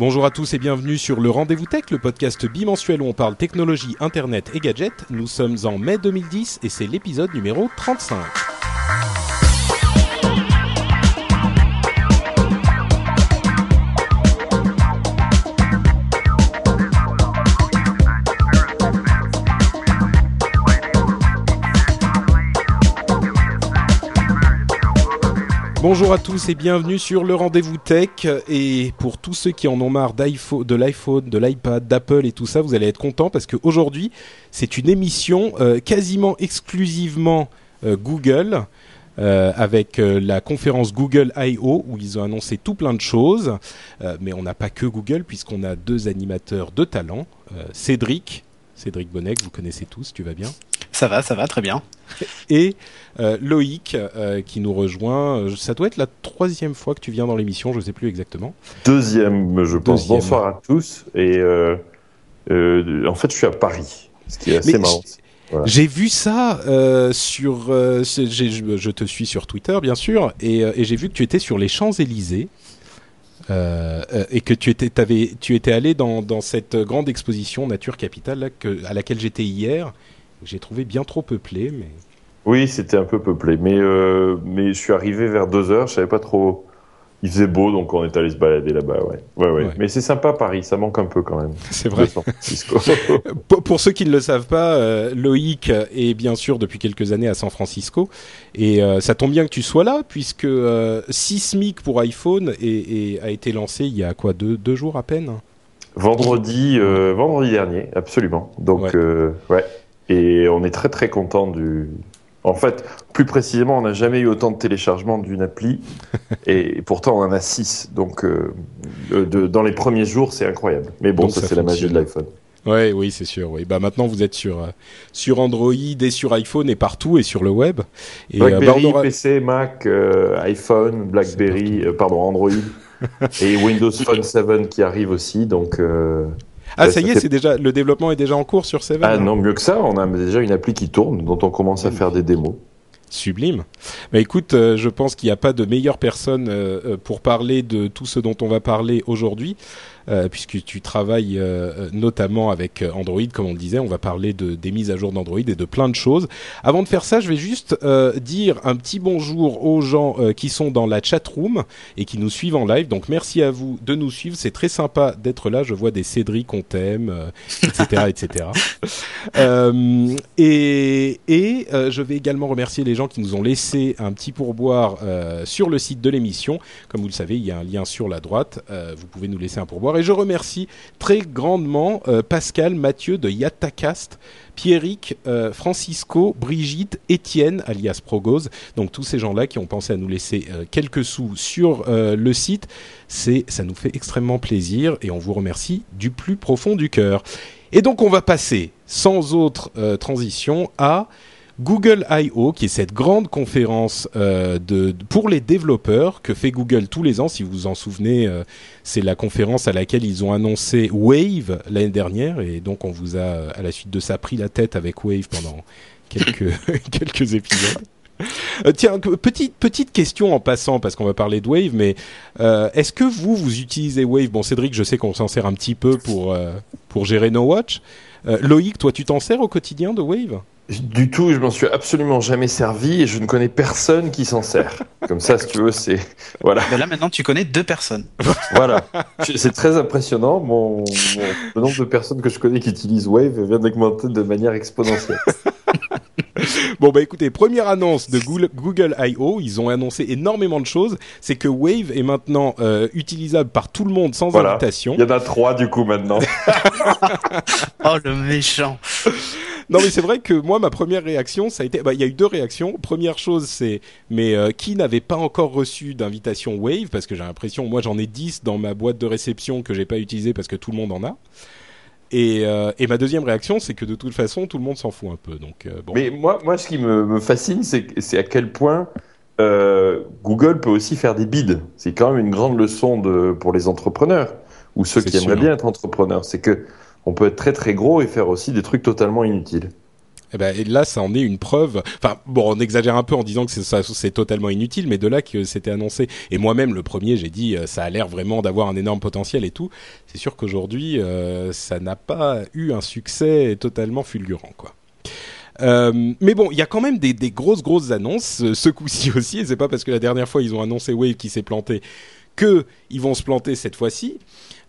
Bonjour à tous et bienvenue sur le Rendez-vous Tech, le podcast bimensuel où on parle technologie, internet et gadgets. Nous sommes en mai 2010 et c'est l'épisode numéro 35. Bonjour à tous et bienvenue sur le rendez-vous tech. Et pour tous ceux qui en ont marre de l'iPhone, de l'iPad, d'Apple et tout ça, vous allez être contents parce qu'aujourd'hui, c'est une émission euh, quasiment exclusivement euh, Google. euh, avec la conférence Google I.O. où ils ont annoncé tout plein de choses. Mais on n'a pas que Google puisqu'on a deux animateurs de talent. Cédric, Cédric Bonnet, vous connaissez tous, tu vas bien? Ça va, ça va, très bien. et euh, Loïc euh, qui nous rejoint. Euh, Ça doit être la troisième fois que tu viens dans l'émission, je ne sais plus exactement. Deuxième, je pense. Deuxième. Bonsoir à tous. Et en fait, je suis à Paris, ce qui est assez Mais marrant. Voilà. J'ai vu ça euh, sur. euh, je, je te suis sur Twitter, bien sûr, et, euh, et j'ai vu que tu étais sur les Champs Élysées. Euh, et que tu étais, tu étais allé dans, dans cette grande exposition Nature Capitale là, que, à laquelle j'étais hier. J'ai trouvé bien trop peuplé, mais Oui, c'était un peu peuplé, mais euh, mais je suis arrivé vers 2 heures. Je savais pas trop. Il faisait beau, donc on est allé se balader là-bas. Ouais, ouais, ouais. Ouais. Mais c'est sympa Paris. Ça manque un peu quand même. c'est vrai. Pour, ceux qui ne le savent pas, euh, Loïc est bien sûr depuis quelques années à San Francisco et euh, ça tombe bien que tu sois là puisque Sismic pour iPhone a été lancé il y a quoi deux, deux jours à peine? vendredi, vendredi dernier, absolument. Donc Ouais. Euh. Et on est très très content du. En fait, plus précisément, on n'a jamais eu autant de téléchargements d'une appli, et pourtant on en a 6. Donc, euh, de- de- dans les premiers jours, c'est incroyable. Mais bon, Donc, ça, ça c'est la magie de l'iPhone. Ouais, oui, c'est sûr. Oui, bah maintenant vous êtes sur euh, sur Android et sur iPhone et partout et sur le web. Et euh, bah, BlackBerry, on aura- PC, Mac, euh, iPhone, BlackBerry, euh, pardon, Android, et Windows Phone 7 qui arrive aussi. Donc, euh, ah ça ça y est, c'est déjà le développement est déjà en cours sur Seven. ah non, mieux que ça, on a déjà une appli qui tourne, dont on commence à faire des démos. Sublime. Bah écoute, euh, je pense qu'il n'y a pas de meilleure personne euh, euh, pour parler de tout ce dont on va parler aujourd'hui, puisque tu travailles euh, euh, notamment avec euh, Android, comme on le disait. On va parler de, des mises à jour d'Android et de plein de choses. Avant de faire ça, je vais juste euh, dire un petit bonjour aux gens euh, qui sont dans la chat room et qui nous suivent en live. Donc merci à vous de nous suivre. C'est très sympa d'être là. Je vois des Cédric, on t'aime, euh, etc., etc. Euh, et et euh, je vais également remercier les gens qui nous ont laissé un petit pourboire euh, sur le site de l'émission. Comme vous le savez, il y a un lien sur la droite. Euh, vous pouvez nous laisser un pourboire. Et je remercie très grandement euh, Pascal, Mathieu de Yatacast, Pierrick, euh, Francisco, Brigitte, Étienne, alias Progose. Donc tous ces gens-là qui ont pensé à nous laisser euh, quelques sous sur le site. Ça nous fait extrêmement plaisir et on vous remercie du plus profond du cœur. Et donc on va passer sans autre transition à Google I.O., qui est cette grande conférence euh, de, pour les développeurs que fait Google tous les ans. Si vous vous en souvenez, euh, c'est la conférence à laquelle ils ont annoncé Wave l'année dernière. Et donc on vous a, à la suite de ça, pris la tête avec Wave pendant quelques, quelques épisodes. Euh, tiens, petite petite question en passant parce qu'on va parler de Wave, mais euh, est-ce que vous vous utilisez Wave? Bon, Cédric, je sais qu'on s'en sert un petit peu pour euh, pour gérer No Watch. Euh, Loïc, toi, tu t'en sers au quotidien de Wave? Du tout, je m'en suis absolument jamais servi et je ne connais personne qui s'en sert. Comme ça, si tu veux, c'est voilà, Mais là maintenant tu connais deux personnes. voilà. C'est très impressionnant. Mon, mon- le nombre de personnes que je connais qui utilisent Wave vient d'augmenter de manière exponentielle. Bon bah écoutez, première annonce de Google, Google I.O. Ils ont annoncé énormément de choses. C'est que Wave est maintenant euh, utilisable par tout le monde sans Voilà. invitation. Il y en a trois du coup maintenant. Oh le méchant. Non mais c'est vrai que moi ma première réaction ça a été bah il y a eu deux réactions. Première chose c'est mais euh, qui n'avait pas encore reçu d'invitation Wave? Parce que j'ai l'impression moi j'en ai 10 dans ma boîte de réception que j'ai pas utilisé parce que tout le monde en a. Et, euh, et ma deuxième réaction c'est que de toute façon tout le monde s'en fout un peu donc euh, bon. Mais moi, moi, ce qui me, me fascine, c'est à quel point euh, Google peut aussi faire des bids. C'est quand même une grande leçon de, pour les entrepreneurs ou ceux qui aimeraient sûr. bien être entrepreneurs. C'est que on peut être très très gros et faire aussi des trucs totalement inutiles. Eh ben, et là, ça en est une preuve. Enfin, bon, on exagère un peu en disant que c'est, totalement inutile, mais de là que c'était annoncé. Et moi-même, le premier, j'ai dit, euh, ça a l'air vraiment d'avoir un énorme potentiel et tout. C'est sûr qu'aujourd'hui, euh, ça n'a pas eu un succès totalement fulgurant, quoi. Euh, mais bon, il y a quand même des, grosses grosses annonces ce coup-ci aussi, et c'est pas parce que la dernière fois ils ont annoncé Wave qui s'est planté que ils vont se planter cette fois-ci.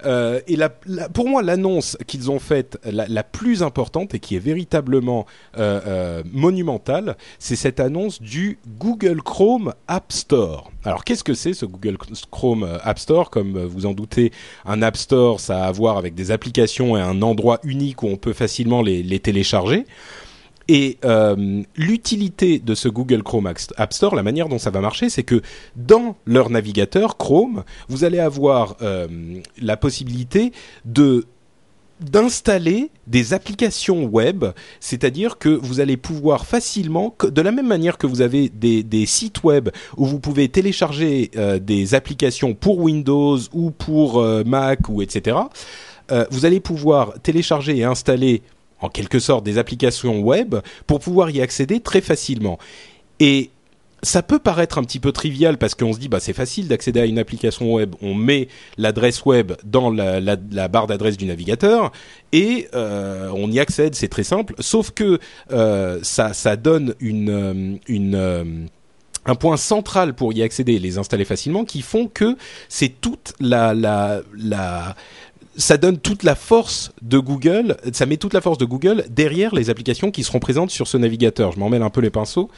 Euh, et pour moi, l'annonce qu'ils ont faite la, plus importante et qui est véritablement euh, euh, monumentale, c'est cette annonce du Google Chrome App Store. Alors, qu'est-ce que c'est ce Google Chrome euh, App Store? Comme vous en doutez, un App Store, ça a à voir avec des applications et un endroit unique où on peut facilement les télécharger. Et euh, l'utilité de ce Google Chrome App Store, la manière dont ça va marcher, c'est que dans leur navigateur Chrome, vous allez avoir euh, la possibilité de d'installer des applications web, c'est-à-dire que vous allez pouvoir facilement, de la même manière que vous avez des, sites web où vous pouvez télécharger euh, des applications pour Windows ou pour Mac ou etc. vous allez pouvoir télécharger et installer en quelque sorte des applications web pour pouvoir y accéder très facilement. Et ça peut paraître un petit peu trivial parce qu'on se dit bah c'est facile d'accéder à une application web. On met l'adresse web dans la, barre d'adresse du navigateur et euh, on y accède. C'est très simple. Sauf que euh, ça donne euh, un point central pour y accéder et les installer facilement qui font que c'est toute la ça donne toute la force de Google, ça met toute la force de Google derrière les applications qui seront présentes sur ce navigateur. Je m'en mêle un peu les pinceaux.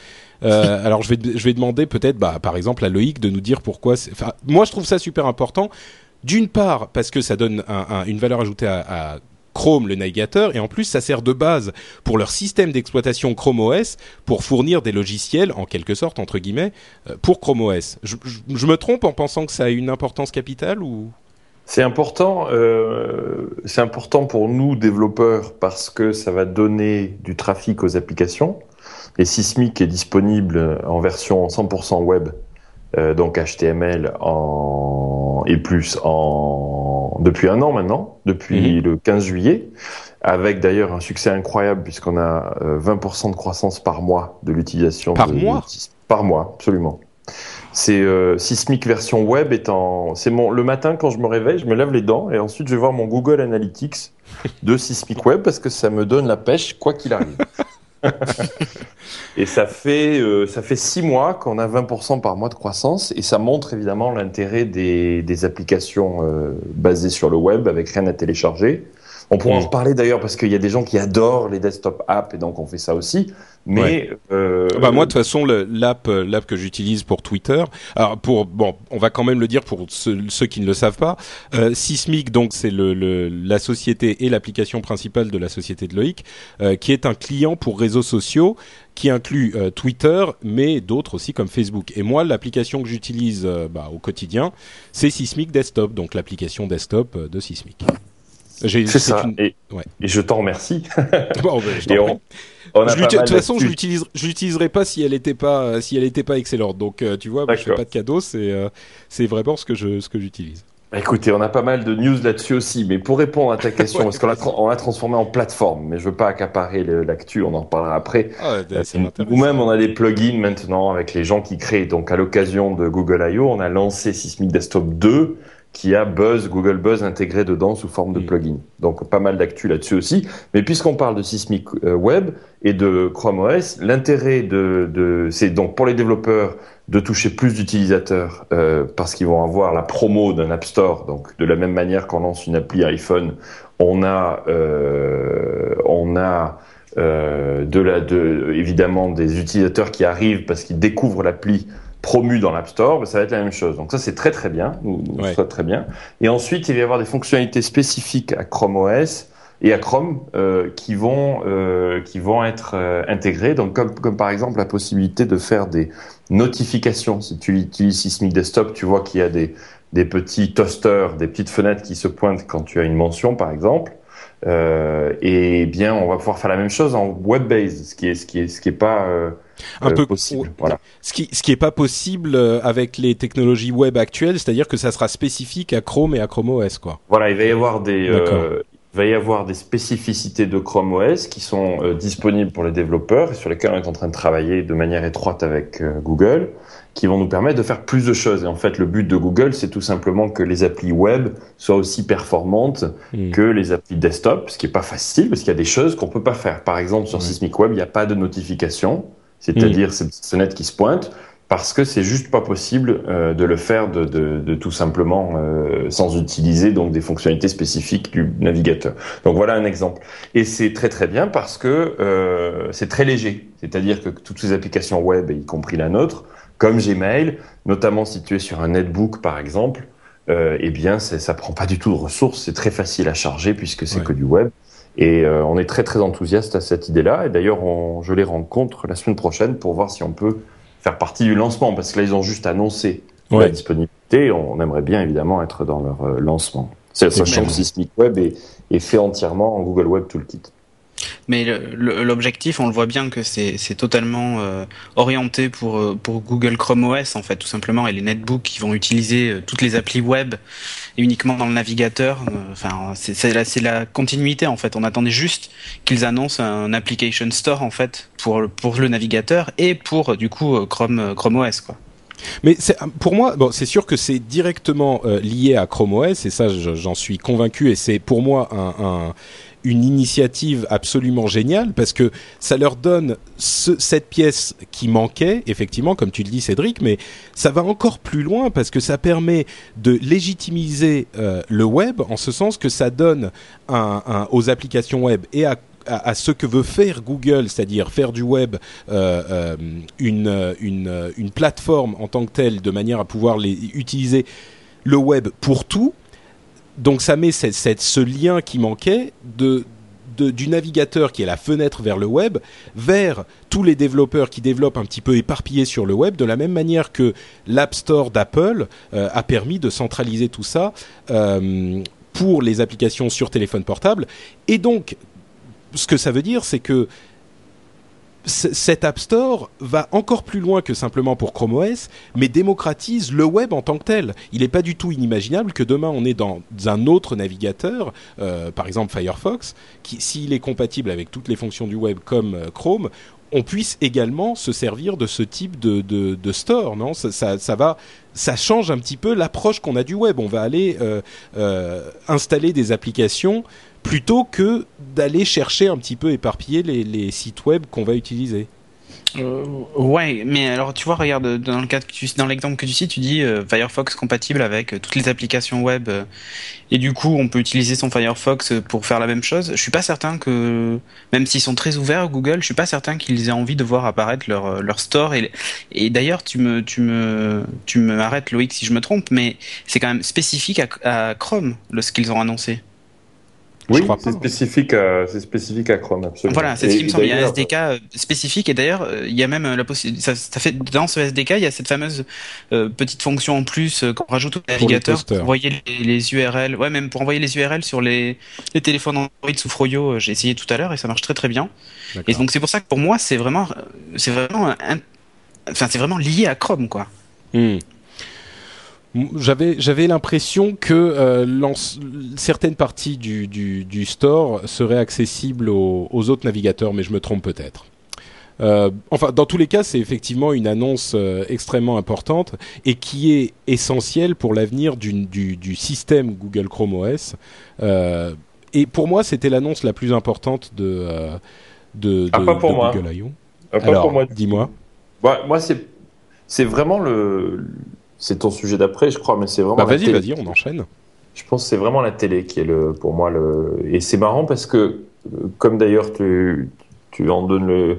Euh, alors je vais je vais demander peut-être bah par exemple à Loïc de nous dire pourquoi. Enfin moi je trouve ça super important. D'une part parce que ça donne un- un- une valeur ajoutée à, à Chrome le navigateur et en plus ça sert de base pour leur système d'exploitation Chrome OS pour fournir des logiciels en quelque sorte entre guillemets euh, pour Chrome OS. Je, je- je me trompe en pensant que ça a une importance capitale ou? C'est important, euh, c'est important pour nous développeurs parce que ça va donner du trafic aux applications. Et Sysmic est disponible en version 100% web, euh, donc HTML en et plus en depuis un an maintenant, depuis le 15 juillet, avec d'ailleurs un succès incroyable puisqu'on a euh, 20% de croissance par mois de l'utilisation Par de- mois? par mois, absolument. C'est euh, Sysmic version web est en. C'est mon le matin quand je me réveille, je me lève les dents et ensuite je vais voir mon Google Analytics de Sysmic Web parce que ça me donne la pêche quoi qu'il arrive. et ça fait euh, ça fait six mois qu'on a 20% par mois de croissance et ça montre évidemment l'intérêt des, des applications euh, basées sur le web avec rien à télécharger. On pourra en Mm. reparler d'ailleurs parce qu'il y a des gens qui adorent les desktop apps et donc on fait ça aussi. Mais euh, Bah moi de toute façon l'app euh, l'app que j'utilise pour Twitter. Alors pour bon, on va quand même le dire pour ceux, ceux qui ne le savent pas. Euh, Sysmic donc c'est le, le- la société et l'application principale de la société de Loïc, euh, qui est un client pour réseaux sociaux qui inclut euh, Twitter, mais d'autres aussi comme Facebook. Et moi l'application que j'utilise euh, bah, au quotidien, c'est Sysmic Desktop, donc l'application desktop euh, de Sysmic. C'est ça. une- Et, Ouais. et je t'en remercie. Bon, ben, je t'en de toute façon, je l'utiliserai pas si elle était pas, euh, si elle était pas excellente. Donc, euh, tu vois, moi, je fais pas de cadeau. C'est, euh, c'est vraiment ce que je, ce que j'utilise. Bah, Écoutez, on a pas mal de news là-dessus aussi, mais pour répondre à ta question, Ouais. parce qu'on l'a tra- on l'a transformé en plateforme, mais je veux pas accaparer l'actu, on en reparlera après. Ah, ça m'intéresse. Nous-mêmes, on a des plugins maintenant avec les gens qui créent. Donc, à l'occasion de Google I.O., on a lancé Sysmic Desktop 2 qui a Buzz, Google Buzz intégré dedans sous forme de Mm. plugin. Donc, pas mal d'actu là-dessus aussi. Mais puisqu'on parle de Sysmic euh, Web et de Chrome OS, l'intérêt de, de c'est donc pour les développeurs de toucher plus d'utilisateurs euh, parce qu'ils vont avoir la promo d'un App Store. Donc, de la même manière qu'on lance une appli iPhone, on a, euh, on a euh, de la, de, évidemment des utilisateurs qui arrivent parce qu'ils découvrent l'appli promue dans l'App Store, ben, ça va être la même chose. Donc ça c'est très très bien, nous, nous Ouais. très bien. Et ensuite il va y avoir des fonctionnalités spécifiques à Chrome OS et à Chrome euh, qui vont euh, qui vont être euh, intégrées. Donc comme comme par exemple la possibilité de faire des notifications. Si tu utilises Sysmic Desktop, tu vois qu'il y a des des petits toasters, des petites fenêtres qui se pointent quand tu as une mention par exemple. Euh, et bien, on va pouvoir faire la même chose en web-based, ce qui est ce qui est ce qui est pas euh, Un euh, peu possible. Voilà. Ce qui ce qui est pas possible euh, avec les technologies web actuelles, c'est-à-dire que ça sera spécifique à Chrome et à Chrome OS quoi. Voilà, il va y avoir des euh, il va y avoir des spécificités de Chrome OS qui sont euh, disponibles pour les développeurs et sur lesquelles on est en train de travailler de manière étroite avec euh, Google, qui vont nous permettre de faire plus de choses. Et en fait, le but de Google, c'est tout simplement que les applis web soient aussi performantes Hmm. que les applis desktop, ce qui est pas facile parce qu'il y a des choses qu'on peut pas faire. Par exemple, sur Ouais. Sysmic Web, il n'y a pas de notification, c'est-à-dire ces petites fenêtres qui se pointent parce que c'est juste pas possible euh, de le faire de, de, de tout simplement euh, sans utiliser donc des fonctionnalités spécifiques du navigateur. Donc voilà un exemple. Et c'est très très bien parce que euh, c'est très léger. C'est-à-dire que toutes ces applications web, y compris la nôtre, comme Gmail, notamment si tu es sur un netbook par exemple, euh, eh bien ça prend pas du tout de ressources, c'est très facile à charger puisque c'est Ouais. que du web. Et euh, on est très très enthousiaste à cette idée-là. Et d'ailleurs, je les rencontre la semaine prochaine pour voir si on peut faire partie du lancement, parce que là, ils ont juste annoncé la disponibilité. On aimerait bien évidemment être dans leur euh, lancement. C'est- Sachant que Sysmic Web est, est fait entièrement en Google Web Toolkit. Mais l'objectif, on le voit bien que c'est totalement euh, orienté pour, euh, pour Google Chrome OS, en fait, tout simplement, et les netbooks qui vont utiliser euh, toutes les applis web et uniquement dans le navigateur. Enfin, c'est la, la continuité, en fait. On attendait juste qu'ils annoncent un application store, en fait, pour, pour le navigateur et pour, du coup, Chrome, Chrome OS, quoi. Mais pour moi, bon, c'est sûr que c'est directement lié à Chrome OS et ça, je- j'en suis convaincu et c'est pour moi un- une initiative absolument géniale parce que ça leur donne ce- cette pièce qui manquait, effectivement, comme tu le dis, Cédric, mais ça va encore plus loin parce que ça permet de légitimiser euh, le web en ce sens que ça donne aux applications web et à ce que veut faire Google, c'est-à-dire faire du web euh, euh, une, plateforme en tant que telle, de manière à pouvoir utiliser le web pour tout. Donc ça met ce lien qui manquait de, du navigateur qui est la fenêtre vers le web, vers tous les développeurs qui développent un petit peu éparpillés sur le web, de la même manière que l'App Store d'Apple euh, a permis de centraliser tout ça euh, pour les applications sur téléphone portable. Et donc, ce que ça veut dire, c'est que cet App Store va encore plus loin que simplement pour Chrome OS, mais démocratise le web en tant que tel. Il n'est pas du tout inimaginable que demain on est dans un autre navigateur, euh, par exemple Firefox, qui s'il est compatible avec toutes les fonctions du web comme euh, Chrome, on puisse également se servir de ce type de, de, store, non? Ça, ça, va, ça change un petit peu l'approche qu'on a du web. On va aller euh, installer des applications plutôt que d'aller chercher un petit peu éparpiller les, sites web qu'on va utiliser. Euh, ouais, mais alors tu vois, regarde dans l'exemple que tu cites, tu dis euh, Firefox compatible avec euh, toutes les applications web euh, et du coup on peut utiliser son Firefox pour faire la même chose. Je suis pas certain que même s'ils sont très ouverts Google, je suis pas certain qu'ils aient envie de voir apparaître leur store et d'ailleurs tu me tu me tu me arrêtes Loïc si je me trompe, mais c'est quand même spécifique à, à Chrome le, ce qu'ils ont annoncé. Oui, c'est spécifique, à, c'est spécifique à Chrome, absolument. Voilà, c'est ce qui me semble. Il y a un SDK euh, spécifique et d'ailleurs, euh, il y a même euh, la possibilité. Ça, ça fait dans ce SDK, il y a cette fameuse euh, petite fonction en plus euh, qu'on rajoute au navigateur pour, envoyer les, les URL. Ouais, même pour envoyer les URL sur les, les téléphones Android sous Froyo. euh, J'ai essayé tout à l'heure et ça marche très très bien. Et donc c'est pour ça que pour moi, c'est vraiment, c'est vraiment, un- enfin c'est vraiment lié à Chrome quoi. Hmm. J'avais j'avais l'impression que euh, certaines parties du, du, du store seraient accessibles aux, aux autres navigateurs, mais je me trompe peut-être. Euh, enfin, dans tous les cas, c'est effectivement une annonce euh, extrêmement importante et qui est essentielle pour l'avenir du, du, système Google Chrome OS. Et pour moi, c'était l'annonce la plus importante de, de, de, Ah, pas pour de moi. Google I.O. Ah, pas Alors, pour moi. dis-moi. Ouais, moi, c'est, c'est vraiment le, c'est ton sujet d'après, je crois, mais c'est vraiment. Bah, vas-y, vas-y, on enchaîne. Je pense que c'est vraiment la télé qui est le, pour moi le. Et c'est marrant parce que, euh, comme d'ailleurs tu, tu en donnes le,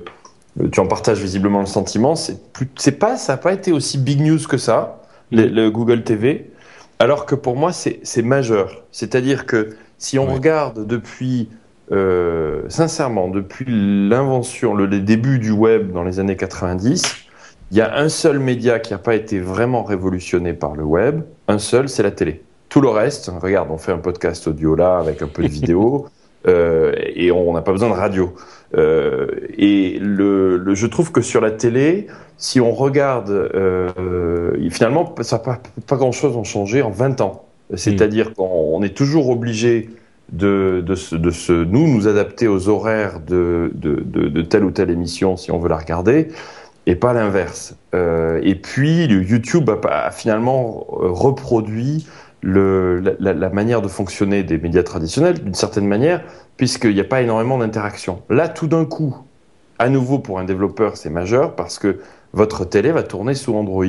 tu en partages visiblement le sentiment. C'est plus, c'est pas, ça n'a pas été aussi big news que ça, le, le Google TV. Alors que pour moi, c'est c'est majeur. C'est-à-dire que si on Ouais. regarde depuis, euh, sincèrement, depuis l'invention, le, les débuts du web dans les années 90, il y a un seul média qui n'a pas été vraiment révolutionné par le web. Un seul, c'est la télé. Tout le reste, regarde, on fait un podcast audio là avec un peu de vidéo euh, et on n'a pas besoin de radio. Euh, et le, le- je trouve que sur la télé, si on regarde, euh, finalement, ça n'a pas, pas grand-chose a changé en 20 ans. C'est-à-dire qu'on on est toujours obligé de, de, se, de se, nous, nous adapter aux horaires de, de, de, de telle ou telle émission si on veut la regarder, et pas l'inverse. Euh, et puis, le YouTube a, a finalement euh, reproduit le, la, la- la manière de fonctionner des médias traditionnels, d'une certaine manière, puisqu'il n'y a pas énormément d'interaction. Là, tout d'un coup, à nouveau pour un développeur, c'est majeur parce que votre télé va tourner sous Android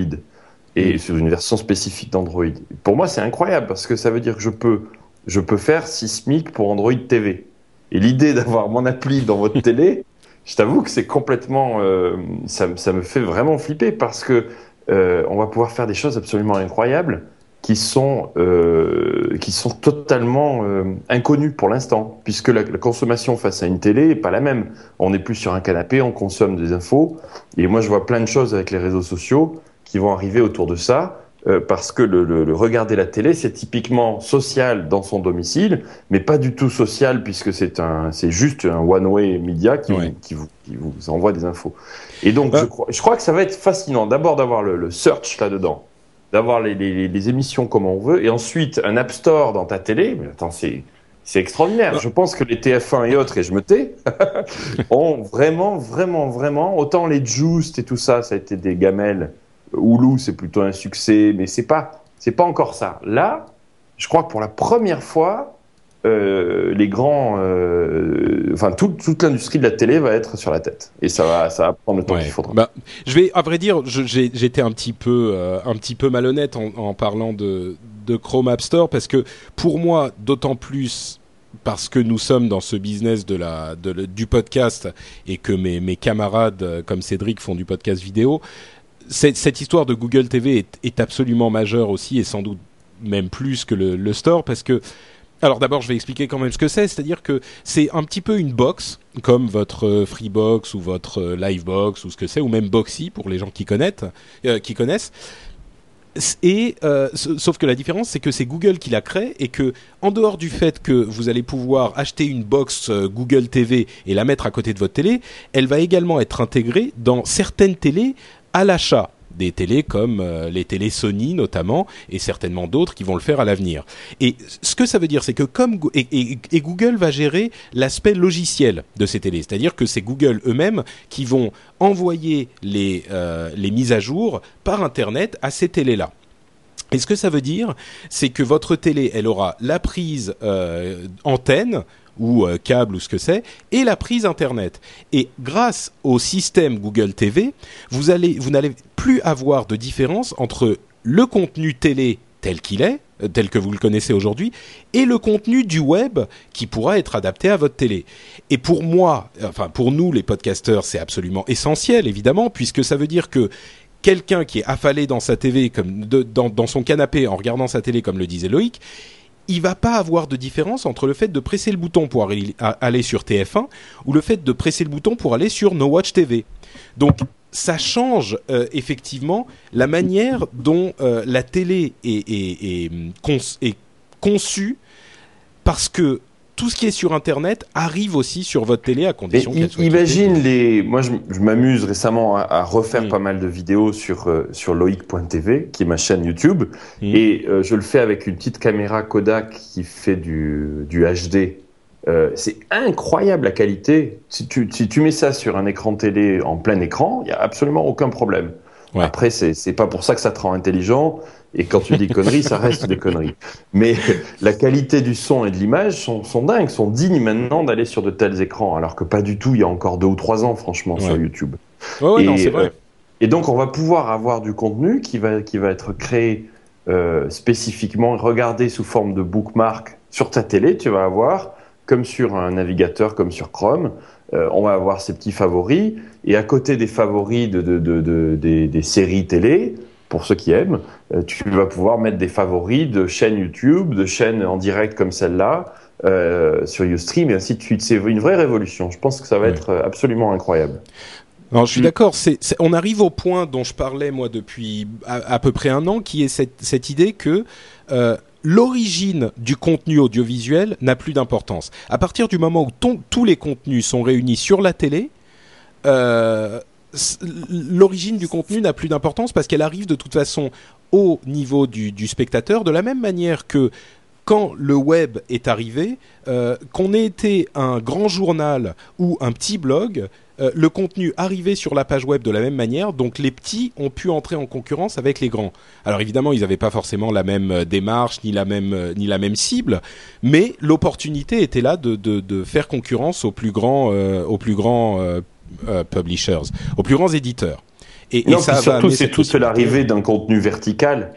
et sur une version spécifique d'Android. Pour moi, c'est incroyable parce que ça veut dire que je peux, je peux faire Sismic pour Android TV. Et l'idée d'avoir mon appli dans votre télé, je t'avoue que c'est complètement, euh, ça, me- ça me fait vraiment flipper parce que euh, on va pouvoir faire des choses absolument incroyables qui sont, euh, qui sont totalement euh, inconnues pour l'instant, puisque la, la consommation face à une télé est pas la même. On n'est plus sur un canapé, on consomme des infos, et moi je vois plein de choses avec les réseaux sociaux qui vont arriver autour de ça, euh, parce que le, le- le regarder la télé, c'est typiquement social dans son domicile, mais pas du tout social puisque c'est un, c'est juste un one-way media qui, Ouais. qui, vous, qui vous envoie des infos. Et donc, Ah. je, crois, je crois que ça va être fascinant. D'abord d'avoir le, le search là-dedans, d'avoir les, les, les émissions comme on veut, et ensuite un App Store dans ta télé. Mais attends, c'est c'est extraordinaire. Ah. Je pense que les TF1 et autres, et je me tais, ont vraiment, vraiment, vraiment, autant les Juiced et tout ça, ça a été des gamelles. Hulu, c'est plutôt un succès, mais c'est pas, c'est pas encore ça. Là, je crois que pour la première fois, euh, les grands, euh, enfin toute, toute l'industrie de la télé va être sur la tête, et ça va, ça va prendre le temps Ouais. qu'il faudra. Bah, je vais, à vrai dire, j'étais un petit peu, euh, un petit peu malhonnête en, en parlant de, de Chrome App Store parce que pour moi, d'autant plus parce que nous sommes dans ce business de la, de du podcast et que mes, mes camarades comme Cédric font du podcast vidéo, cette, histoire de Google TV est, absolument majeure aussi et sans doute même plus que le, store parce que alors d'abord, je vais expliquer quand même ce que c'est, c'est-à-dire que c'est un petit peu une box, comme votre euh, Freebox ou votre euh, Livebox ou ce que c'est, ou même Boxy pour les gens qui connaissent. euh, qui connaissent. Et sauf que la différence, c'est que c'est Google qui la crée et que, en dehors du fait que vous allez pouvoir acheter une box Google TV et la mettre à côté de votre télé, elle va également être intégrée dans certaines télés à l'achat. Des télés comme euh, les télés Sony notamment et certainement d'autres qui vont le faire à l'avenir. Et ce que ça veut dire, c'est que comme et, Google va gérer l'aspect logiciel de ces télés, c'est-à-dire que c'est Google eux-mêmes qui vont envoyer les euh, mises à jour par internet à ces télés-là. Et ce que ça veut dire, c'est que votre télé, elle aura la prise euh, antenne ou euh, câble ou ce que c'est, et la prise internet. Et grâce au système Google TV, vous allez, vous n'allez plus avoir de différence entre le contenu télé tel qu'il est, euh, tel que vous le connaissez aujourd'hui, et le contenu du web qui pourra être adapté à votre télé. Et pour moi, enfin pour nous les podcasteurs, c'est absolument essentiel évidemment, puisque ça veut dire que quelqu'un qui est affalé dans sa TV comme de- dans, dans son canapé en regardant sa télé comme le disait Loïc, il va pas avoir de différence entre le fait de presser le bouton pour aller, sur TF1 ou le fait de presser le bouton pour aller sur No Watch TV. Donc ça change euh, effectivement la manière dont euh, la télé hum, est conçue parce que tout ce qui est sur Internet arrive aussi sur votre télé à condition qu'elle soit imagine les. Moi, je, je m'amuse récemment à, à refaire pas mal de vidéos sur euh, sur loic.tv, qui est ma chaîne YouTube, et euh, je le fais avec une petite caméra Kodak qui fait du du HD. Euh, c'est incroyable la qualité. Si tu, si tu mets ça sur un écran télé en plein écran, il y a absolument aucun problème. Ouais. Après, c'est c'est pas pour ça que ça te rend intelligent. Et quand tu dis conneries, ça reste des conneries. Mais la qualité du son et de l'image sont, sont dingues, sont dignes maintenant d'aller sur de tels écrans, alors que pas du tout il y a encore deux ou trois ans, franchement, sur. YouTube. Ouais, et, non, vrai. euh, et donc, on va pouvoir avoir du contenu qui va, qui va être créé euh, spécifiquement, regardé sous forme de bookmark sur ta télé. Tu vas avoir, comme sur un navigateur, comme sur Chrome, euh, on va avoir ses petits favoris, et à côté des favoris de, de, de, des, des, séries télé, pour ceux qui aiment, euh, tu vas pouvoir mettre des favoris de chaînes YouTube, de chaînes en direct comme celle-là, euh, sur Ustream et ainsi de suite. C'est une vraie révolution. Je pense que ça va être absolument incroyable. Non, je suis mm. d'accord. On arrive au point dont je parlais moi depuis à, peu près un an, qui est cette, cette idée que euh, l'origine du contenu audiovisuel n'a plus d'importance. À partir du moment où tous les contenus sont réunis sur la télé, euh, l'origine du contenu n'a plus d'importance parce qu'elle arrive de toute façon au niveau du, spectateur, de la même manière que quand le web est arrivé, euh, qu'on ait été un grand journal ou un petit blog, euh, le contenu arrivait sur la page web de la même manière, donc les petits ont pu entrer en concurrence avec les grands. Alors évidemment, ils n'avaient pas forcément la même euh, démarche ni la même euh, ni la même cible, mais l'opportunité était là de, de, de, faire concurrence aux plus grands aux plus grands publishers, aux plus grands éditeurs. Et, et ça surtout, c'est toute l'arrivée d'un contenu vertical.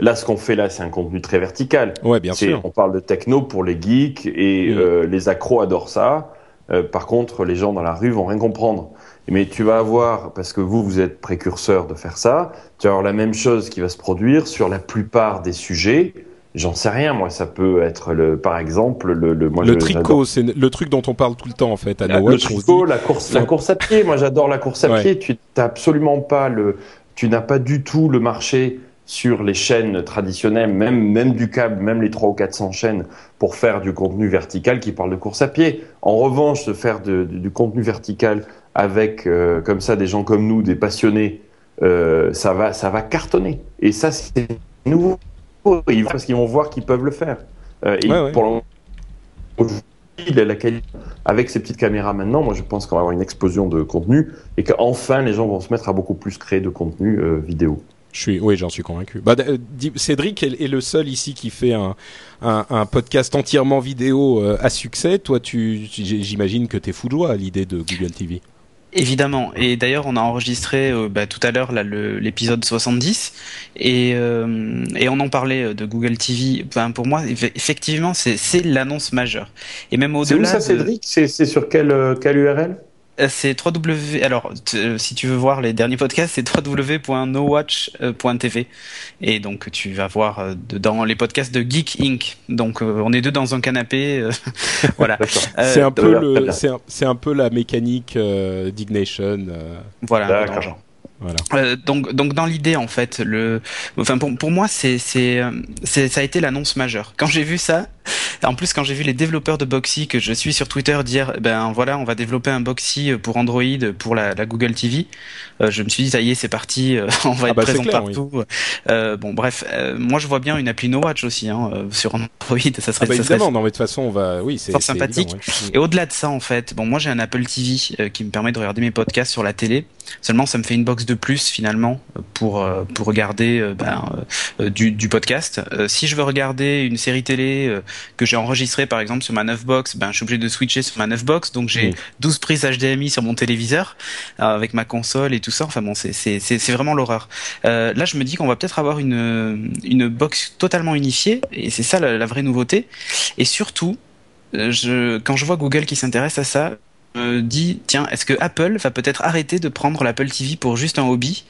Là, ce qu'on fait là, c'est un contenu très vertical. Ouais, bien sûr. On parle de techno pour les geeks et mm. les accros adorent ça. Euh, par contre, les gens dans la rue vont rien comprendre. Mais tu vas avoir, parce que vous, vous êtes précurseur de faire ça, tu vas avoir la même chose qui va se produire sur la plupart des sujets. J'en sais rien, moi, ça peut être le, par exemple, le, le, moi, le tricot, c'est le truc dont on parle tout le temps, en fait, à Noël. Le tricot, la course, la course à pied. Moi, j'adore la course à pied. Tu n'as absolument pas le, tu n'as pas du tout le marché sur les chaînes traditionnelles, même, même du câble, même les 300 ou 400 chaînes, pour faire du contenu vertical qui parle de course à pied. En revanche, de faire du contenu vertical avec, euh, comme ça, des gens comme nous, des passionnés, euh, ça, va, ça va cartonner. Et ça, c'est nouveau, parce qu'ils vont voir qu'ils peuvent le faire. Euh, et pour la qualité, avec ces petites caméras maintenant, moi je pense qu'on va avoir une explosion de contenu et qu'enfin les gens vont se mettre à beaucoup plus créer de contenu vidéo. Je suis, oui, j'en suis convaincu. Bah, euh, Cédric est, le seul ici qui fait un, un, un podcast entièrement vidéo euh, à succès. Toi, tu, j'imagine que t'es fou de joie à l'idée de Google TV. Évidemment. Et d'ailleurs, on a enregistré euh, bah, tout à l'heure l'épisode 70 et, et on en parlait de Google TV. Enfin, pour moi, effectivement, c'est l'annonce majeure. Et même au-delà. C'est où ça, Cédric? C'est sur quelle, quelle URL euh, c'est www. Alors, euh, si tu veux voir les derniers podcasts, c'est www.nowatch.tv. Et donc, tu vas voir euh, dans les podcasts de Geek Inc. Donc, on est deux dans un canapé. voilà. c'est un peu le, c'est un, peu la mécanique d'Ignation. Voilà. Voilà. donc, donc dans l'idée en fait, le, enfin pour, pour moi c'est, c'est, ça a été l'annonce majeure. Quand j'ai vu ça, en plus, quand j'ai vu les développeurs de Boxy que je suis sur Twitter dire, ben voilà, on va développer un Boxy pour Android pour la, Google TV, euh, je me suis dit, ça y est, c'est parti, euh, on va ah être bah, présent partout. Euh, bon, bref, moi je vois bien une appli No Watch aussi hein, sur Android, ça serait, ah bah, évidemment, non mais de toute façon, on va, oui, c'est sympathique. Et au-delà de ça, en fait, bon, moi j'ai un Apple TV qui me permet de regarder mes podcasts sur la télé. Seulement, ça me fait une box de plus finalement pour pour regarder ben, du, du podcast. si je veux regarder une série télé que j'ai enregistré par exemple sur ma 9 box, ben je suis obligé de switcher sur ma 9 box, donc j'ai 12 prises HDMI sur mon téléviseur euh, avec ma console et tout ça. Enfin bon, c'est c'est c'est vraiment l'horreur. Euh, là, je me dis qu'on va peut-être avoir une une box totalement unifiée et c'est ça la, la, vraie nouveauté. Et surtout, euh, je, quand je vois Google qui s'intéresse à ça, me dis tiens est-ce que Apple va peut-être arrêter de prendre l'Apple TV pour juste un hobby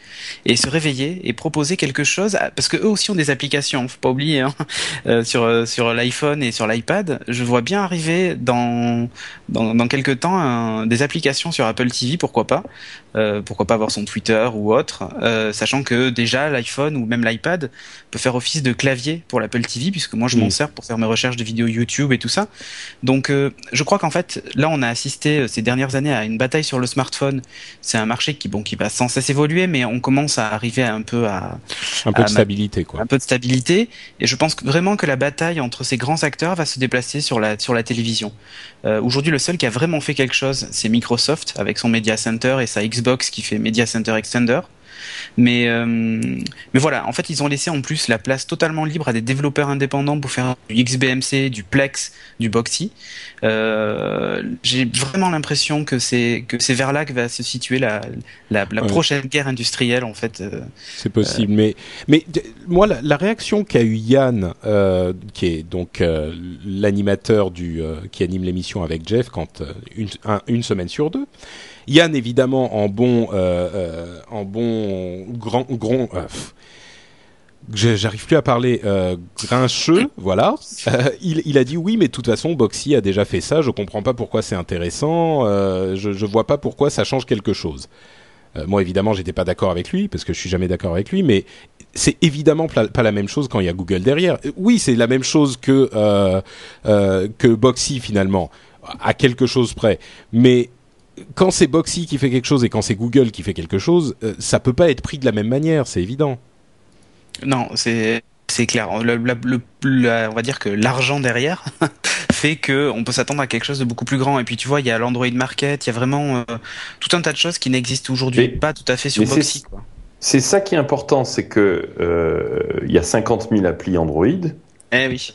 et se réveiller et proposer quelque chose parce que eux aussi ont des applications faut pas oublier hein, euh, sur euh, sur l'iPhone et sur l'iPad je vois bien arriver dans dans, dans quelques temps des applications sur Apple TV pourquoi pas euh, pourquoi pas avoir son Twitter ou autre euh, sachant que déjà l'iPhone ou même l'iPad peut faire office de clavier pour l'Apple TV puisque moi je m'en sers pour faire mes recherches de vidéos YouTube et tout ça donc je crois qu'en fait là on a assisté ces dernières années à une bataille sur le smartphone. C'est un marché qui, bon, qui va sans cesse évoluer, mais on commence à arriver à un peu à un peu de stabilité, quoi. Un peu de stabilité. Et je pense vraiment que la bataille entre ces grands acteurs va se déplacer sur la sur la télévision. Euh, Aujourd'hui, le seul qui a vraiment fait quelque chose, c'est Microsoft avec son Media Center et sa Xbox qui fait Media Center Extender. Mais mais voilà, en fait, ils ont laissé en plus la place totalement libre à des développeurs indépendants pour faire du XBMC, du Plex, du Boxy. J'ai vraiment l'impression que c'est que c'est vers là que va se situer la la, prochaine guerre industrielle en fait. c'est possible, mais mais moi la, la réaction qu'a eu Yann, qui est donc l'animateur du qui anime l'émission avec Jeff quand une, une semaine sur deux. Yann, évidemment, en bon, euh, euh, en bon grand, grand euh, j'arrive plus à parler grincheux, voilà. il, il, a dit oui, mais de toute façon, Boxy a déjà fait ça. Je comprends pas pourquoi c'est intéressant. je, je vois pas pourquoi ça change quelque chose. moi, évidemment, j'étais pas d'accord avec lui parce que je suis jamais d'accord avec lui, mais c'est évidemment pas la même chose quand il y a Google derrière. Oui, c'est la même chose que que Boxy finalement, à quelque chose près, mais quand c'est Boxy qui fait quelque chose et quand c'est Google qui fait quelque chose, euh, ça peut pas être pris de la même manière, c'est évident. Non, c'est c'est clair. on va dire que l'argent derrière fait que on peut s'attendre à quelque chose de beaucoup plus grand. Et puis tu vois, il y a l'Android Market, il y a vraiment euh, tout un tas de choses qui n'existent aujourd'hui pas tout à fait sur Boxy. C'est ça qui est important, c'est que euh, il y a 50 000 applis Android. Eh oui.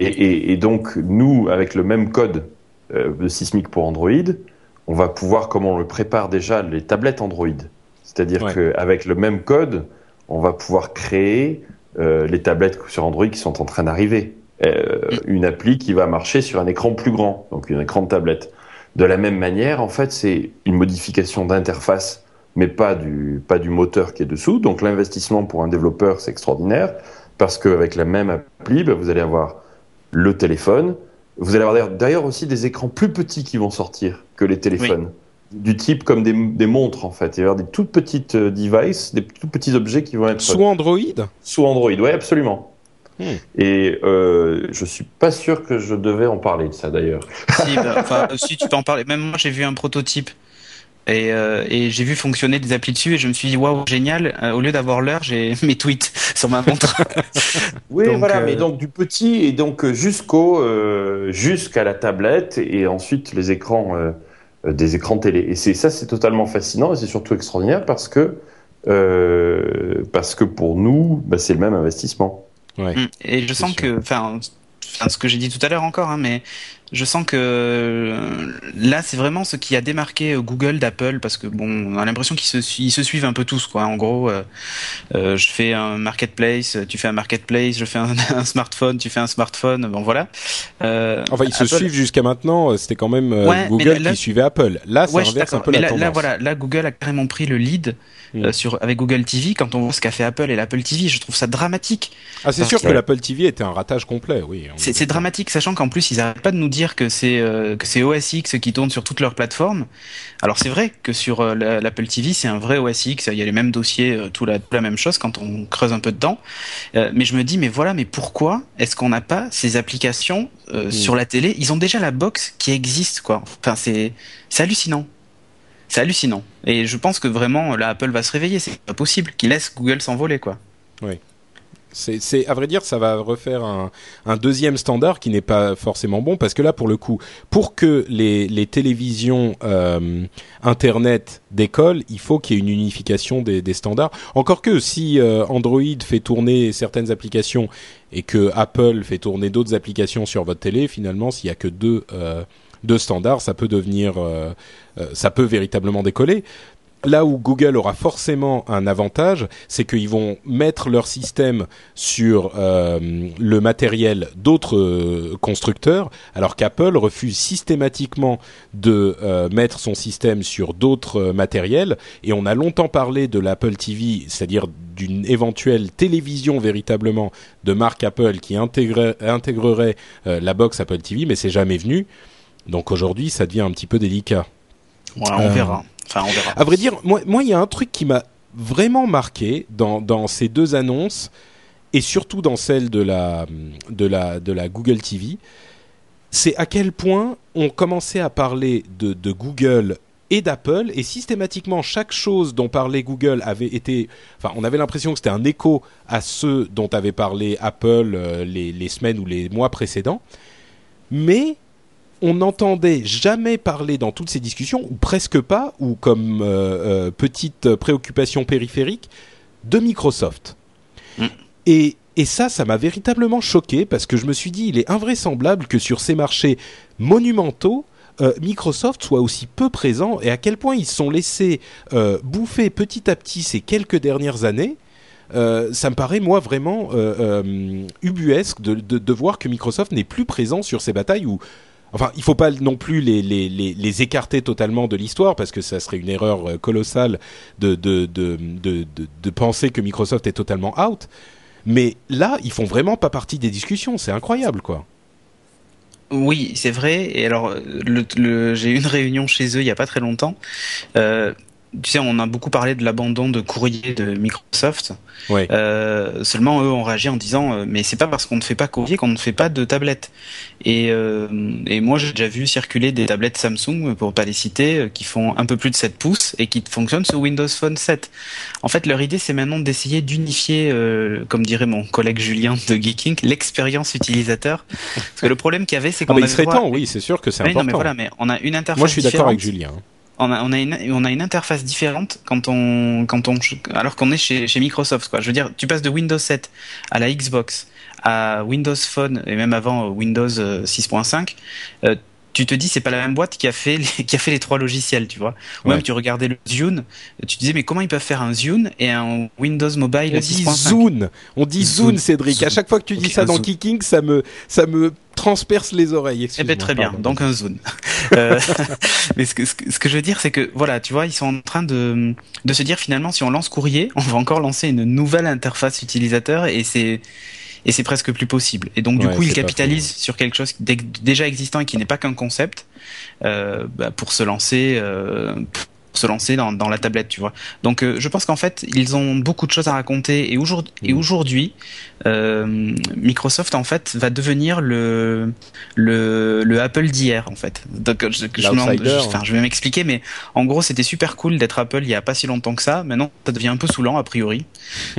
et, donc nous, avec le même code euh, de Sismic pour Android, on va pouvoir, comme on le prépare déjà, les tablettes Android. C'est-à-dire qu'avec le même code, on va pouvoir créer euh, les tablettes sur Android qui sont en train d'arriver. Euh, une appli qui va marcher sur un écran plus grand, donc un écran de tablette. De la même manière, en fait, c'est une modification d'interface, mais pas du, pas du moteur qui est dessous. Donc l'investissement pour un développeur, c'est extraordinaire, parce qu'avec la même appli, bah, vous allez avoir le téléphone, vous allez avoir d'ailleurs aussi des écrans plus petits qui vont sortir que les téléphones. Du type comme des, des, montres en fait. Il va y avoir des toutes petites euh, devices, des tout petits objets qui vont être. Sous Android? Sous Android, oui, absolument. Hmm. Et euh, je suis pas sûr que je devais en parler de ça d'ailleurs. Si, bah, si tu peux en parler. Même moi, j'ai vu un prototype et, euh, et j'ai vu fonctionner des applis dessus et je me suis dit waouh génial. Euh, au lieu d'avoir l'heure, j'ai mes tweets sur ma montre. oui, voilà, mais euh, donc du petit et donc jusqu'au jusqu'à la tablette et ensuite les écrans des écrans télé. Et c'est ça, c'est totalement fascinant et c'est surtout extraordinaire parce que parce que pour nous, bah, c'est le même investissement. Ouais. Mm. Et je sens que, enfin, ce que j'ai dit tout à l'heure encore, hein, mais je sens que euh, là, c'est vraiment ce qui a démarqué euh, Google d'Apple parce que bon, on a l'impression qu'ils se, se suivent un peu tous, quoi. En gros, euh, je fais un marketplace, tu fais un marketplace, je fais un, smartphone, tu fais un smartphone, bon voilà. enfin, ils se suivent jusqu'à maintenant. C'était quand même Google qui suivait Apple. Là, ça inverse un peu la tendance. Là, voilà, là, Google a carrément pris le lead mm. sur avec Google TV. Quand on voit ce qu'a fait Apple et l'Apple TV, je trouve ça dramatique. Ah, c'est sûr que l'Apple TV était un ratage complet, oui. C'est dramatique, sachant qu'en plus, ils n'arrêtent pas de nous dire que c'est euh, que c'est OS X qui tourne sur toutes leurs plateformes. Alors c'est vrai que sur euh, l'Apple TV, c'est un vrai OS X, il y a les mêmes dossiers, euh, tout la, la même chose quand on creuse un peu dedans. mais je me dis mais voilà, mais pourquoi est-ce qu'on n'a pas ces applications hmm. sur la télé? Ils ont déjà la box qui existe quoi. Enfin c'est c'est hallucinant. C'est hallucinant. Et je pense que vraiment là Apple va se réveiller, c'est pas possible qu'il laisse Google s'envoler quoi. Oui. C'est, à vrai dire, ça va refaire un, deuxième standard qui n'est pas forcément bon parce que là, pour le coup, pour que les, télévisions euh, internet décollent, il faut qu'il y ait une unification des, des standards. Encore que si euh, Android fait tourner certaines applications et que Apple fait tourner d'autres applications sur votre télé, finalement, s'il y a que deux euh, deux standards, ça peut devenir, euh, euh, ça peut véritablement décoller là où Google aura forcément un avantage, c'est qu'ils vont mettre leur système sur euh, le matériel d'autres constructeurs, alors qu'Apple refuse systématiquement de mettre son système sur d'autres matériels. Et on a longtemps parlé de l'Apple TV, c'est-à-dire d'une éventuelle télévision véritablement de marque Apple qui intégrerait la box Apple TV, mais c'est jamais venu. Donc aujourd'hui, ça devient un petit peu délicat. on verra. Enfin, on verra. À vrai dire, moi, moi, il y a un truc qui m'a vraiment marqué dans, dans ces deux annonces et surtout dans celle de la, de la, de la Google TV, c'est à quel point on commençait à parler de, de Google et d'Apple et systématiquement chaque chose dont parlait Google avait été enfin on avait l'impression que c'était un écho à ceux dont avait parlé Apple euh, les, les, semaines ou les mois précédents mais on n'entendait jamais parler dans toutes ces discussions, ou presque pas, ou comme euh, euh, petite préoccupation périphérique, de Microsoft. Mm. Et, et ça, ça m'a véritablement choqué parce que je me suis dit, il est invraisemblable que sur ces marchés monumentaux, euh, Microsoft soit aussi peu présent et à quel point ils se sont laissés euh, bouffer petit à petit ces quelques dernières années. Euh, ça me paraît moi vraiment ubuesque de, de, de voir que Microsoft n'est plus présent sur ces batailles où Enfin, il faut pas non plus les, les, les, les écarter totalement de l'histoire parce que ça serait une erreur euh, colossale de, de, de, de, de, penser que Microsoft est totalement out. Mais là, ils font vraiment pas partie des discussions. C'est incroyable, quoi. Oui, c'est vrai. Et alors, j'ai eu une réunion chez eux il y a pas très longtemps. Euh, tu sais, on a beaucoup parlé de l'abandon de courrier de Microsoft. Ouais. Euh, seulement, eux ont réagi en disant, euh, mais c'est pas parce qu'on ne fait pas courrier qu'on ne fait pas de tablette. Et, euh, et moi, j'ai déjà vu circuler des tablettes Samsung, pour pas les citer, qui font un peu plus de 7 pouces et qui fonctionnent sur Windows Phone 7. En fait, leur idée, c'est maintenant d'essayer d'unifier, euh, comme dirait mon collègue Julien de Geeking, l'expérience utilisateur. Parce que le problème qu'il y avait, c'est Ah qu'on bah, il serait droit- temps, oui, c'est sûr que c'est oui, important. non, mais voilà, mais on a une interface. Moi, je suis d'accord avec. Julien. On a, on a une, on a une interface différente quand on, quand on, alors qu'on est chez, chez Microsoft, quoi. Je veux dire, tu passes de Windows 7 à la Xbox, à Windows Phone et même avant euh, Windows euh, 6.5. euh, tu te dis c'est pas la même boîte qui a fait les, qui a fait les trois logiciels, tu vois. Ou Ouais. même tu regardais le Zune, tu te disais mais comment ils peuvent faire un Zune et un Windows Mobile On dit 6.5 Zune. On dit Zune, Zune. Cédric. À chaque fois que tu dis ça dans Zune. Kicking, ça me, ça me transperce les oreilles. Eh ben très bien, donc un zone. Euh, mais ce que, ce que ce que je veux dire, c'est que voilà, tu vois, ils sont en train de, de se dire finalement, si on lance courrier, on va encore lancer une nouvelle interface utilisateur et c'est et c'est presque plus possible. Et donc du Ouais, coup, pas capitalisent sur quelque chose déjà existant et qui n'est pas qu'un concept euh, bah, pour se lancer. Euh, se lancer dans, dans la tablette, tu vois. Donc, euh, je pense qu'en fait, ils ont beaucoup de choses à raconter. Et aujourd'hui, et aujourd'hui, euh, Microsoft en fait va devenir le le, le Apple d'hier en fait. Donc je, vais m'expliquer, mais en gros c'était super cool d'être Apple il y a pas si longtemps que ça. Maintenant ça devient un peu saoulant a priori.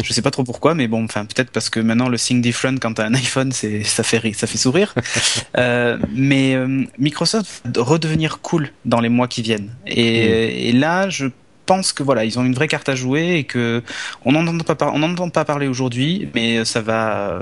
je sais pas trop pourquoi, mais bon, enfin peut-être parce que maintenant le Think Different quand t'as un iPhone c'est ça fait rire, ça fait sourire. Euh, mais Microsoft va redevenir cool dans les mois qui viennent. Et, et là je pense que voilà, ils ont une vraie carte à jouer et que on n'en entend pas, par- on pas parler aujourd'hui, mais ça va,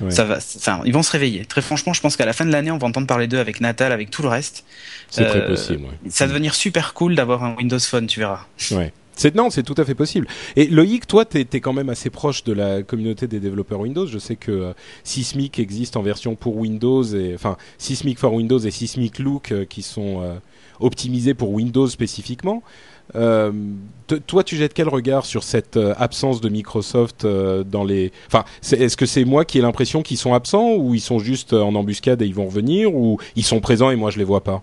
Ouais. ça va, enfin, ils vont se réveiller. Très franchement, je pense qu'à la fin de l'année, on va entendre parler d'eux avec Natal, avec tout le reste. C'est très Euh, possible. ouais. Ça va devenir super cool d'avoir un Windows Phone, tu verras. Ouais. C'est non, c'est tout à fait possible. Et Loïc, toi, t'es es quand même assez proche de la communauté des développeurs Windows. Je sais que euh, Sysmic existe en version pour Windows et enfin Sysmic for Windows et Sysmic Look euh, qui sont optimisés pour Windows spécifiquement. Euh, toi, tu jettes quel regard sur cette euh, absence de Microsoft euh, dans les Enfin, est-ce que c'est moi qui ai l'impression qu'ils sont absents ou ils sont juste en embuscade et ils vont revenir ou ils sont présents et moi je les vois pas?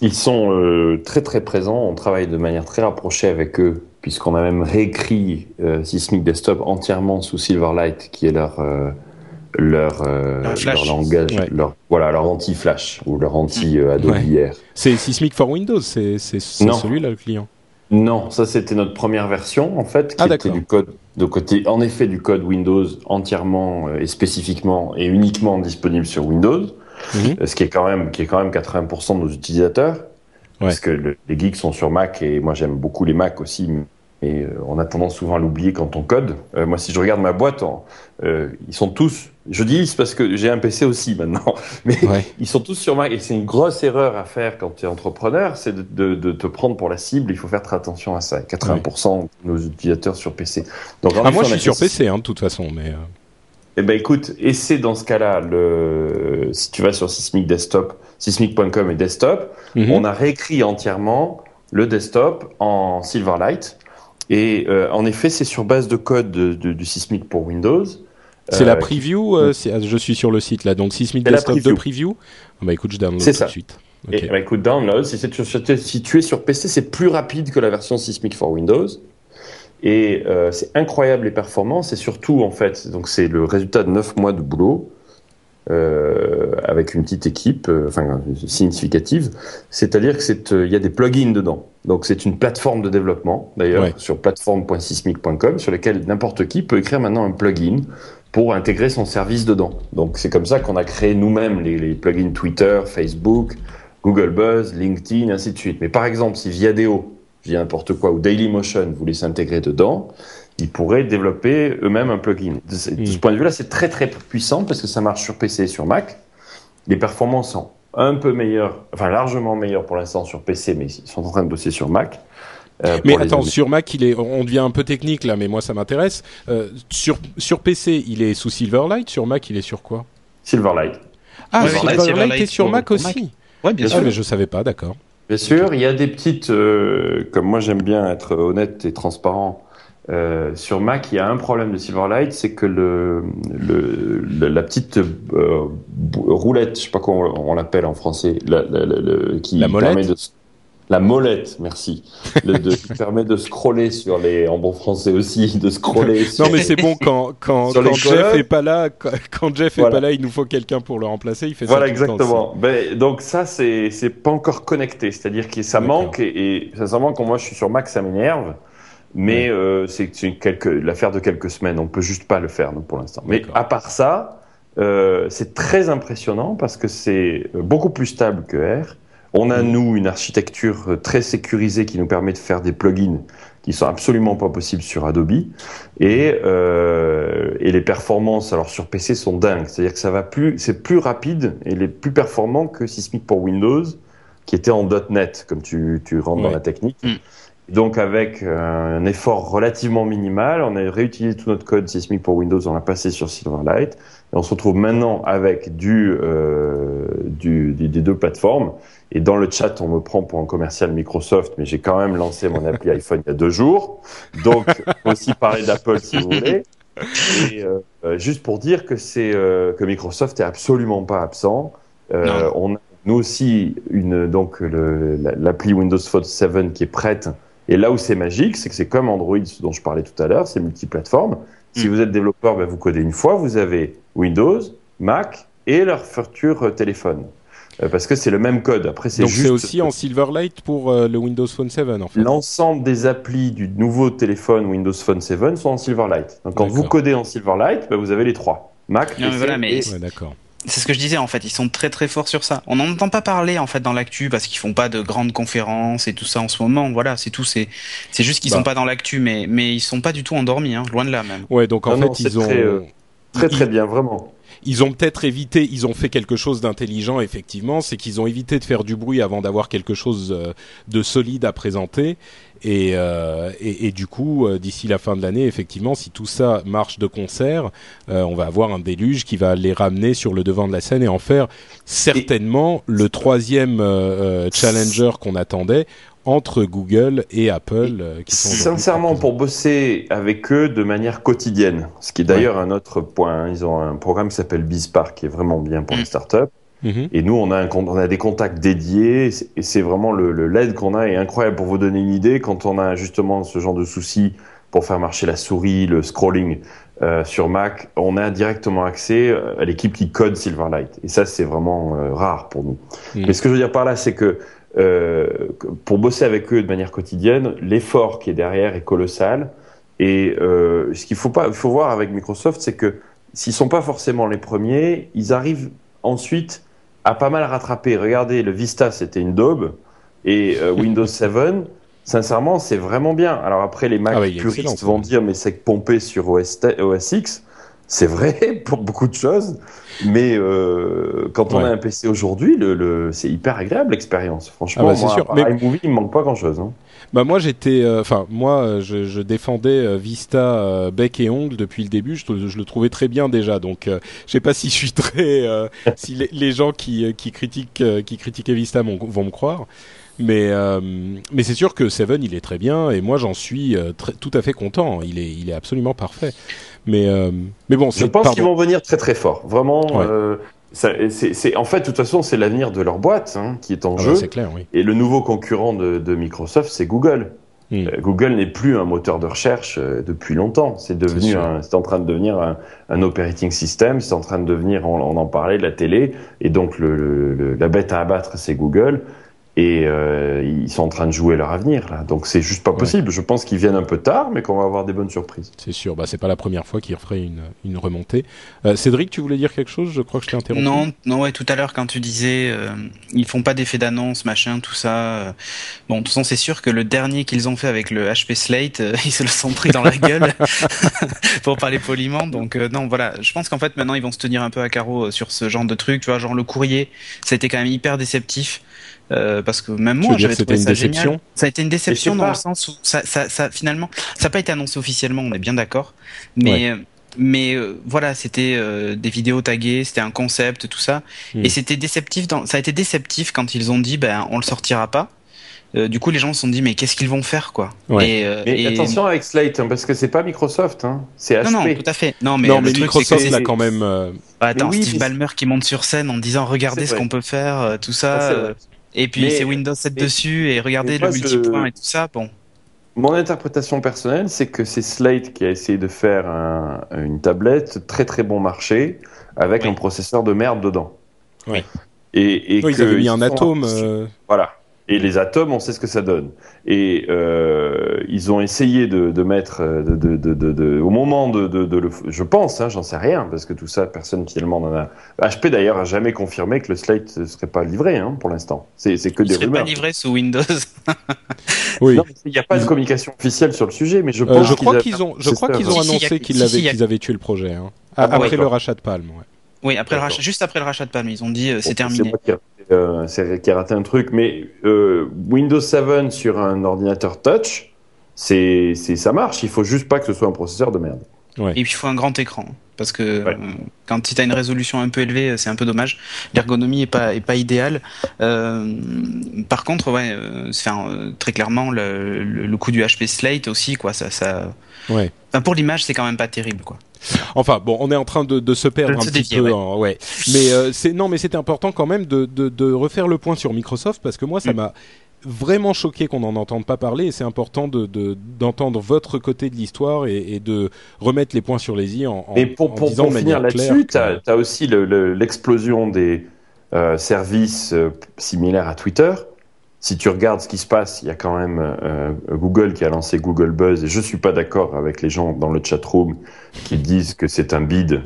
Ils sont très très présents, on travaille de manière très rapprochée avec eux, puisqu'on a même réécrit Sysmic Desktop entièrement sous Silverlight, qui est leur leur, euh, Leur langage, Ouais. leur voilà leur anti-flash ou leur anti-Adobe Ouais. hier. C'est Sysmic for Windows, c'est c'est- c'est Non. celui-là le client. Non, ça c'était notre première version en fait, qui Ah, était d'accord. du code de côté, en effet du code Windows entièrement euh, et spécifiquement et uniquement disponible sur Windows, Mhm. euh, ce qui est quand même qui est quand même 80% de nos utilisateurs, parce que le- les geeks sont sur Mac et moi j'aime beaucoup les Mac aussi, et euh, on a tendance souvent à l'oublier quand on code. Euh, moi si je regarde ma boîte, en- euh, ils sont tous, je dis c'est parce que j'ai un PC aussi maintenant, mais Ouais. ils sont tous sur Mac et c'est une grosse erreur à faire quand tu es entrepreneur, c'est de, de, de te prendre pour la cible. Il faut faire très attention à ça. 80% de nos utilisateurs sur PC. Donc, Ah, moi, je suis sur PC, hein, de toute façon, mais. Eh ben, écoute, c'est dans ce cas-là, le, si tu vas sur Sysmic Desktop, sysmic.com et desktop, mhm. on a réécrit entièrement le desktop en Silverlight. Et euh, en effet, c'est sur base de code de- de- du Sysmic pour Windows. C'est Euh, la preview. euh, c'est- ah, je suis sur le site là, donc Sysmic Desktop de preview. preview. Ah bah écoute, je download C'est tout ça. de suite. Et bah, écoute, download, si, si tu es sur PC, c'est plus rapide que la version Sysmic for Windows. Et euh, c'est incroyable les performances, et surtout, en fait, donc c'est le résultat de 9 mois de boulot, euh, avec une petite équipe, euh, enfin, significative. C'est-à-dire que c'est, euh, il y a des plugins dedans. Donc c'est une plateforme de développement, d'ailleurs, Ouais. sur plateforme.sysmic.com, sur laquelle n'importe qui peut écrire maintenant un plugin pour intégrer son service dedans. Donc c'est comme ça qu'on a créé nous-mêmes les, les, plugins Twitter, Facebook, Google Buzz, LinkedIn, ainsi de suite. Mais par exemple, si Viadeo, via n'importe quoi, ou Dailymotion voulait s'intégrer dedans, ils pourraient développer eux-mêmes un plugin. De ce, de ce point de vue-là, c'est très très puissant parce que ça marche sur PC et sur Mac. Les performances sont un peu meilleures, enfin largement meilleures pour l'instant sur PC, mais ils sont en train de bosser sur Mac. Euh, mais attends, sur Mac, il est, on devient un peu technique là, mais moi ça m'intéresse. Euh, sur sur PC, il est sous Silverlight? Sur Mac, il est sur quoi? Silverlight. Ah, Silverlight, Silverlight est sur Mac aussi. Ouais, bien Ah, sûr. mais je savais pas, d'accord. Bien sûr, il y a des petites, euh, comme moi j'aime bien être honnête et transparent. Euh, sur Mac, il y a un problème de Silverlight, c'est que le, la petite euh, roulette, je sais pas comment on, on l'appelle en français, la, la, la- le- qui La molette permet de la molette, merci, le, de, qui permet de scroller sur les, en bon français aussi, de scroller. sur, Non, mais c'est bon quand quand, Jeff est pas là, quand, quand Jeff est Voilà. pas là, il nous faut quelqu'un pour le remplacer. Il fait Voilà, ça temps exactement. Ben, donc ça, c'est c'est pas encore connecté, c'est-à-dire que ça manque et, et sincèrement, quand moi je suis sur Mac, ça m'énerve. Mais euh, c'est l'affaire de quelques semaines. On peut juste pas le faire nous, pour l'instant. Mais à part ça, euh, c'est très impressionnant parce que c'est euh, beaucoup plus stable que R. On a nous une architecture euh, très sécurisée qui nous permet de faire des plugins qui sont absolument pas possibles sur Adobe et euh, et les performances alors sur PC sont dingues. C'est-à-dire que ça va plus, c'est plus rapide et les plus performants que Sysmic pour Windows qui était en .NET comme tu tu rentres dans la technique. Mm. Donc avec euh, un effort relativement minimal, on a réutilisé tout notre code Sysmic pour Windows, on l'a passé sur Silverlight et on se retrouve maintenant avec du, euh, du, des, des deux plateformes. Et dans le chat, on me prend pour un commercial Microsoft, mais j'ai quand même lancé mon appli iPhone il y a deux jours. Donc, aussi parler d'Apple si vous voulez. Et euh, euh, juste pour dire que c'est euh, que Microsoft est absolument pas absent. Euh, on a nous aussi une donc l'appli Windows Phone 7 qui est prête. Et là où c'est magique, c'est que c'est comme Android ce dont je parlais tout à l'heure, c'est multiplateforme. Si Mm. vous êtes développeur, ben, vous codez une fois, vous avez Windows, Mac et leur futur euh, téléphone. Euh, parce que c'est le même code. Après, c'est Donc juste c'est aussi en Silverlight pour euh, le Windows Phone 7 en fait. l'ensemble des applis du nouveau téléphone Windows Phone 7 sont en Silverlight. Donc quand vous codez en Silverlight, ben, vous avez les trois. Mac, Non, mais PC voilà, mais- et- Ouais, d'accord. C'est ce que je disais en fait, ils sont très très forts sur ça. On n'en entend pas parler en fait dans l'actu parce qu'ils font pas de grandes conférences et tout ça en ce moment. Voilà, c'est tout. C'est c'est juste qu'ils Bah. sont pas dans l'actu, mais mais ils sont pas du tout endormis, hein, loin de là même. Ouais, donc en Non, fait non, ils ont très, euh, très bien, vraiment. ils ont peut-être évité, ils ont fait quelque chose d'intelligent effectivement, c'est qu'ils ont évité de faire du bruit avant d'avoir quelque chose euh, de solide à présenter. Et, euh, et, et du coup, euh, d'ici la fin de l'année, effectivement, si tout ça marche de concert, euh, on va avoir un déluge qui va les ramener sur le devant de la scène et en faire certainement le troisième euh, euh, challenger qu'on attendait entre Google et Apple. euh, qui sont Sincèrement, pour bosser avec eux de manière quotidienne, ce qui est d'ailleurs un autre point, hein, ils ont un programme qui s'appelle BizSpark qui est vraiment bien pour les startups. Mhm. Et nous, on a, un, con- on a des contacts dédiés, et c'est- vraiment le, le l'aide qu'on a est incroyable pour vous donner une idée. Quand on a justement ce genre de soucis pour faire marcher la souris, le scrolling euh, sur Mac, on a directement accès euh, à l'équipe qui code Silverlight. Et ça, c'est vraiment euh, rare pour nous. Mm. Mais ce que je veux dire par là, c'est que euh, pour bosser avec eux de manière quotidienne, l'effort qui est derrière est colossal. Et euh, ce qu'il faut pas, faut voir avec Microsoft, c'est que s'ils sont pas forcément les premiers, ils arrivent ensuite à pas mal rattraper. Regardez, le Vista, c'était une daube, et euh, Windows 7, sincèrement, c'est vraiment bien. Alors après, les Mac Ah ouais, puristes vont dire, mais c'est pompé sur OS, OS X. C'est vrai pour beaucoup de choses, mais euh, quand on Ouais. a un PC aujourd'hui, le, le- c'est hyper agréable l'expérience. Franchement, Ah bah, moi, sûr. Mais- iMovie, il me manque pas grand-chose. Hein. Bah moi j'étais, euh, enfin moi euh, je, je défendais euh, Vista euh, bec et ongle depuis le début. Je, je le trouvais très bien déjà. Donc euh, je sais pas si je suis très, euh, si les, les gens qui qui critiquent qui critiquaient Vista vont me croire. Mais euh, mais c'est sûr que Seven il est très bien et moi j'en suis euh, très- tout à fait content. Il est il est absolument parfait. Mais euh, mais bon Je pense qu'ils vont venir très très fort. Vraiment, Ouais. C'est, en fait, de toute façon, c'est l'avenir de leur boîte hein, qui est en Ah jeu. bah, c'est clair oui. Et le nouveau concurrent de, de Microsoft, c'est Google. Mm. Euh, Google n'est plus un moteur de recherche euh, depuis longtemps. C'est devenu, c'est en train de devenir un, un operating system. C'est en train de devenir, on, on en parlait, la télé. Et donc le, le- le- la bête à abattre, c'est Google. Et euh, ils sont en train de jouer leur avenir là. Donc c'est juste pas possible. Je pense qu'ils viennent un peu tard, mais qu'on va avoir des bonnes surprises. C'est sûr. Bah c'est pas la première fois qu'ils referaient une, une remontée. Euh, Cédric, tu voulais dire quelque chose? Je crois que je t'ai interrompu. Non, non, ouais, tout à l'heure quand tu disais euh, ils font pas d'effet d'annonce, machin, tout ça. euh, bon, de toute façon, c'est sûr que le dernier qu'ils ont fait avec le HP Slate, euh, ils se le sont pris dans la gueule, pour parler poliment. Donc euh, non, voilà. Je pense qu'en fait maintenant ils vont se tenir un peu à carreau sur ce genre de truc. Tu vois, genre le courrier, ça a été quand même hyper déceptif. Euh, parce que même moi j'avais trouvé une ça déception génial. Ça a été une déception dans pas. le sens où ça, ça, ça finalement ça n'a pas été annoncé officiellement, on est bien d'accord. Mais mais euh, voilà, c'était euh, des vidéos taguées, c'était un concept, tout ça, Hmm. et c'était déceptif. Dans, ça a été déceptif quand ils ont dit ben on le sortira pas. Euh, du coup, les gens se sont dit mais qu'est-ce qu'ils vont faire quoi Ouais. Et, euh, Mais et- attention avec Slate, hein, parce que c'est pas Microsoft, hein, c'est HP. Non non, tout à fait. Non mais non, le mais truc, Microsoft l'a quand même. euh, Bah, attends, oui, Steve Ballmer qui monte sur scène en disant regardez ce qu'on peut faire, euh, tout ça. Et puis c'est Windows 7 mais- dessus et regardez le je- multipoint et tout ça. Bon. Mon interprétation personnelle, c'est que c'est Slate qui a essayé de faire un- une tablette très très bon marché avec Oui. un processeur de merde dedans. Oui. Et, et oui, ils que avaient mis ils un atome. euh, Voilà. Et les atomes, on sait ce que ça donne. Et euh, ils ont essayé de, de mettre, euh, de, de, de, de- de- au moment de, de, de le, je pense, hein, j'en sais rien, parce que tout ça, personne finalement n'en a. HP d'ailleurs a jamais confirmé que le Slate ne serait pas livré hein, pour l'instant. C'est c'est que Il des serait pas rumeurs. livré sous Windows. Oui. Il n'y a pas de communication officielle sur le sujet, mais je Euh, pense je crois qu'ils ont, je crois qu'ils ont annoncé qu'ils avaient, qu'ils tué le projet. Hein. Ah, Après le rachat de Palm. Ouais. Oui, après le rachat, juste après le rachat de Palm, ils ont dit euh, c'est Bon, terminé. Euh, c'est- qui ai raté un truc, mais euh, Windows 7 sur un ordinateur touch, c'est, ça marche. Il faut juste pas que ce soit un processeur de merde. Ouais. Et puis il faut un grand écran parce que Ouais. euh, quand tu as une résolution un peu élevée, euh, c'est un peu dommage. L'ergonomie est pas est pas idéale. Euh, par contre, ouais, enfin, très clairement le, le, le coup du HP Slate aussi quoi, ça ça. Ouais. Enfin, pour l'image, c'est quand même pas terrible quoi. Enfin bon, on est en train de, de se perdre De un se petit dévier, peu. ouais. en- ouais. Mais euh, c'est non, mais c'était important quand même de, de, de refaire le point sur Microsoft parce que moi ça Mm. m'a vraiment choqué qu'on n'en entende pas parler et c'est important de de- d'entendre votre côté de l'histoire et, et de remettre les points sur les i en, en, Mais pour, en pour, disant pour de finir là-dessus, tu as, aussi le- le- l'explosion des euh, services euh, similaires à Twitter. Si tu regardes ce qui se passe, il y a quand même euh, Google qui a lancé Google Buzz, et je suis pas d'accord avec les gens dans le chat room qui disent que c'est un bid,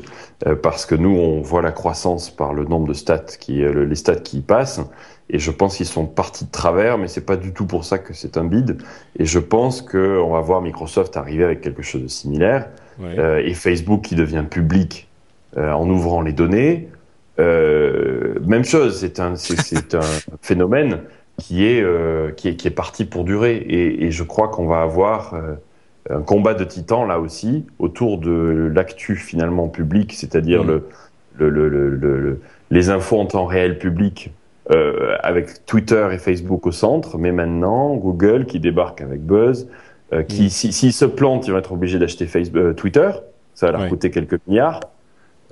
euh, parce que nous, on voit la croissance par le nombre de stats, qui, euh, les stats qui y passent, et je pense qu'ils sont partis de travers, mais c'est pas du tout pour ça que c'est un bid, et je pense qu'on va voir Microsoft arriver avec quelque chose de similaire. Ouais. Et Facebook qui devient public en ouvrant les données. Même chose, c'est un, c'est un phénomène qui est, euh, qui est, qui est parti pour durer. Et, et je crois qu'on va avoir euh, un combat de titans là aussi autour de l'actu finalement public, c'est-à-dire Mhm. le, le, le, le, le- le- les infos en temps réel public. euh, avec Twitter et Facebook au centre, mais maintenant Google qui débarque avec Buzz, euh, qui Mhm. si- s'ils se plantent, ils vont être obligés d'acheter Facebook, euh, Twitter. Ça va leur Ouais. coûter quelques milliards.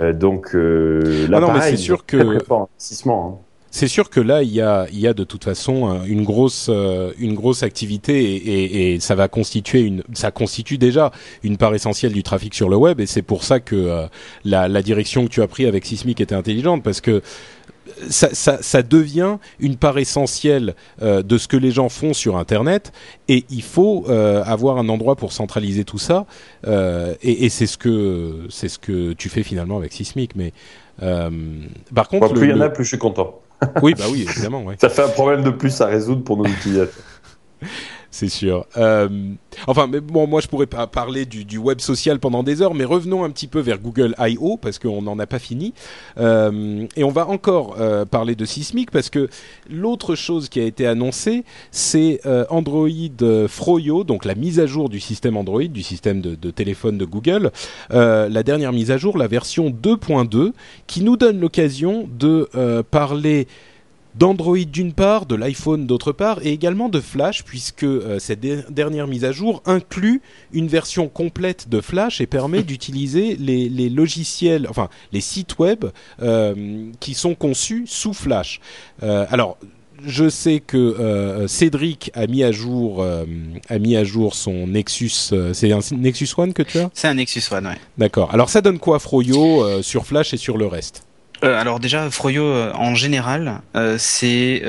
Euh, donc euh, là, Ah non, mais pareil, c'est sûr très, que- très fort investissement. hein. C'est sûr que là, il y a, il y a de toute façon un- une grosse, euh, une grosse activité et, et, et ça va constituer une, ça constitue déjà une part essentielle du trafic sur le web et c'est pour ça que euh, la, la direction que tu as pris avec Sismic était intelligente parce que ça, ça, ça devient une part essentielle euh, de ce que les gens font sur Internet et il faut euh, avoir un endroit pour centraliser tout ça euh, et, et c'est ce que c'est ce que tu fais finalement avec Sismic. Mais euh, par contre, Moi, plus le- il y en a, plus je suis content. Oui, bah oui, évidemment, ouais. Ça fait un problème de plus à résoudre pour nos utilisateurs. C'est sûr. Euh, enfin, bon, moi je pourrais pas parler du, web social pendant des heures, mais revenons un petit peu vers Google I.O. parce qu'on n'en a pas fini. Euh, et on va encore euh, parler de Sismic parce que l'autre chose qui a été annoncée, c'est Android Froyo, donc la mise à jour du système Android, du système de, téléphone de Google. La dernière mise à jour, la version 2.2, qui nous donne l'occasion de parler d'Android d'une part, de l'iPhone d'autre part, et également de Flash, puisque euh, cette der- dernière mise à jour inclut une version complète de Flash et permet d'utiliser les, les logiciels, enfin les sites web euh, qui sont conçus sous Flash. Euh, alors. Je sais que euh, Cédric a mis à jour euh, a mis à jour son Nexus. euh, c'est un Nexus One que tu as? C'est un Nexus One, ouais. D'accord. Alors ça donne quoi Froyo sur Flash et sur le reste? Euh, alors déjà, Froyo euh, en général, euh, c'est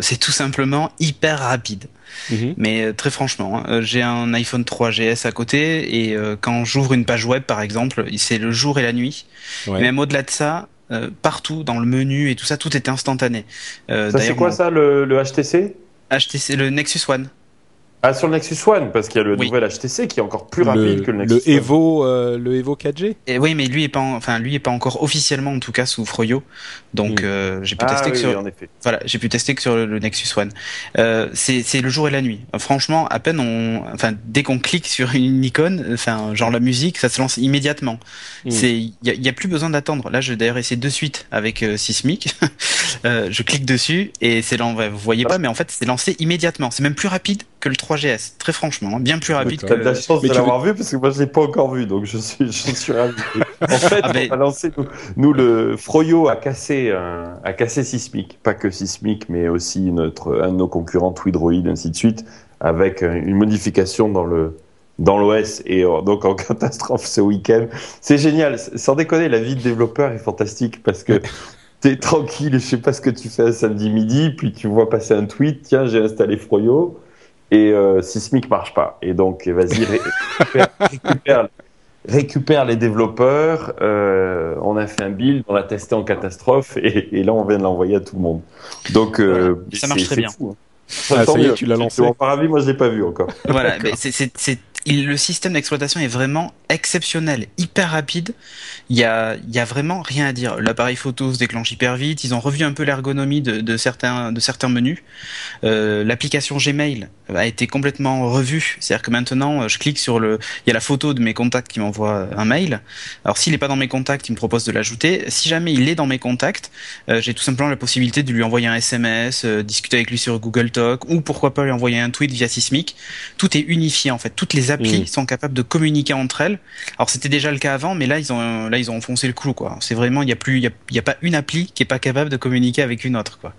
c'est tout simplement hyper rapide. Mhm. Mais très franchement, hein, j'ai un iPhone 3GS à côté et quand j'ouvre une page web par exemple, c'est le jour et la nuit. Ouais. Et même au-delà de ça, partout dans le menu et tout ça, tout est instantané. ça c'est quoi ça le, le HTC HTC, le Nexus One. Ah, sur le Nexus One, parce qu'il y a le Oui. nouvel HTC qui est encore plus rapide que le Nexus le One. Evo, euh, le Evo 4G. Et oui, mais lui est pas, en- enfin lui est pas encore officiellement en tout cas sous Froyo. Donc Mm. euh, j'ai pu Ah tester que oui, sur oui. Voilà, j'ai pu tester que sur le, le Nexus One. Euh, c'est c'est le jour et la nuit. Franchement, à peine on, enfin dès qu'on clique sur une icône, enfin genre la musique, ça se lance immédiatement. Mm. C'est, il y a, y a plus besoin d'attendre. Là, je vais d'ailleurs essayer de suite avec euh, Sismic. Euh, je clique dessus et c'est là, vous voyez pas, mais en fait c'est lancé immédiatement. C'est même plus rapide que le 3GS. Très franchement, hein, bien plus rapide que. T'as de la chance Mais de l'avoir vu parce que moi je l'ai pas encore vu donc je suis, je suis ravi. En fait, Ah, mais- on a lancé nous, nous, le Froyo a cassé a cassé Sismic, pas que Sismic mais aussi notre un de nos concurrents Twidroid ainsi de suite avec une modification dans le dans l'OS et euh, donc en catastrophe ce week-end. C'est génial, sans déconner, la vie de développeur est fantastique parce que t'es tranquille, je sais pas ce que tu fais un samedi midi, puis tu vois passer un tweet, tiens j'ai installé Froyo et euh, Sismic marche pas. Et donc vas-y ré- récupère, récupère, récupère les développeurs. euh, on a fait un build, on l'a testé en catastrophe et, et là on vient de l'envoyer à tout le monde. Donc euh, Ça marche très bien. fou, hein. Ah, Tant ça y est, mieux. tu l'as lancé. En paravis, moi je l'ai pas vu encore. Voilà, c'est, le système d'exploitation est vraiment exceptionnel, hyper rapide. Il y a, vraiment rien à dire. L'appareil photo se déclenche hyper vite. Ils ont revu un peu l'ergonomie de, certains, menus. Euh, l'application Gmail a été complètement revue. C'est-à-dire que maintenant, je clique sur le, il y a la photo de mes contacts qui m'envoie un mail. Alors s'il n'est pas dans mes contacts, il me propose de l'ajouter. Si jamais il est dans mes contacts, euh, j'ai tout simplement la possibilité de lui envoyer un SMS, euh, discuter avec lui sur Google Talk, ou pourquoi pas lui envoyer un tweet via Sismic. Tout est unifié en fait. Toutes les applis Mm. sont capables de communiquer entre elles. Alors c'était déjà le cas avant, mais là ils ont là ils ont enfoncé le clou quoi. C'est vraiment il y a plus il y a, il y a pas une appli qui est pas capable de communiquer avec une autre quoi.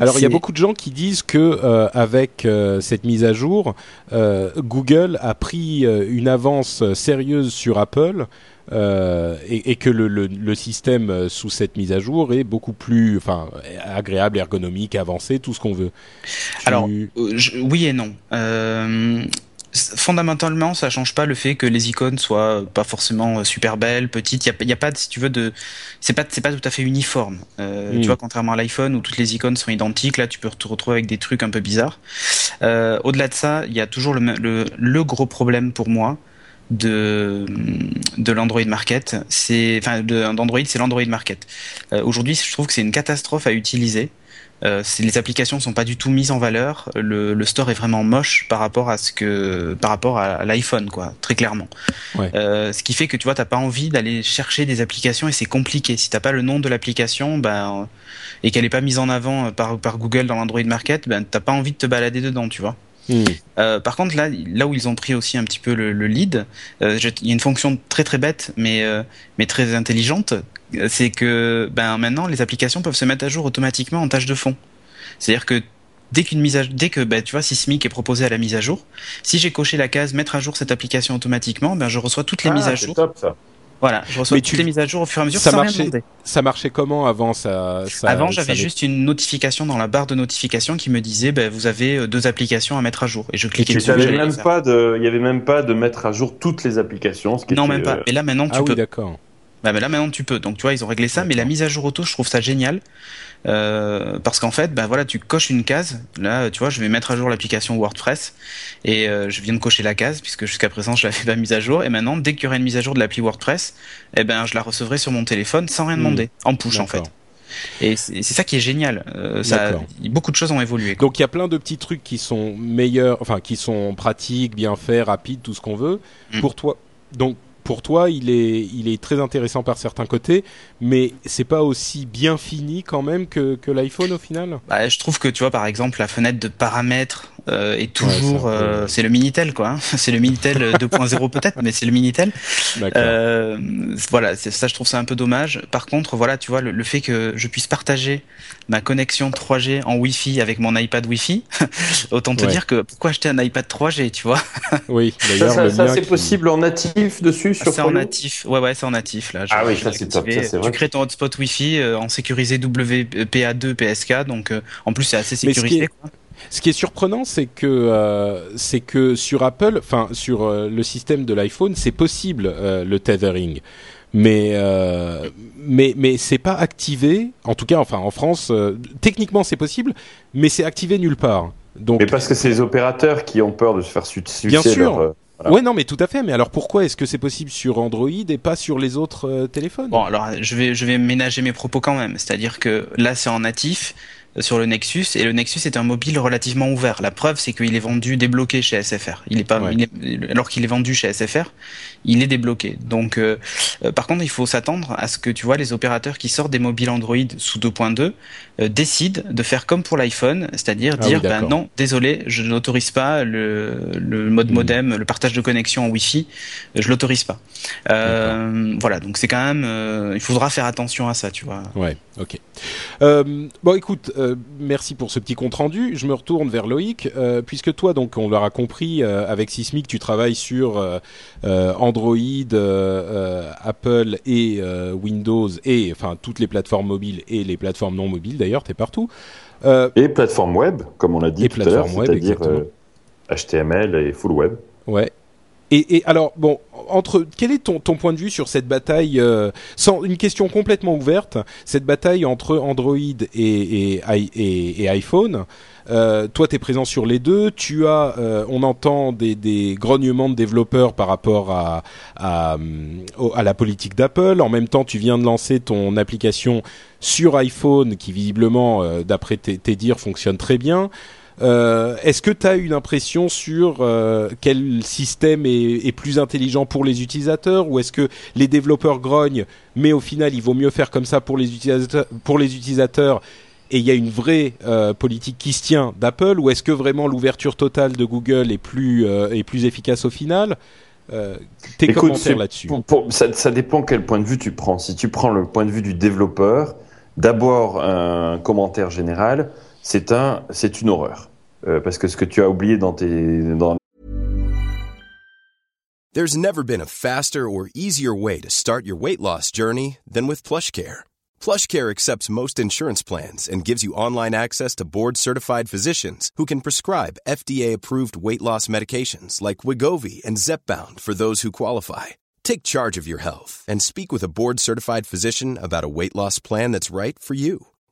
Alors il y a beaucoup de gens qui disent que euh, avec euh, cette mise à jour, euh, Google a pris une avance sérieuse sur Apple. euh, et, et que le, le, le système sous cette mise à jour est beaucoup plus, enfin, agréable, ergonomique, avancé, tout ce qu'on veut. Tu- Alors, Euh, je- oui et non. Euh, fondamentalement, ça change pas le fait que les icônes soient pas forcément euh, super belles, petites. Il y a, y a pas, de- si tu veux, de, c'est pas, c'est pas tout à fait uniforme. Euh, Mm. Tu vois, contrairement à l'iPhone où toutes les icônes sont identiques, là, tu peux te retrouver avec des trucs un peu bizarres. Euh, Au-delà de ça, il y a toujours le, me- le, le gros problème pour moi de de l'Android Market, c'est enfin d'Android, c'est l'Android Market. Euh, Aujourd'hui, je trouve que c'est une catastrophe à utiliser. Euh, les applications sont pas du tout mises en valeur. Le, le store est vraiment moche par rapport à ce que, par rapport à l'iPhone, quoi, très clairement. Ouais. Euh, ce qui fait que tu vois, t'as pas envie d'aller chercher des applications et c'est compliqué. Si t'as pas le nom de l'application, ben, euh, et qu'elle est pas mise en avant par, par Google dans l'Android Market, ben, t'as pas envie de te balader dedans, tu vois. Hmm. Euh, par contre, là, là où ils ont pris aussi un petit peu le, le lead, euh, il y a une fonction très très bête, mais euh, mais très intelligente, euh, c'est que ben maintenant les applications peuvent se mettre à jour automatiquement en tâche de fond. C'est-à-dire que dès qu'une mise à dès que ben, tu vois Sismic est proposé à la mise à jour, si j'ai coché la case mettre à jour cette application automatiquement, ben je reçois toutes les Ah, mises à c'est jour. top ça. Voilà, je reçois Mais toutes tu- les mises à jour au fur et à mesure ça sans rien marchait- demander. Ça marchait comment avant? Ça, ça Avant, j'avais juste une notification dans la barre de notification qui me disait ben, vous avez euh, deux applications à mettre à jour et je cliquais Et dessus. il y avait même pas de mettre à jour toutes les applications. Ce qui Non, était, même pas. euh, Et là maintenant tu Ah peux. oui, d'accord. Bah, mais là maintenant tu peux. Donc tu vois ils ont réglé ça, mais la mise à jour auto je trouve ça génial Euh, parce qu'en fait bah voilà tu coches une case. Là tu vois je vais mettre à jour l'application WordPress et euh, je viens de cocher la case puisque jusqu'à présent je l'avais pas mise à jour et maintenant dès qu'il y aurait une mise à jour de l'appli WordPress, eh ben je la recevrai sur mon téléphone sans rien Hmm. demander en push en fait. Et c'est ça qui est génial. Euh, ça, beaucoup de choses ont évolué. quoi. Donc il y a plein de petits trucs qui sont meilleurs, enfin qui sont pratiques, bien faits, rapides, tout ce qu'on veut. Mm. Pour toi, donc pour toi, il est, il est très intéressant par certains côtés, mais c'est pas aussi bien fini quand même que, que l'iPhone au final? Bah, je trouve que tu vois par exemple la fenêtre de paramètres euh, est toujours, euh, c'est le Minitel quoi. Hein. c'est le Minitel 2.0 peut-être, mais c'est le Minitel. Euh, voilà, ça je trouve ça un peu dommage. Par contre, voilà, tu vois, le, fait que je puisse partager ma connexion 3G en Wi-Fi avec mon iPad Wi-Fi, autant te dire que pourquoi acheter un iPad 3G, tu vois? Oui. Ça, ça, c'est possible en natif dessus sur. C'est en natif. Ouais, ouais, c'est en natif là. ah oui, ça c'est top. tu crées ton hotspot Wi-Fi en sécurisé WPA2 PSK, donc en plus c'est assez sécurisé. Quoi. Ce qui est surprenant, c'est que euh, c'est que sur Apple, enfin sur euh, le système de l'iPhone, c'est possible euh, le tethering, mais euh, mais mais c'est pas activé. En tout cas, enfin en France, techniquement c'est possible, mais c'est activé nulle part. Donc. Mais parce que c'est les opérateurs qui ont peur de se faire sucer. Bien sûr. Ouais, non, mais tout à fait. Mais alors pourquoi est-ce que c'est possible sur Android et pas sur les autres téléphones? Bon, alors je vais je vais ménager mes propos quand même. C'est-à-dire que là, c'est en natif sur le Nexus et le Nexus est un mobile relativement ouvert. La preuve, c'est qu'il est vendu débloqué chez SFR. Il est pas, alors qu'il est vendu chez SFR, il est débloqué. Donc, euh, euh, par contre, il faut s'attendre à ce que tu vois les opérateurs qui sortent des mobiles Android sous 2.2 euh, décident de faire comme pour l'iPhone, c'est-à-dire ah dire ben non, désolé, je n'autorise pas le, le mode hmm. modem, le partage de connexion en Wi-Fi, je l'autorise pas. voilà, donc c'est quand même, il faudra faire attention à ça, tu vois. Ouais, ok. bon, écoute merci pour ce petit compte rendu. Je me retourne vers Loïc, euh, puisque toi, donc, on l'aura compris, euh, avec Sismic, tu travailles sur Android, Apple et Windows, et enfin toutes les plateformes mobiles et les plateformes non mobiles. D'ailleurs, t'es partout. et plateformes web, comme on l'a dit tout à l'heure, c'est-à-dire HTML et full web. Ouais. Et, et, alors, bon, entre quel est ton, ton point de vue sur cette bataille euh, Sans une question complètement ouverte, cette bataille entre Android et, et, et iPhone. Euh, toi, tu es présent sur les deux. Tu as, euh, on entend des, des, grognements de développeurs par rapport à, à, à la politique d'Apple. En même temps, tu viens de lancer ton application sur iPhone, qui visiblement, euh, d'après tes, tes dires, fonctionne très bien. Euh, Est-ce que tu as une impression sur euh, quel système est, est, plus intelligent pour les utilisateurs ou est-ce que les développeurs grognent mais au final il vaut mieux faire comme ça pour les utilisateurs, pour les utilisateurs et il y a une vraie euh, politique qui se tient d'Apple ou est-ce que vraiment l'ouverture totale de Google est plus, est plus efficace au final? Euh, tes Écoute, commentaires là-dessus ça, ça dépend quel point de vue tu prends. Si tu prends le point de vue du développeur, d'abord un commentaire général c'est un, c'est une horreur. Euh, parce que ce que tu as oublié dans tes, dans There's never been a faster or easier way to start your weight loss journey than with PlushCare. PlushCare accepts most insurance plans and gives you online access to board-certified physicians who can prescribe FDA-approved weight loss medications like Wigovi and Zepbound for those who qualify. Take charge of your health and speak with a board-certified physician about a weight loss plan that's right for you.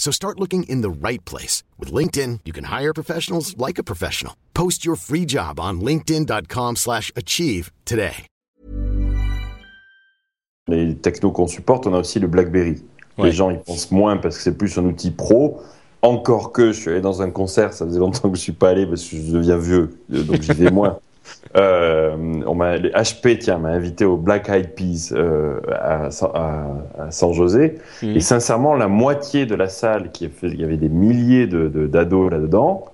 So start looking in the right place. With LinkedIn, you can hire professionals like a professional. Post your free job on linkedin.com slash achieve today. Les technos qu'on supporte, on a aussi le BlackBerry. Ouais. Les gens y pensent moins parce que c'est plus un outil pro. Encore que je suis allé dans un concert, ça faisait longtemps que je suis pas allé parce que je deviens vieux, donc j'y vais moins. Euh, on m'a, HP, tiens, m'a invité au Black Eyed Peas euh, à, à, San José. Mhm. Et sincèrement, la moitié de la salle, qui fait, il y avait des milliers de, d'ados là-dedans,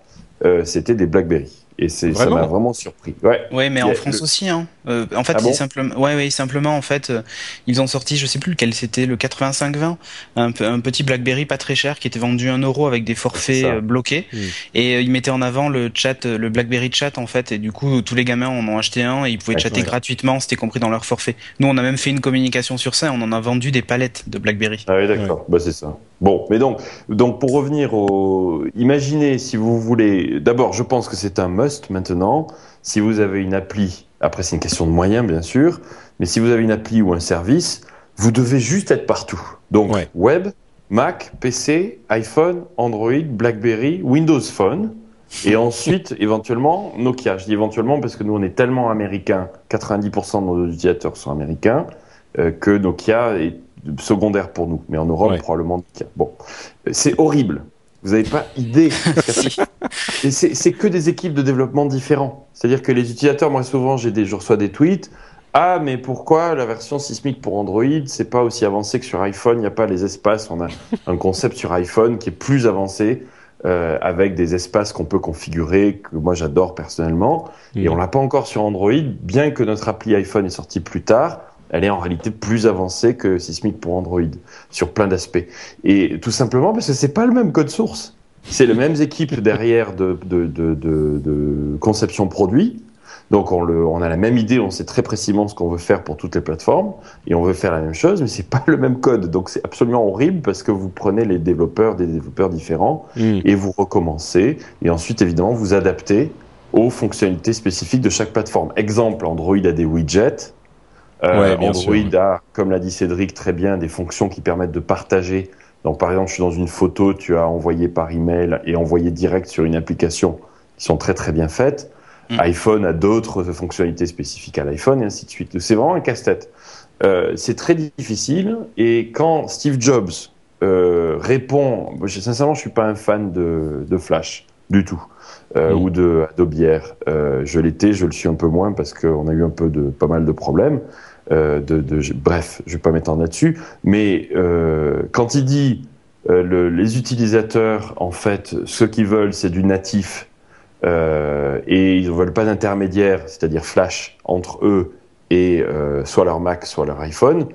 euh, c'était des Blackberry. Et c'est, ça m'a vraiment? surpris. Ouais. Ouais, mais en France aussi. Hein. Euh, en fait, ah simplement, ouais, ouais, simplement, en fait, euh, ils ont sorti, je sais plus lequel c'était, le 8520, un, un petit BlackBerry pas très cher qui était vendu un euro avec des forfaits euh, bloqués. Hmm. Et ils mettaient en avant le chat, le BlackBerry Chat en fait. Et du coup, tous les gamins en ont acheté un et ils pouvaient chatter gratuitement. C'était compris dans leur forfait. Nous, on a même fait une communication sur ça. On en a vendu des palettes de BlackBerry. Ah oui, d'accord. Bah c'est ça. Bon, mais donc, donc pour revenir au, imaginez si vous voulez. D'abord, je pense que c'est un must maintenant. Si vous avez une appli, après c'est une question de moyens bien sûr, mais si vous avez une appli ou un service, vous devez juste être partout. Donc web, Mac, PC, iPhone, Android, BlackBerry, Windows Phone. Et ensuite, éventuellement, Nokia. Je dis éventuellement parce que nous, on est tellement américains, 90% de nos utilisateurs sont américains, euh, que Nokia est secondaire pour nous. Mais en Europe, Ouais. probablement. Bon, c'est horrible. Vous n'avez pas idée. C'est que des équipes de développement différents. C'est-à-dire que les utilisateurs, moi souvent, j'ai des, je reçois des tweets. Ah, mais pourquoi la version sismique pour Android, c'est pas aussi avancé que sur iPhone? Il n'y a pas les espaces. On a un concept sur iPhone qui est plus avancé, euh, avec des espaces qu'on peut configurer, que moi j'adore personnellement. Et Mhm. on l'a pas encore sur Android, bien que notre appli iPhone est sortie plus tard. Elle est en réalité plus avancée que Sismic pour Android sur plein d'aspects. Et tout simplement parce que c'est pas le même code source. C'est les mêmes équipes derrière de, de, de, de, de conception produit. Donc on, le, on a la même idée, on sait très précisément ce qu'on veut faire pour toutes les plateformes et on veut faire la même chose, mais c'est pas le même code. Donc c'est absolument horrible parce que vous prenez les développeurs des développeurs différents Mm. et vous recommencez et ensuite évidemment vous adaptez aux fonctionnalités spécifiques de chaque plateforme. Exemple, Android a des widgets. Euh, Ouais, Android sûr. a, comme l'a dit Cédric très bien, des fonctions qui permettent de partager. Donc par exemple, je suis dans une photo, tu as envoyé par email et envoyé direct sur une application qui sont très très bien faites. Mm. iPhone a d'autres fonctionnalités spécifiques à l'iPhone et ainsi de suite. C'est vraiment un casse-tête. Euh, c'est très difficile et quand Steve Jobs euh, répond, sincèrement, je suis pas un fan de, de Flash du tout, euh, Mm. ou de Adobe Air. Euh, je l'étais, je le suis un peu moins parce qu'on a eu un peu de pas mal de problèmes. Euh, de, de, je- bref, je vais pas m'étendre là-dessus, mais euh, quand il dit euh, le- les utilisateurs, en fait, ce qu'ils veulent, c'est du natif. Et ils ne veulent pas d'intermédiaire, c'est-à-dire Flash, entre eux et soit leur Mac, soit leur iPhone.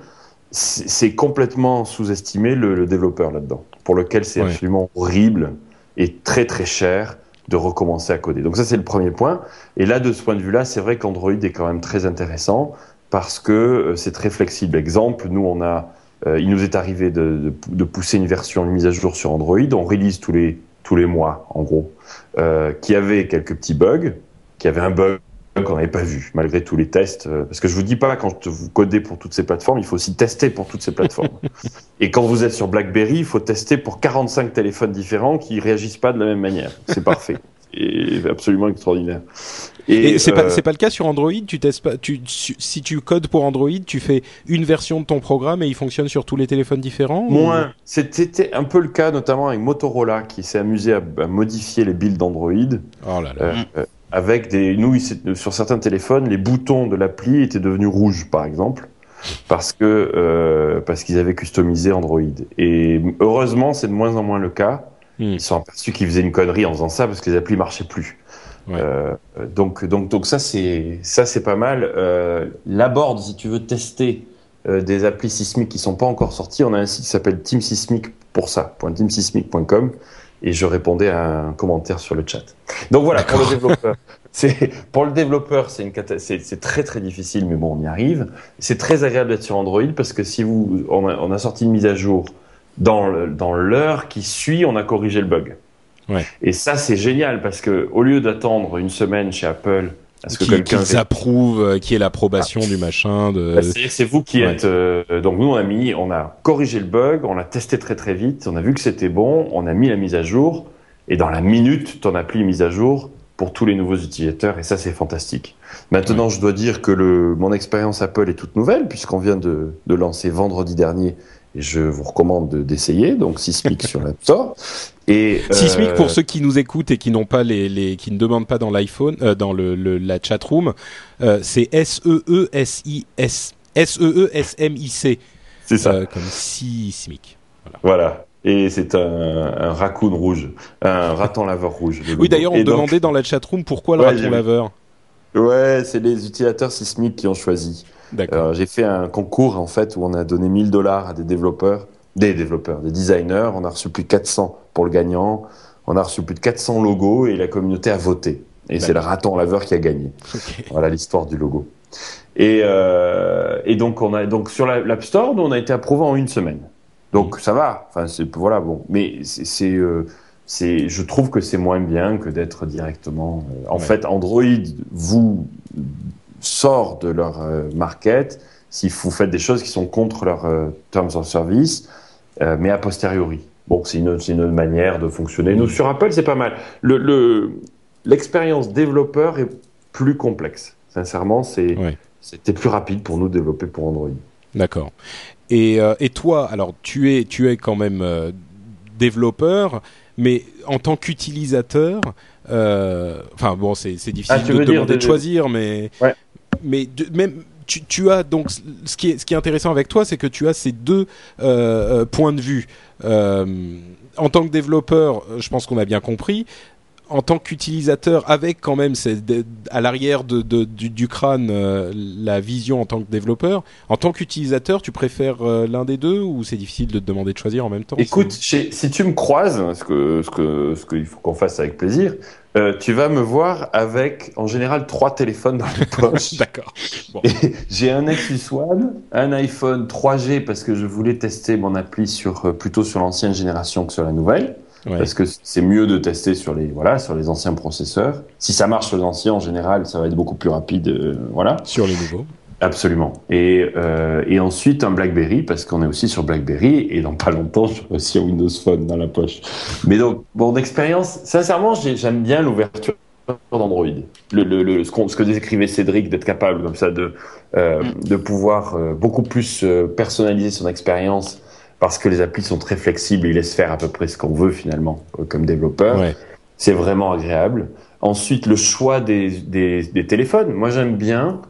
C'est c'est complètement sous-estimé le, le développeur là-dedans, pour lequel c'est Ouais. absolument horrible et très très cher de recommencer à coder. Donc ça c'est le premier point. Et là, de ce point de vue-là, c'est vrai qu'Android est quand même très intéressant parce que euh, c'est très flexible. Exemple, nous on a, euh, il nous est arrivé de, de, de pousser une version, une mise à jour sur Android. On release tous les tous les mois, en gros, euh, qui avait quelques petits bugs, qui avait un bug qu'on n'avait pas vu, malgré tous les tests. euh, parce que je vous dis pas, quand vous codez pour toutes ces plateformes, il faut aussi tester pour toutes ces plateformes. Et quand vous êtes sur BlackBerry, il faut tester pour 45 téléphones différents qui réagissent pas de la même manière. C'est parfait. Et absolument extraordinaire. Et, c'est euh, pas pas le cas sur Android? Tu testes pas. Tu, si tu codes pour Android, tu fais une version de ton programme et il fonctionne sur tous les téléphones différents. ou- Moins. C'était un peu le cas notamment avec Motorola qui s'est amusé à, à modifier les builds d'Android. Oh là là. Euh, euh, avec des nous s'est- sur certains téléphones les boutons de l'appli étaient devenus rouges par exemple parce que euh, parce qu'ils avaient customisé Android. Et heureusement c'est de moins en moins le cas. Hmm. ils sont aperçus qu'ils faisaient une connerie en faisant ça parce que les applis marchaient plus. Ouais. Euh, donc donc donc ça c'est ça c'est pas mal. Euh, la board si tu veux tester euh, des applis sismiques qui sont pas encore sorties on a un site qui s'appelle Team Sismic pour ça .teamsismic.com et je répondais à un commentaire sur le chat donc voilà pour le développeur c'est pour le développeur, c'est une cata- c'est c'est très très difficile, mais bon, on y arrive. C'est très agréable d'être sur Android parce que si vous, on a, on a sorti une mise à jour dans le- dans l'heure qui suit, on a corrigé le bug. Ouais. Et ça, c'est génial parce que au lieu d'attendre une semaine chez Apple à ce que qui, quelqu'un qu'ils approuvent, euh, qui est l'approbation du machin. De... bah, c'est vous qui ouais. êtes. euh, donc nous on a mis, on a corrigé le bug, on l'a testé très très vite, on a vu que c'était bon, on a mis la mise à jour et dans la minute, ton appli est mise à jour pour tous les nouveaux utilisateurs et ça c'est fantastique. Maintenant, je dois dire que le, mon expérience Apple est toute nouvelle puisqu'on vient de, de lancer vendredi dernier je vous recommande de- d'essayer donc Sismic sur l'App Store et euh, Sismic pour ceux qui nous écoutent et qui n'ont pas les, les qui ne demandent pas dans l'iPhone, euh, dans le, le- la chat room, euh, c'est S E E S I S S E E S M I C c'est ça. euh, comme Sismic. Voilà. Et c'est un, un raccoon rouge, un raton laveur rouge. Oui, d'ailleurs, on Et donc- demandait dans la chat room pourquoi le Ouais, raton laveur. Ouais, c'est les utilisateurs sismiques qui ont choisi. Euh, j'ai fait un concours en fait où on a donné 1000 dollars à des développeurs, des développeurs, des designers. On a reçu plus de 400 pour le gagnant. On a reçu plus de 400 logos et la communauté a voté. Et c'est le raton laveur qui a gagné. Voilà l'histoire du logo. Et, euh, et donc on a donc sur la- l'App Store, nous, on a été approuvé en une semaine. Donc ça va. Enfin voilà bon. Mais c'est euh, c'est je trouve que c'est moins bien que d'être directement. euh, en Ouais. fait, Android vous sort de leur euh, market si vous faites des choses qui sont contre leurs euh, terms of service, euh, mais a posteriori. bon, c'est une, une manière de fonctionner. Nous, sur Apple, c'est pas mal. Le, le, l'expérience développeur est plus complexe. Sincèrement, c'était plus rapide pour nous de développer pour Android. D'accord. Et, euh, et toi, alors tu es, tu es quand même euh, développeur, mais en tant qu'utilisateur, euh, enfin bon, c'est difficile Ah, de te demander de- de choisir, mais Ouais. Mais même tu, tu as donc ce qui est ce qui est intéressant avec toi, c'est que tu as ces deux euh, euh, points de vue. Euh, en tant que développeur, je pense qu'on a bien compris. En tant qu'utilisateur, avec quand même à l'arrière de, de- du, du crâne euh, la vision en tant que développeur. En tant qu'utilisateur, tu préfères euh, l'un des deux ou c'est difficile de te demander de choisir en même temps Écoute, chez- si tu me croises, ce que ce que ce qu'il faut qu'on fasse avec plaisir, euh, tu vas me voir avec en général trois téléphones dans les poches. D'accord. Bon. J'ai un Nexus One, un iPhone 3G parce que je voulais tester mon appli sur euh, plutôt sur l'ancienne génération que sur la nouvelle, Ouais. parce que c'est mieux de tester sur les voilà sur les anciens processeurs. Si ça marche sur les anciens, en général, ça va être beaucoup plus rapide, euh, voilà. Sur les nouveaux. Absolument. Et, euh, et ensuite un BlackBerry parce qu'on est aussi sur BlackBerry et dans pas longtemps je serai aussi un Windows Phone dans la poche. Mais donc bon d'expérience, sincèrement j'ai- j'aime bien l'ouverture d'Android. Le, le, le- ce, ce que décrivait Cédric d'être capable comme ça de euh, de pouvoir beaucoup plus personnaliser son expérience parce que les applis sont très flexibles, ils laissent faire à peu près ce qu'on veut finalement euh, comme développeur. Ouais. C'est vraiment agréable. Ensuite, le choix des, des, des téléphones. Moi, j'aime bien.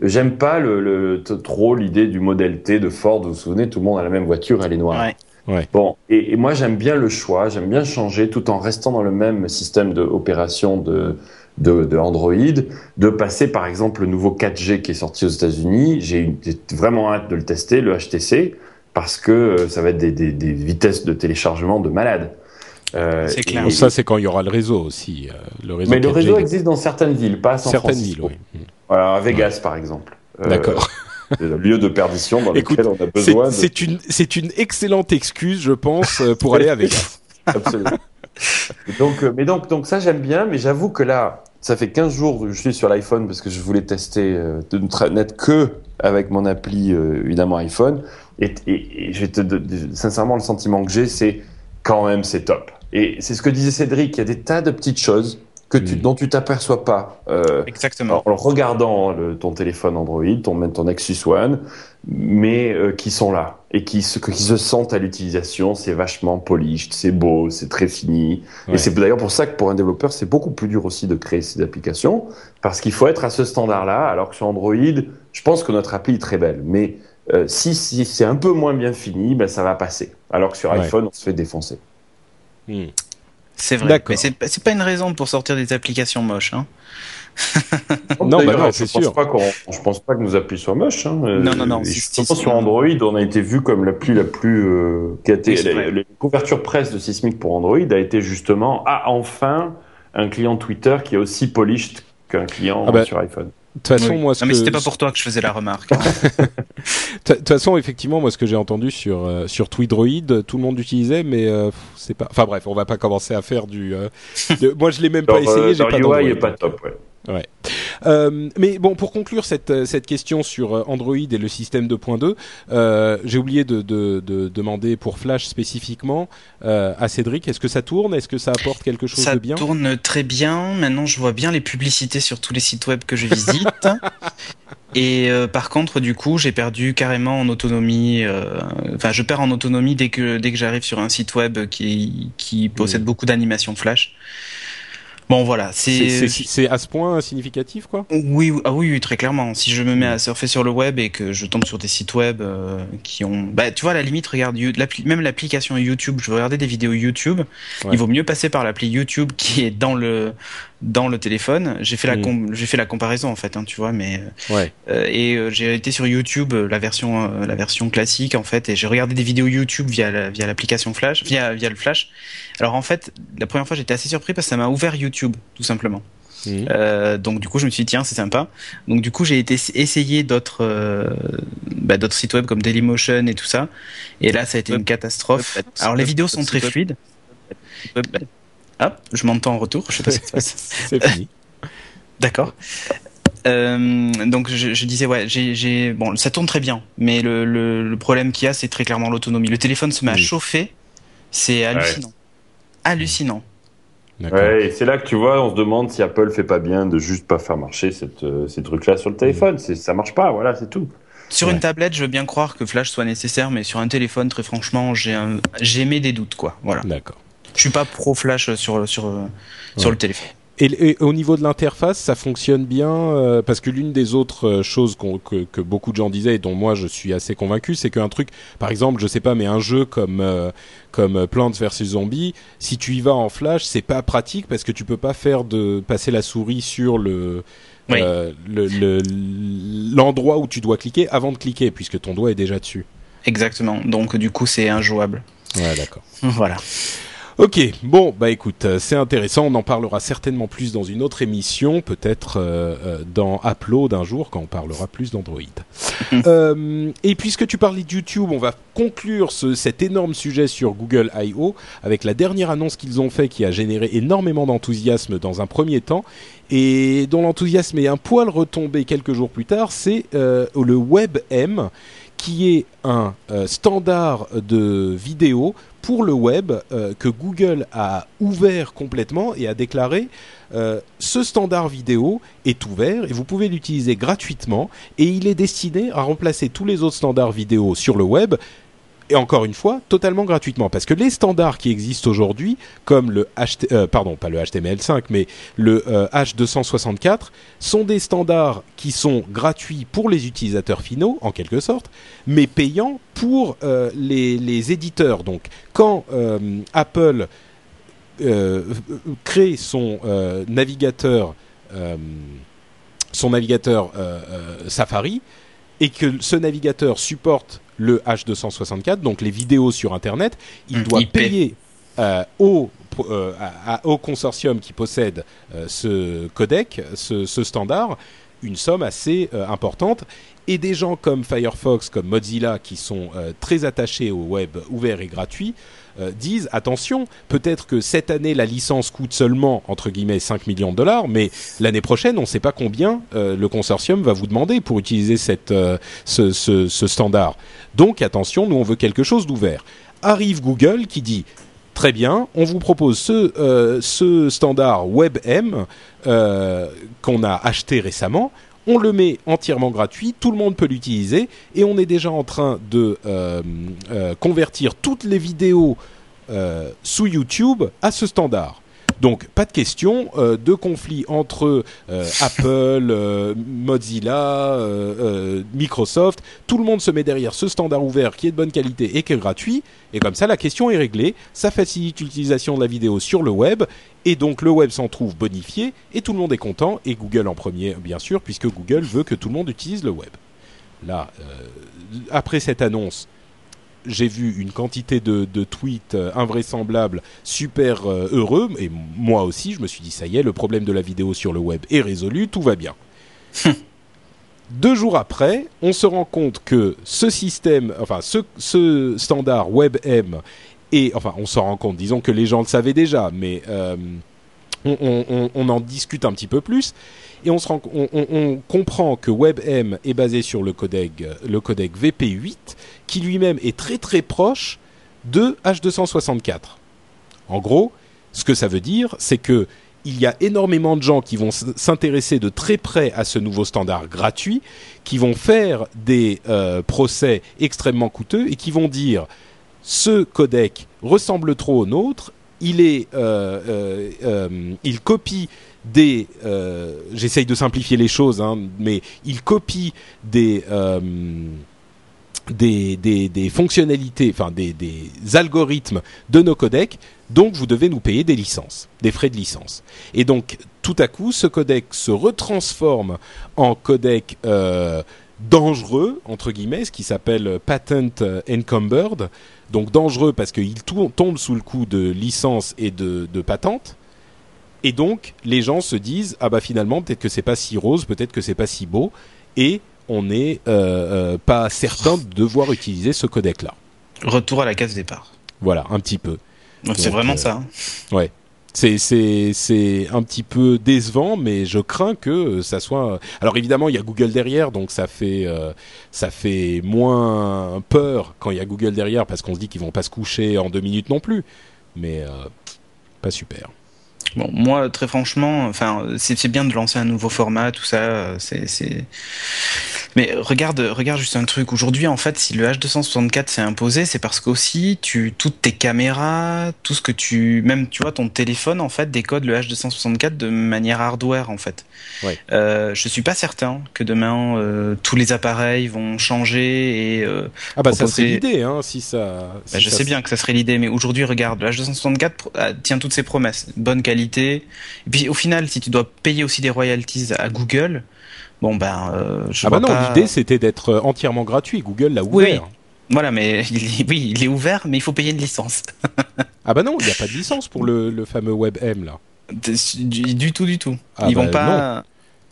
J'aime pas le, le- t- trop l'idée du modèle T de Ford. Vous vous souvenez, tout le monde a la même voiture, elle est noire. Ouais. Bon, et, et moi, j'aime bien le choix. J'aime bien changer tout en restant dans le même système d'opération de, de, de Android. De passer, par exemple, le nouveau 4G qui est sorti aux États-Unis. J'ai vraiment hâte de le tester, le HTC, parce que euh, ça va être des, des, des vitesses de téléchargement de malade. Euh, C'est clair. Ça, c'est quand il y aura le réseau aussi. euh, le réseau mais le 4G. réseau existe dans certaines villes, pas à San Certaines Francisco. villes, oui. Voilà, à Vegas, par exemple. Euh, D'accord. le lieu de perdition dans Écoute, lequel on a C'est besoin de... c'est une, c'est une excellente excuse, je pense, pour aller à Vegas. Absolument. Donc, mais donc, donc ça, j'aime bien, mais j'avoue que là, ça fait 15 jours que je suis sur l'iPhone parce que je voulais tester, euh, de ne n'être que avec mon appli, euh, évidemment, iPhone. Et, et, et je vais te, de- de- sincèrement, le sentiment que j'ai, c'est quand même, c'est top. Et c'est ce que disait Cédric, il y a des tas de petites choses que tu, Mm. dont tu t'aperçois pas. Euh, Exactement. en, en regardant le- ton téléphone Android, ton, ton Nexus One, mais euh, qui sont là et qui se, qui se sentent à l'utilisation. C'est vachement polished, c'est beau, c'est très fini. Ouais. Et c'est d'ailleurs pour ça que pour un développeur, c'est beaucoup plus dur aussi de créer ces applications parce qu'il faut être à ce standard-là. Alors que sur Android, je pense que notre appli est très belle, mais euh, si, si c'est un peu moins bien fini, ben ça va passer. Alors que sur Ouais. iPhone, on se fait défoncer. Hmm. C'est vrai. D'accord. Mais c'est pas- une raison pour sortir des applications moches. Hein. Non, bah non, je c'est pense sûr. Pas je pense pas que nos applis soient moches. Hein. Euh, Non, non, non, si- sur Android, on a été vu comme l'appli la plus euh, qui a été Oui, c'est la, vrai. la couverture presse de Sismic pour Android a été justement ah enfin un client Twitter qui est aussi polished qu'un client Ah bah, sur iPhone. De toute façon, Oui. moi, ce non, mais que- c'était pas pour toi que je faisais la remarque. De toute façon, effectivement, moi, ce que j'ai entendu sur euh, sur Tweedroid, tout le monde l'utilisait, mais euh, c'est pas. Enfin bref, on va pas commencer à faire du. euh, de- Moi, je l'ai même pas Leur, essayé. euh, J'ai pas UI est pas top. Ouais. Euh, mais bon, pour conclure cette euh, cette question sur euh, Android et le système 2.2, euh, j'ai oublié de, de, de demander pour Flash spécifiquement euh, à Cédric. Est-ce que ça tourne? Est-ce que ça apporte quelque chose Ça de bien? tourne très bien. Maintenant, je vois bien les publicités sur tous les sites web que je visite. Et euh, par contre, du coup, j'ai perdu carrément en autonomie. euh, Enfin, je perds en autonomie dès que dès que j'arrive sur un site web qui qui possède beaucoup d'animations flash. Bon, voilà, C'est c'est à ce point significatif, quoi? Oui, oui, ah oui, oui, très clairement. Si je me mets à surfer sur le web et que je tombe sur des sites web euh, qui ont, bah, tu vois, à la limite, regarde même l'application YouTube. Je veux regarder des vidéos YouTube. Ouais. Il vaut mieux passer par l'appli YouTube qui est dans le dans le téléphone. J'ai fait la Mm. j'ai fait la comparaison en fait, hein, tu vois, mais Ouais. euh, et euh, j'ai été sur YouTube euh, la version euh, la version classique en fait et j'ai regardé des vidéos YouTube via la- via l'application Flash, via via le Flash. Alors en fait, la première fois j'étais assez surpris parce que ça m'a ouvert YouTube tout simplement. Euh, donc du coup, je me suis dit tiens, c'est sympa. Donc du coup, j'ai été essayer d'autres euh, bah, d'autres sites web comme Dailymotion et tout ça. Et là, ça a été une catastrophe. Alors les vidéos sont très fluides. Hop, je m'entends en retour. Je sais pas ce qui se passe. C'est fini. D'accord. Euh, donc je, je disais ouais, j'ai, bon, ça tourne très bien, mais le, le, le problème qu'il y a, c'est très clairement l'autonomie. Le téléphone se met à Oui. chauffer C'est hallucinant. Hallucinant. Ouais, et c'est là que tu vois, on se demande si Apple fait pas bien de juste pas faire marcher cette, euh, ces trucs-là sur le téléphone. C'est, ça marche pas, voilà, c'est tout. Sur Ouais. une tablette, je veux bien croire que Flash soit nécessaire, mais sur un téléphone, très franchement, j'ai un... j'émets des doutes, quoi. Voilà. D'accord. Je suis pas pro Flash sur sur euh, sur le téléphone. Et, et au niveau de l'interface, ça fonctionne bien euh, parce que l'une des autres euh, choses que, que beaucoup de gens disaient et dont moi je suis assez convaincu, c'est qu'un truc, par exemple, je sais pas, mais un jeu comme euh, comme Plants vs Zombies, si tu y vas en flash, c'est pas pratique parce que tu peux pas faire de passer la souris sur le Oui. euh, le- le- l'endroit où tu dois cliquer avant de cliquer puisque ton doigt est déjà dessus. Exactement. Donc du coup, c'est injouable. Ouais, d'accord. voilà. Ok, bon, bah écoute, euh, c'est intéressant, on en parlera certainement plus dans une autre émission, peut-être euh, euh, dans Upload un jour, quand on parlera plus d'Android. Euh, et puisque tu parlais de YouTube, on va conclure ce- cet énorme sujet sur Google I.O. avec la dernière annonce qu'ils ont fait qui a généré énormément d'enthousiasme dans un premier temps, et dont l'enthousiasme est un poil retombé quelques jours plus tard, c'est euh, le WebM, qui est un euh, standard de vidéo pour le web euh, que Google a ouvert complètement et a déclaré euh, ce standard vidéo est ouvert et vous pouvez l'utiliser gratuitement et il est destiné à remplacer tous les autres standards vidéo sur le web et encore une fois totalement gratuitement. Parce que les standards qui existent aujourd'hui comme le HT, euh, HTML5 mais le euh, H264 sont des standards qui sont gratuits pour les utilisateurs finaux en quelque sorte mais payants pour euh, les, les éditeurs. Donc quand euh, Apple euh, crée son euh, navigateur euh, son navigateur euh, euh, Safari et que ce navigateur supporte le H264 donc les vidéos sur internet il Mm, doit IP. payer euh, au euh, à- au consortium qui possède euh, ce codec ce, ce standard une somme assez importante et des gens comme Firefox, comme Mozilla, qui sont très attachés au web ouvert et gratuit, euh, disent attention, peut-être que cette année la licence coûte seulement entre guillemets 5 millions de dollars, mais l'année prochaine on ne sait pas combien euh, le consortium va vous demander pour utiliser euh, ce, standard. Donc attention, nous on veut quelque chose d'ouvert. Arrive Google qui dit Très bien, on vous propose ce, standard WebM qu'on a acheté récemment. On le met entièrement gratuit, tout le monde peut l'utiliser et on est déjà en train de euh, euh, convertir toutes les vidéos euh, sous YouTube à ce standard. Donc pas de question euh, de conflit entre euh, Apple, euh, Mozilla, Microsoft. Tout le monde se met derrière ce standard ouvert qui est de bonne qualité et qui est gratuit. Et comme ça, la question est réglée. Ça facilite l'utilisation de la vidéo sur le web. Et donc le web s'en trouve bonifié et tout le monde est content. Et Google en premier, bien sûr, puisque Google veut que tout le monde utilise le web. Là, après cette annonce, j'ai vu une quantité de, de tweets euh, invraisemblables, super euh, heureux, et moi aussi, je me suis dit, ça y est, le problème de la vidéo sur le web est résolu, tout va bien. Deux jours après, on se rend compte que ce système, enfin ce, ce standard WebM, et enfin on s'en rend compte, disons que les gens le savaient déjà, mais euh, on, on- on- on en discute un petit peu plus, et on, comprend que WebM est basé sur le codec, euh, le codec VP8, qui lui-même est très très proche de H264. En gros, ce que ça veut dire, c'est que il y a énormément de gens qui vont s'intéresser de très près à ce nouveau standard gratuit, qui vont faire des euh, procès extrêmement coûteux et qui vont dire ce codec ressemble trop au nôtre, il est, euh, euh, il copie des, euh, j'essaye de simplifier les choses, hein, mais il copie des euh, des, des, des fonctionnalités, enfin des, des algorithmes de nos codecs, donc vous devez nous payer des licences, des frais de licence. Et donc tout à coup, ce codec se retransforme en codec euh, dangereux, entre guillemets, ce qui s'appelle patent encumbered, donc dangereux parce qu'il tombe sous le coup de licences et de, de patentes. Et donc, les gens se disent ah bah finalement peut-être que c'est pas si rose, peut-être que c'est pas si beau, et on n'est euh, euh, pas certain de devoir utiliser ce codec-là. Retour à la case départ. Voilà, un petit peu. C'est vraiment euh, ça. hein. Ouais. c'est c'est c'est un petit peu décevant, mais je crains que ça soit. Alors évidemment, il y a Google derrière, donc ça fait euh, ça fait moins peur quand il y a Google derrière, parce qu'on se dit qu'ils vont pas se coucher en deux minutes non plus. Mais euh, pas super. Bon, moi, très franchement, enfin, c'est bien de lancer un nouveau format, tout ça. C'est, c'est. Mais regarde, regarde juste un truc. Aujourd'hui, en fait, si le H264 s'est imposé, c'est parce qu'aussi, tu, toutes tes caméras, tout ce que tu, même, tu vois, ton téléphone, en fait, décode le H264 de manière hardware, en fait. Ouais. Euh, je suis pas certain que demain euh, tous les appareils vont changer et. Euh, Ah bah ça serait l'idée, hein, si ça. bah, je ça sais bien que ça serait l'idée, mais aujourd'hui, regarde, le H264 pro- euh, tient toutes ses promesses. Bonne qualité. Et puis, au final, si tu dois payer aussi des royalties à Google, bon, ben, euh, je Ah bah vois non, pas- l'idée c'était d'être euh, entièrement gratuit. Google l'a Oui, ouvert. Voilà, mais il est- oui, il est ouvert, mais il faut payer une licence. Ah bah non, il n'y a pas de licence pour le, le fameux WebM là. Du, du tout, du tout. Ah Ils bah vont pas.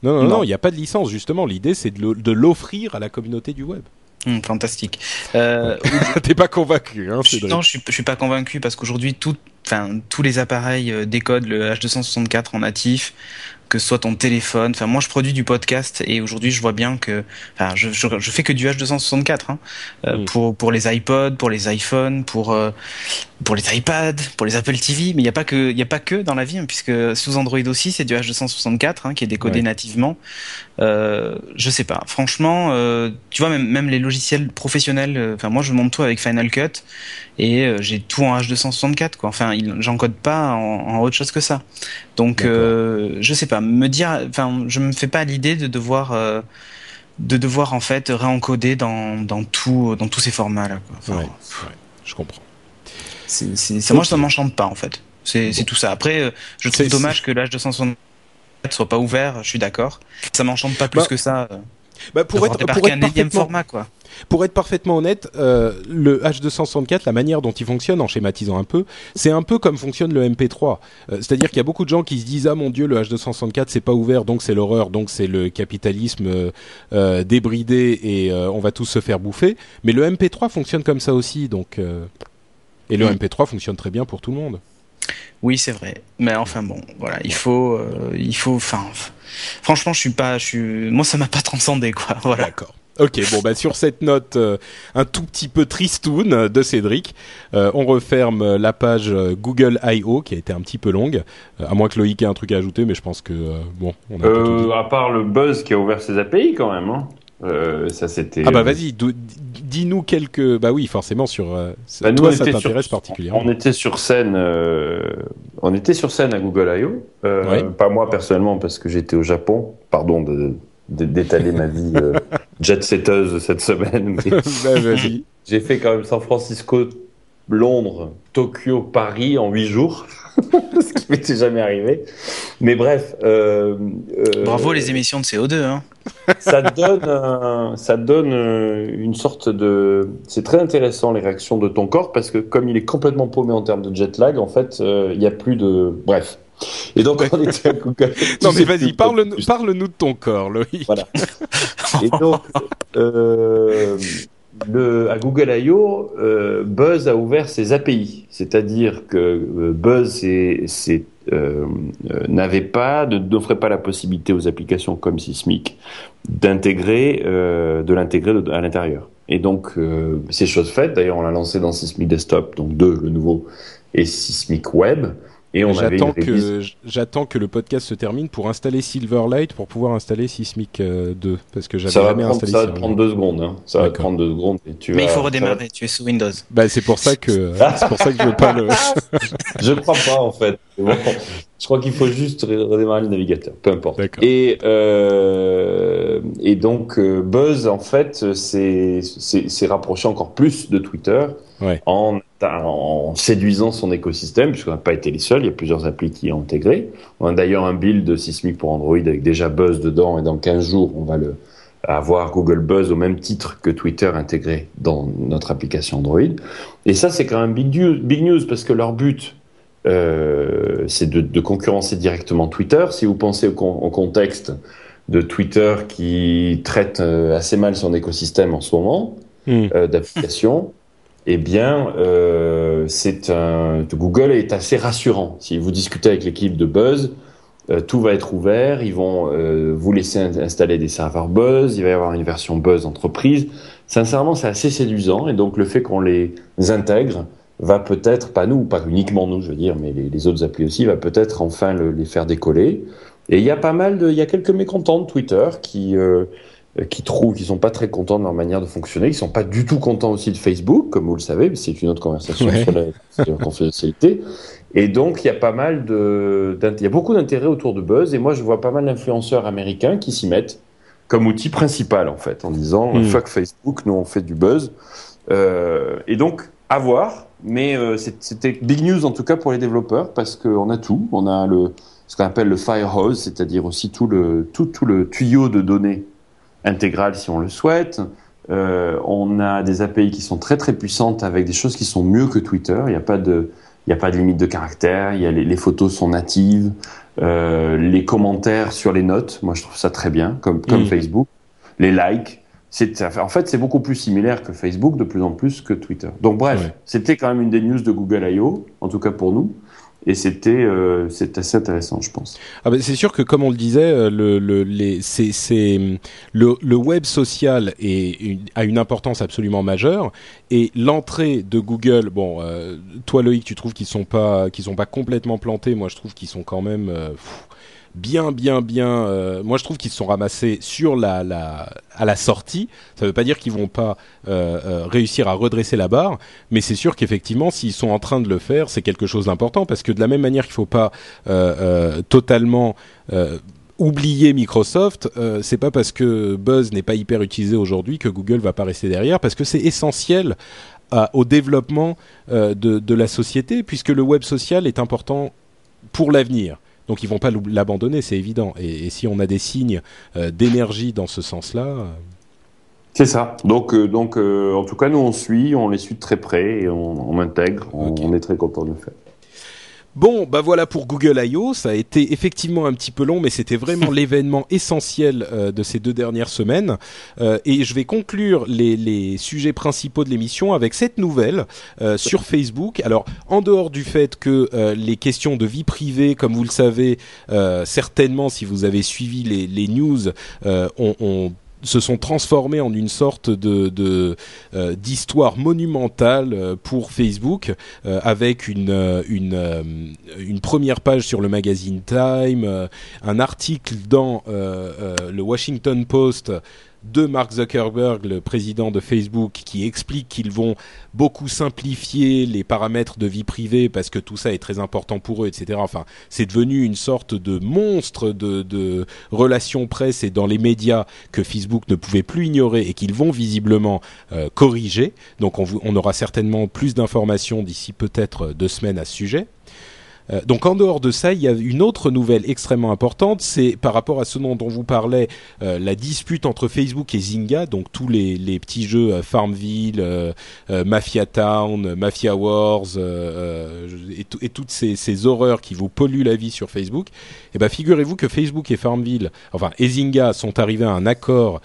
Non, non, Non. non, il n'y a pas de licence justement. L'idée c'est de l'offrir à la communauté du web. Hum, fantastique. Euh, T'es pas convaincu, hein, Cédric non, je suis, je suis pas convaincu parce qu'aujourd'hui, tout, tous les appareils euh, décodent le H264 en natif, que ce soit ton téléphone. Enfin, moi, je produis du podcast et aujourd'hui, je vois bien que, enfin, je, je, je fais que du H264 hein, euh, Mm. pour pour les iPods, pour les iPhones, pour euh, pour les iPads, pour les Apple TV. Mais il y a pas que, il y a pas que dans la vie, hein, puisque sous Android aussi, c'est du H264 hein, qui est décodé Ouais. nativement. Euh, je sais pas. Franchement, euh, tu vois, même, même les logiciels professionnels, euh, enfin, moi, je monte tout avec Final Cut et j'ai tout en H264, quoi. Enfin, j'encode pas en, en autre chose que ça. Donc, je sais pas. Me dire, enfin, je me fais pas l'idée de devoir, de devoir en fait réencoder dans, dans tout, dans tous ces formats-là. quoi. Enfin, Ouais, ouais, je comprends. c'est, c'est, c'est- moi, ça m'enchante pas, en fait. C'est, c'est tout ça. Après, je trouve dommage que l'H264 soit pas ouvert. Je suis d'accord. Ça m'enchante pas plus Bah, que ça. Bah, pour, être, pour, parfaitement, format, quoi. pour être parfaitement honnête, euh, le H264, la manière dont il fonctionne, en schématisant un peu, c'est un peu comme fonctionne le MP3. Euh, C'est-à-dire qu'il y a beaucoup de gens qui se disent ah mon dieu le H264 c'est pas ouvert donc c'est l'horreur donc c'est le capitalisme euh, euh, débridé et euh, on va tous se faire bouffer. Mais le MP3 fonctionne comme ça aussi donc euh, et le Mm. MP3 fonctionne très bien pour tout le monde. Oui, c'est vrai. Mais enfin bon, voilà, il faut, euh, il faut, enfin, franchement, je suis pas, je suis, moi, ça m'a pas transcendé, quoi. Voilà. D'accord. Ok, bon bah sur cette note euh, un tout petit peu tristoun euh, de Cédric, euh, on referme la page Google I.O. qui a été un petit peu longue, euh, à moins que Loïc ait un truc à ajouter, mais je pense que euh, bon, on a tout dit. Euh, à part le buzz qui a ouvert ses API quand même. Hein. Euh, ça c'était. Ah bah vas-y, dou- dis-nous quelques. Bah oui, forcément sur. euh, Bah, nous, toi, on ça était t'intéresse sur- particulièrement. On était sur scène. euh, on était sur scène à Google I.O. Euh, Ouais. Pas moi personnellement parce que j'étais au Japon. Pardon de d'étaler ma vie euh, jet-setteuse cette semaine. mais bah, vas-y. J'ai fait quand même San Francisco, Londres, Tokyo, Paris en huit jours. Ce qui m'était jamais arrivé. Mais bref. euh, euh, Bravo les émissions de CO2, hein. Ça donne, un- ça donne euh, une sorte de. C'est très intéressant les réactions de ton corps parce que comme il est complètement paumé en termes de jet lag, en fait, euh, il y a plus de. Bref. Et donc on était à Google. Non mais vas-y, parle-nous de ton corps, Loïc. Voilà. Et donc, euh, le, à Google I.O., euh, Buzz a ouvert ses API. C'est-à-dire que euh, Buzz c'est, euh, euh, n'avait pas, n'offrait pas la possibilité aux applications comme Sysmic d'intégrer, euh, de l'intégrer à l'intérieur. Et donc, euh, c'est chose. D'ailleurs, on l'a lancé dans Sysmic Desktop, donc 2, le nouveau, et Sysmic Web. Et on J'attends que j'attends que le podcast se termine pour installer Silverlight pour pouvoir installer Sysmic euh, 2 parce que j'avais ça va, jamais prendre, installé ça va prendre deux secondes. Hein. Ça va prendre deux secondes. Et tu Mais il faut redémarrer. Tu es sous Windows. Bah c'est pour ça que c'est pour ça que je veux pas le. Je crois pas en fait. Bon, je crois qu'il faut juste redémarrer le navigateur, peu importe. D'accord. Et euh, et donc euh, Buzz en fait s'est s'est rapproché encore plus de Twitter Ouais. en en séduisant son écosystème puisqu'on n'a pas été les seuls. Il y a plusieurs applis qui ont intégré. On a d'ailleurs un build Sysmic pour Android avec déjà Buzz dedans et dans 15 jours on va le avoir Google Buzz au même titre que Twitter intégré dans notre application Android. Et ça, c'est quand même big news, big news parce que leur but, euh, c'est de, de concurrencer directement Twitter. Si vous pensez au, con- au contexte de Twitter qui traite euh, assez mal son écosystème en ce moment euh, d'applications, eh bien, euh, un Google est assez rassurant. Si vous discutez avec l'équipe de Buzz, euh, tout va être ouvert. Ils vont euh, vous laisser installer des serveurs Buzz. Il va y avoir une version Buzz entreprise. Sincèrement, c'est assez séduisant. Et donc, le fait qu'on les intègre va peut-être, pas nous, pas uniquement nous, je veux dire, mais les, autres applis aussi, va peut-être enfin le, les faire décoller. Et il y a pas mal de, il y a quelques mécontents de Twitter qui euh, qui trouvent qu'ils sont pas très contents de leur manière de fonctionner, ils sont pas du tout contents aussi de Facebook, comme vous le savez, mais c'est une autre conversation Ouais. sur la, sur la confidentialité. Et donc il y a pas mal de, il y a beaucoup d'intérêt autour de Buzz, et moi je vois pas mal d'influenceurs américains qui s'y mettent comme outil principal en fait, en disant Hmm. fuck Facebook, nous on fait du buzz. Euh, et donc à voir, mais euh, c'était big news en tout cas pour les développeurs parce qu'on a tout, on a le ce qu'on appelle le firehose, c'est-à-dire aussi tout le tout, tout le tuyau de données intégral si on le souhaite. Euh, on a des API qui sont très très puissantes avec des choses qui sont mieux que Twitter. Il n'y a pas de il a pas de limite de caractère. Il y a les, les photos sont natives. Euh, les commentaires sur les notes, moi je trouve ça très bien, comme comme Mm. Facebook. Les likes, c'est en fait c'est beaucoup plus similaire que Facebook de plus en plus que Twitter. Donc bref, Ouais. c'était quand même une des news de Google I.O. en tout cas pour nous. Et c'était euh, assez intéressant, je pense. Ah ben, c'est sûr que comme on le disait, euh, le, le, les, c'est, c'est, le, le web social est a une importance absolument majeure et l'entrée de Google, bon, euh, toi Loïc, tu trouves qu'ils sont pas qu'ils sont pas complètement plantés, moi je trouve qu'ils sont quand même euh, pff, bien bien bien. euh, moi je trouve qu'ils se sont ramassés sur la, à la sortie. Ça veut pas dire qu'ils vont pas euh, euh, réussir à redresser la barre, mais c'est sûr qu'effectivement s'ils sont en train de le faire, c'est quelque chose d'important parce que de la même manière qu'il faut pas totalement oublier Microsoft, euh, c'est pas parce que Buzz n'est pas hyper utilisé aujourd'hui que Google va pas rester derrière, parce que c'est essentiel au développement de la société, puisque le web social est important pour l'avenir. Donc ils vont pas l'abandonner, c'est évident. Et, et si on a des signes euh, d'énergie dans ce sens-là, euh, C'est ça. Donc, euh, donc euh, en tout cas, nous, on suit, on les suit de très près et on, on intègre. On est très content de le faire. Bon, bah voilà pour Google I.O. Ça a été effectivement un petit peu long, mais c'était vraiment l'événement essentiel euh, de ces deux dernières semaines. Euh, et je vais conclure les, les sujets principaux de l'émission avec cette nouvelle euh, sur Facebook. Alors, en dehors du fait que les questions de vie privée, comme vous le savez, certainement, si vous avez suivi les, les news, ont, ont se sont transformés en une sorte de de, euh, d'histoire monumentale euh, pour Facebook euh, avec une euh, une première page sur le magazine Time, un article dans le Washington Post de Mark Zuckerberg, le président de Facebook, qui explique qu'ils vont beaucoup simplifier les paramètres de vie privée parce que tout ça est très important pour eux, etc. Enfin, c'est devenu une sorte de monstre de, relations presse et dans les médias que Facebook ne pouvait plus ignorer et qu'ils vont visiblement euh, corriger. Donc on, on aura certainement plus d'informations d'ici peut-être deux semaines à ce sujet. Euh, donc en dehors de ça, il y a une autre nouvelle extrêmement importante, c'est par rapport à ce dont on vous parlait, euh, la dispute entre Facebook et Zynga, donc tous les, petits jeux euh, Farmville, Mafia Town, Mafia Wars et, tout- et toutes ces, horreurs qui vous polluent la vie sur Facebook. Et ben figurez-vous que Facebook et Farmville, enfin et Zynga sont arrivés à un accord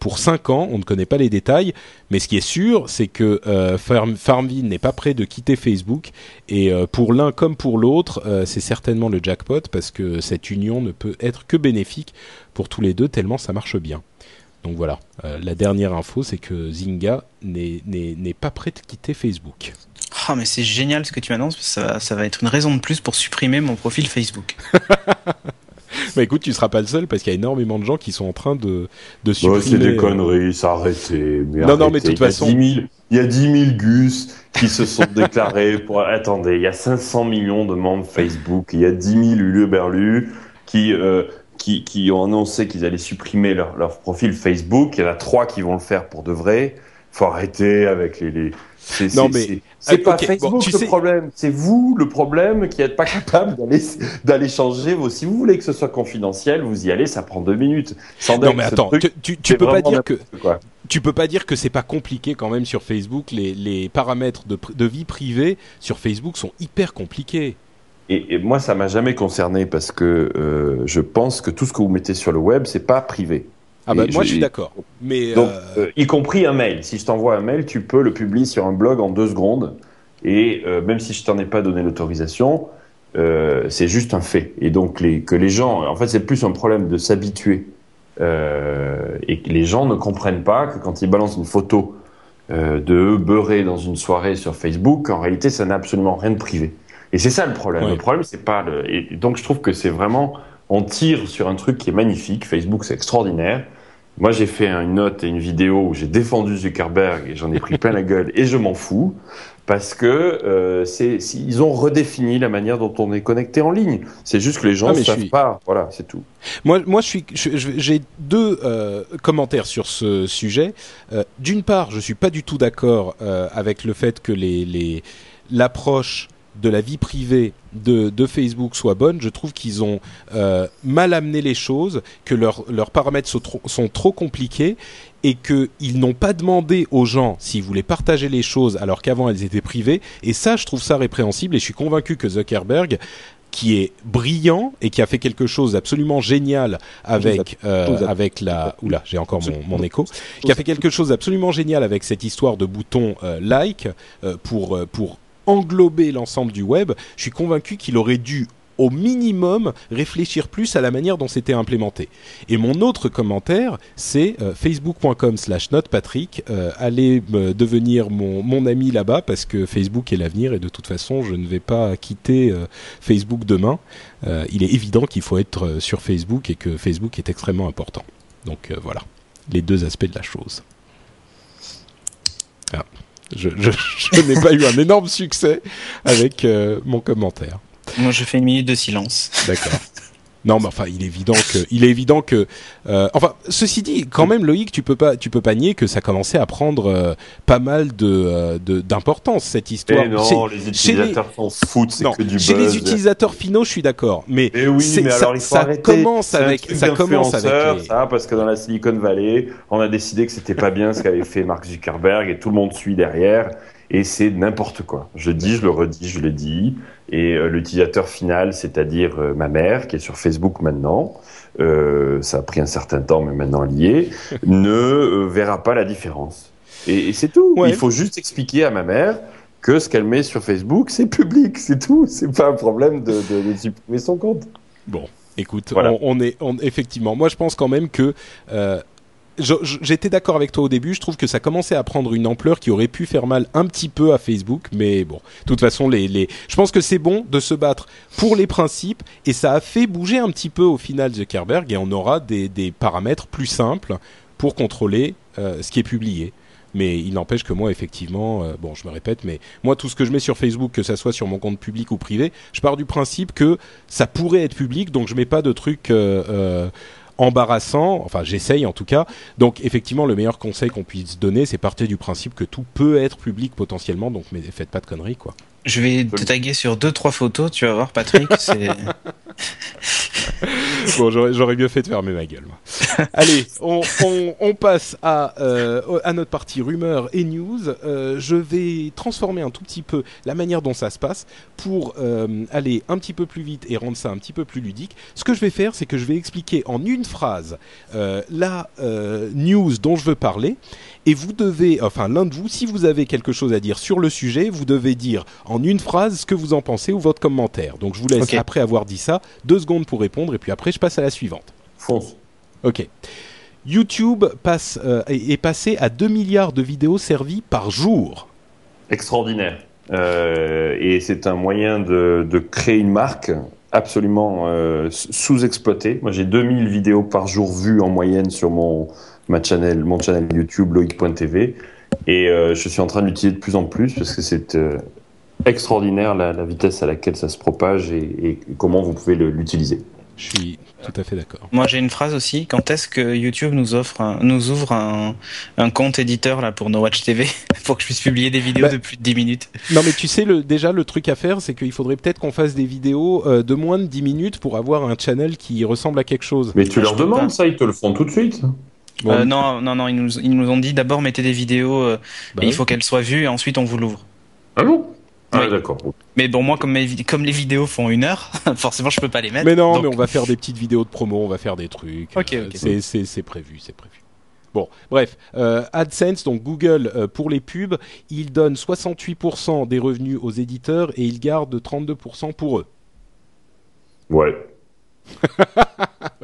pour 5 ans. On ne connaît pas les détails, mais ce qui est sûr, c'est que Farm- Farmville n'est pas prêt de quitter Facebook et pour l'un comme pour l'autre, euh, c'est certainement le jackpot parce que cette union ne peut être que bénéfique pour tous les deux tellement ça marche bien. Donc voilà, Euh, la dernière info, c'est que Zynga n'est pas prêt de quitter Facebook. Ah, mais c'est génial ce que tu que ça, va- ça va être une raison de plus pour supprimer mon profil Facebook. Bah écoute, tu seras pas le seul parce qu'il y a énormément de gens qui sont en train de, supprimer. c'est des euh, conneries, arrêtez. Mais Non, non, mais de toute façon- Il y, a 10 000, il y a 10 000 gus qui se sont déclarés pour. Attendez, il y a 500 millions de membres Facebook, il y a 10 000 huluberlus qui, euh, qui, qui ont annoncé qu'ils allaient supprimer leur, leur profil Facebook. Il y en a trois qui vont le faire pour de vrai. Faut arrêter avec les. les... C'est, Non, mais- c'est- Ah, pas ok, Facebook bon, tu le sais- problème, c'est vous le problème qui n'êtes pas capable d'aller d'aller changer vos. Si vous voulez que ce soit confidentiel, vous y allez, ça prend deux minutes. Sans Non mais attends, truc, tu, tu, peux pas dire que quoi. tu peux pas dire que c'est pas compliqué quand même sur Facebook. Les, les paramètres de, vie privée sur Facebook sont hyper compliqués. Et, et moi, ça m'a jamais concerné parce que euh, je pense que tout ce que vous mettez sur le web, c'est pas privé. Ah bah moi je je- suis d'accord. Mais Donc, euh, euh, y compris un mail. Si je t'envoie un mail, tu peux le publier sur un blog en deux secondes. Et euh, même si je t'en ai pas donné l'autorisation, c'est juste un fait. Et donc les, que les gens, en fait, c'est plus un problème de s'habituer. Et que les gens ne comprennent pas que quand ils balancent une photo euh, de eux beurrés dans une soirée sur Facebook, en réalité, ça n'a absolument rien de privé. Et c'est ça le problème. Le problème, c'est pas le. Et donc, je trouve que c'est vraiment, on tire sur un truc qui est magnifique. Facebook, c'est extraordinaire. Moi, j'ai fait une note et une vidéo où j'ai défendu Zuckerberg et j'en ai pris plein la gueule et je m'en fous parce que euh, c'est, ils ont redéfini la manière dont on est connecté en ligne. C'est juste que les gens Ah, ne je savent suis- pas. Voilà, c'est tout. Moi, moi, je suis, j'ai deux euh, commentaires sur ce sujet. Euh, D'une part, je suis pas du tout d'accord avec le fait que les, les l'approche de la vie privée de, de Facebook soit bonne. Je trouve qu'ils ont euh, mal amené les choses, que leurs leurs paramètres sont trop, sont trop compliqués et qu'ils n'ont pas demandé aux gens s'ils voulaient partager les choses alors qu'avant elles étaient privées. Et ça, je trouve ça répréhensible et je suis convaincu que Zuckerberg qui est brillant et qui a fait quelque chose d'absolument génial avec euh, avec la oula j'ai encore mon, mon écho qui a fait quelque chose d'absolument génial avec cette histoire de bouton euh, like euh, pour pour englober l'ensemble du web je suis convaincu qu'il aurait dû au minimum réfléchir plus à la manière dont c'était implémenté. Et mon autre commentaire, c'est euh, facebook.com slash notepatrick. Euh, allez devenir mon, mon ami là-bas parce que Facebook est l'avenir et de toute façon, je ne vais pas quitter euh, Facebook demain. Euh, il est évident qu'il faut être sur Facebook et que Facebook est extrêmement important. Donc voilà, les deux aspects de la chose. Ah, je je, je n'ai pas eu un énorme succès avec euh, mon commentaire. Moi, je fais une minute de silence. D'accord. Non, mais enfin, il est évident que, il est évident que, euh, enfin, ceci dit, quand même, Loïc, tu peux pas, tu peux pas nier que ça commençait à prendre euh, pas mal de euh, de- d'importance cette histoire. Non, les chez utilisateurs s'en foutent, c'est non, que du chez buzz. les utilisateurs finaux, je suis d'accord, mais, Mais oui, c'est- mais ça, alors ça commence avec, ça commence avec. les- ça, parce que dans la Silicon Valley, on a décidé que c'était pas bien ce qu'avait fait Mark Zuckerberg et tout le monde suit derrière. Et c'est n'importe quoi. Je dis, je le redis, je le dis. Et euh, l'utilisateur final, c'est-à-dire euh, ma mère, qui est sur Facebook maintenant, euh, ça a pris un certain temps, mais maintenant est, ne verra pas la différence. Et, et c'est tout. Ouais. Il faut juste expliquer à ma mère que ce qu'elle met sur Facebook, c'est public, c'est tout. C'est pas un problème de, de, de supprimer son compte. Bon, écoute, Voilà. on, on est, on, effectivement, moi je pense quand même que j'étais d'accord avec toi au début. Je trouve que ça commençait à prendre une ampleur qui aurait pu faire mal un petit peu à Facebook, mais bon, de toute façon, les, les, je pense que c'est bon de se battre pour les principes et ça a fait bouger un petit peu au final Zuckerberg et on aura des, des paramètres plus simples pour contrôler euh, ce qui est publié. Mais il n'empêche que moi, effectivement, euh, bon, je me répète, mais moi, tout ce que je mets sur Facebook, que ça soit sur mon compte public ou privé, je pars du principe que ça pourrait être public, donc je mets pas de trucs euh, embarrassants. Enfin, j'essaye en tout cas. Donc, effectivement, le meilleur conseil qu'on puisse donner, c'est partir du principe que tout peut être public potentiellement. Donc, mais faites pas de conneries, quoi. Je vais te taguer sur deux trois photos, tu vas voir Patrick, bon, j'aurais, mieux fait de fermer ma gueule. moi. Allez, on, on, on passe à, euh, à notre partie rumeurs et news. Euh, je vais transformer un tout petit peu la manière dont ça se passe pour euh, aller un petit peu plus vite et rendre ça un petit peu plus ludique. Ce que je vais faire, c'est que je vais expliquer en une phrase la news dont je veux parler. Et vous devez, enfin l'un de vous, si vous avez quelque chose à dire sur le sujet, vous devez dire en une phrase ce que vous en pensez ou votre commentaire. Donc je vous laisse, après avoir dit ça, deux secondes pour répondre et puis après je passe à la suivante. Fonce. Ok. YouTube passe, euh, est est passé à 2 milliards de vidéos servies par jour. Extraordinaire. Euh, et c'est un moyen de, de créer une marque absolument euh, sous-exploitée. Moi, j'ai 2000 vidéos par jour vues en moyenne sur mon, ma channel, mon channel YouTube, loic.tv. Et euh, je suis en train de l'utiliser de plus en plus parce que c'est euh, extraordinaire la, la vitesse à laquelle ça se propage et, et comment vous pouvez l'utiliser. Je suis tout à fait d'accord. Moi, j'ai une phrase aussi. Quand est-ce que YouTube nous offre, un- nous ouvre un, un compte éditeur là pour No Watch TV pour que je puisse publier des vidéos Bah, de plus de 10 minutes Non mais tu sais, le, déjà le truc à faire, c'est qu'il faudrait peut-être qu'on fasse des vidéos euh, de moins de 10 minutes pour avoir un channel qui ressemble à quelque chose. Mais tu Ah, leur demandes pas. ça, ils te le font tout de suite. Bon, Euh, Non, non, non. Ils nous, ils nous ont dit d'abord mettez des vidéos. euh, bah et il faut qu'elles soient vues et ensuite on vous l'ouvre. Ah bon? Ah, Oui. d'accord. Mais bon, moi, comme, mes vid- comme les vidéos font une heure, forcément, je peux pas les mettre. Mais non, donc- mais on va faire des petites vidéos de promo, on va faire des trucs. Ok, Euh, ok. c'est- c'est c'est prévu, c'est prévu. Bon, bref, euh, AdSense, donc Google euh, pour les pubs, il donne 68% des revenus aux éditeurs et il garde 32% pour eux. Ouais.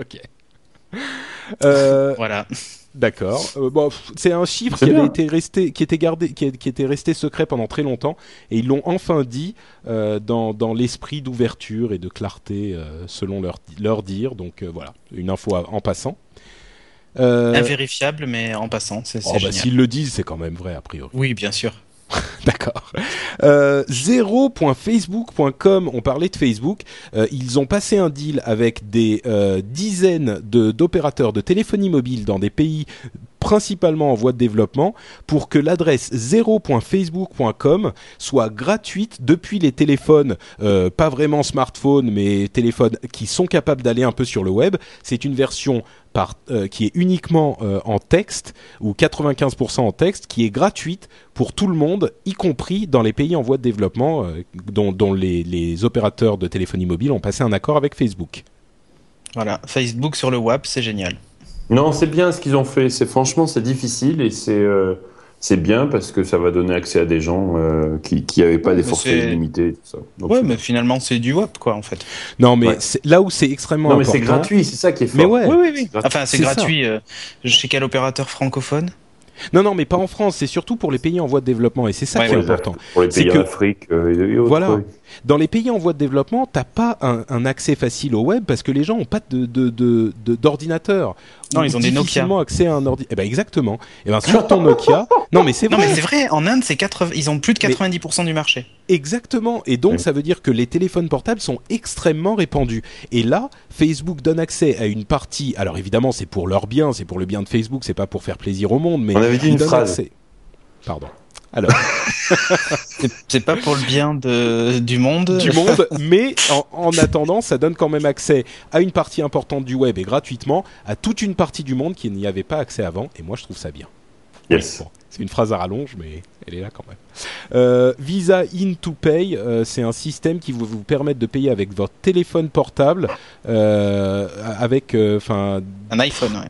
Ok. Euh, Voilà. D'accord. Euh, bon, c'est un chiffre qui avait été resté, qui était gardé, qui, était resté secret pendant très longtemps, et ils l'ont enfin dit euh, dans, dans l'esprit d'ouverture et de clarté euh, selon leur, leur dire. Donc euh, voilà, une info à- en passant. Euh, Invérifiable, mais en passant, c'est oh, bah, s'ils le disent, c'est quand même vrai a priori. Oui, bien sûr. D'accord. Euh, 0.facebook.com, on parlait de Facebook, euh, ils ont passé un deal avec des euh, dizaines d'opérateurs de, téléphonie mobile dans des pays principalement en voie de développement pour que l'adresse 0.facebook.com soit gratuite depuis les téléphones, euh, pas vraiment smartphones, mais téléphones qui sont capables d'aller un peu sur le web. C'est une version euh, qui est uniquement euh, en texte ou 95% en texte, qui est gratuite pour tout le monde, y compris dans les pays en voie de développement, dont, dont les, les opérateurs de téléphonie mobile ont passé un accord avec Facebook. Voilà. Facebook sur le web, c'est génial. Non, c'est bien ce qu'ils ont fait. C'est franchement, c'est difficile et c'est euh, c'est bien parce que ça va donner accès à des gens euh, qui qui avaient pas Ouais, des forfaits illimités. et Tout ça. Donc, Ouais, c'est- mais finalement, c'est du web, quoi, en fait. Non, mais Ouais. là où c'est extrêmement non, mais important. c'est gratuit, c'est ça qui est fort. Mais ouais. Oui, oui, oui. Enfin, c'est gratuit. euh, chez quel opérateur francophone? Non, non, mais pas en France. C'est surtout pour les pays en voie de développement, et c'est ça Ouais, qui est important. Pour les C'est pays que- en Afrique euh, et autres. Voilà. Dans les pays en voie de développement, t'as pas un, un accès facile au web parce que les gens ont pas de de- de- de- d'ordinateur. Non, ils ont des Nokia. difficilement accès à un ordi. Eh ben exactement. Eh ben sur ton Nokia. Non, mais c'est Non, vrai. mais c'est vrai, en Inde, c'est 80... ils ont plus de Mais- 90% du marché. Exactement. Et donc, Oui. ça veut dire que les téléphones portables sont extrêmement répandus. Et là, Facebook donne accès à une partie. Alors évidemment, c'est pour leur bien, c'est pour le bien de Facebook, c'est pas pour faire plaisir au monde, mais On avait dit une phrase. accès. Pardon. Alors, C'est- pas pour le bien de... du monde. du monde, mais en, en attendant, ça donne quand même accès à une partie importante du web et gratuitement à toute une partie du monde qui n'y avait pas accès avant. Et moi, je trouve ça bien. Yes. Bon, c'est une phrase à rallonge, mais elle est là quand même. Euh, Visa In to Pay, euh, c'est un système qui vous, vous permet de payer avec votre téléphone portable, euh, avec, enfin, Un iPhone, ouais.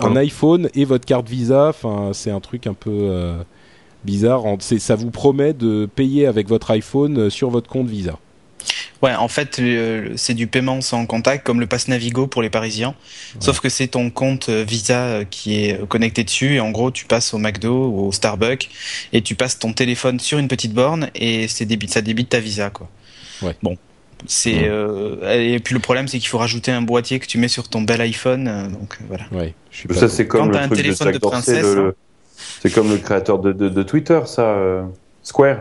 Ah, un iPhone et votre carte Visa. Enfin, c'est un truc un peu euh, bizarre. En- Ça vous promet de payer avec votre iPhone euh, sur votre compte Visa? Ouais, en fait, c'est du paiement sans contact, comme le pass Navigo pour les Parisiens. Sauf que c'est ton compte euh, Visa euh, qui est connecté dessus. Et en gros, tu passes au McDo ou au Starbucks et tu passes ton téléphone sur une petite borne et débite, ça débite ta Visa, quoi. Ouais. Bon. C'est euh, et puis le problème c'est qu'il faut rajouter un boîtier que tu mets sur ton bel iPhone euh, donc voilà. Ouais, je suis pas Ça, c'est comme Quand t'as le un truc de téléphone Jack de Dorsey, princesse, le- hein. C'est comme le créateur de, de, de Twitter, ça. euh, Square.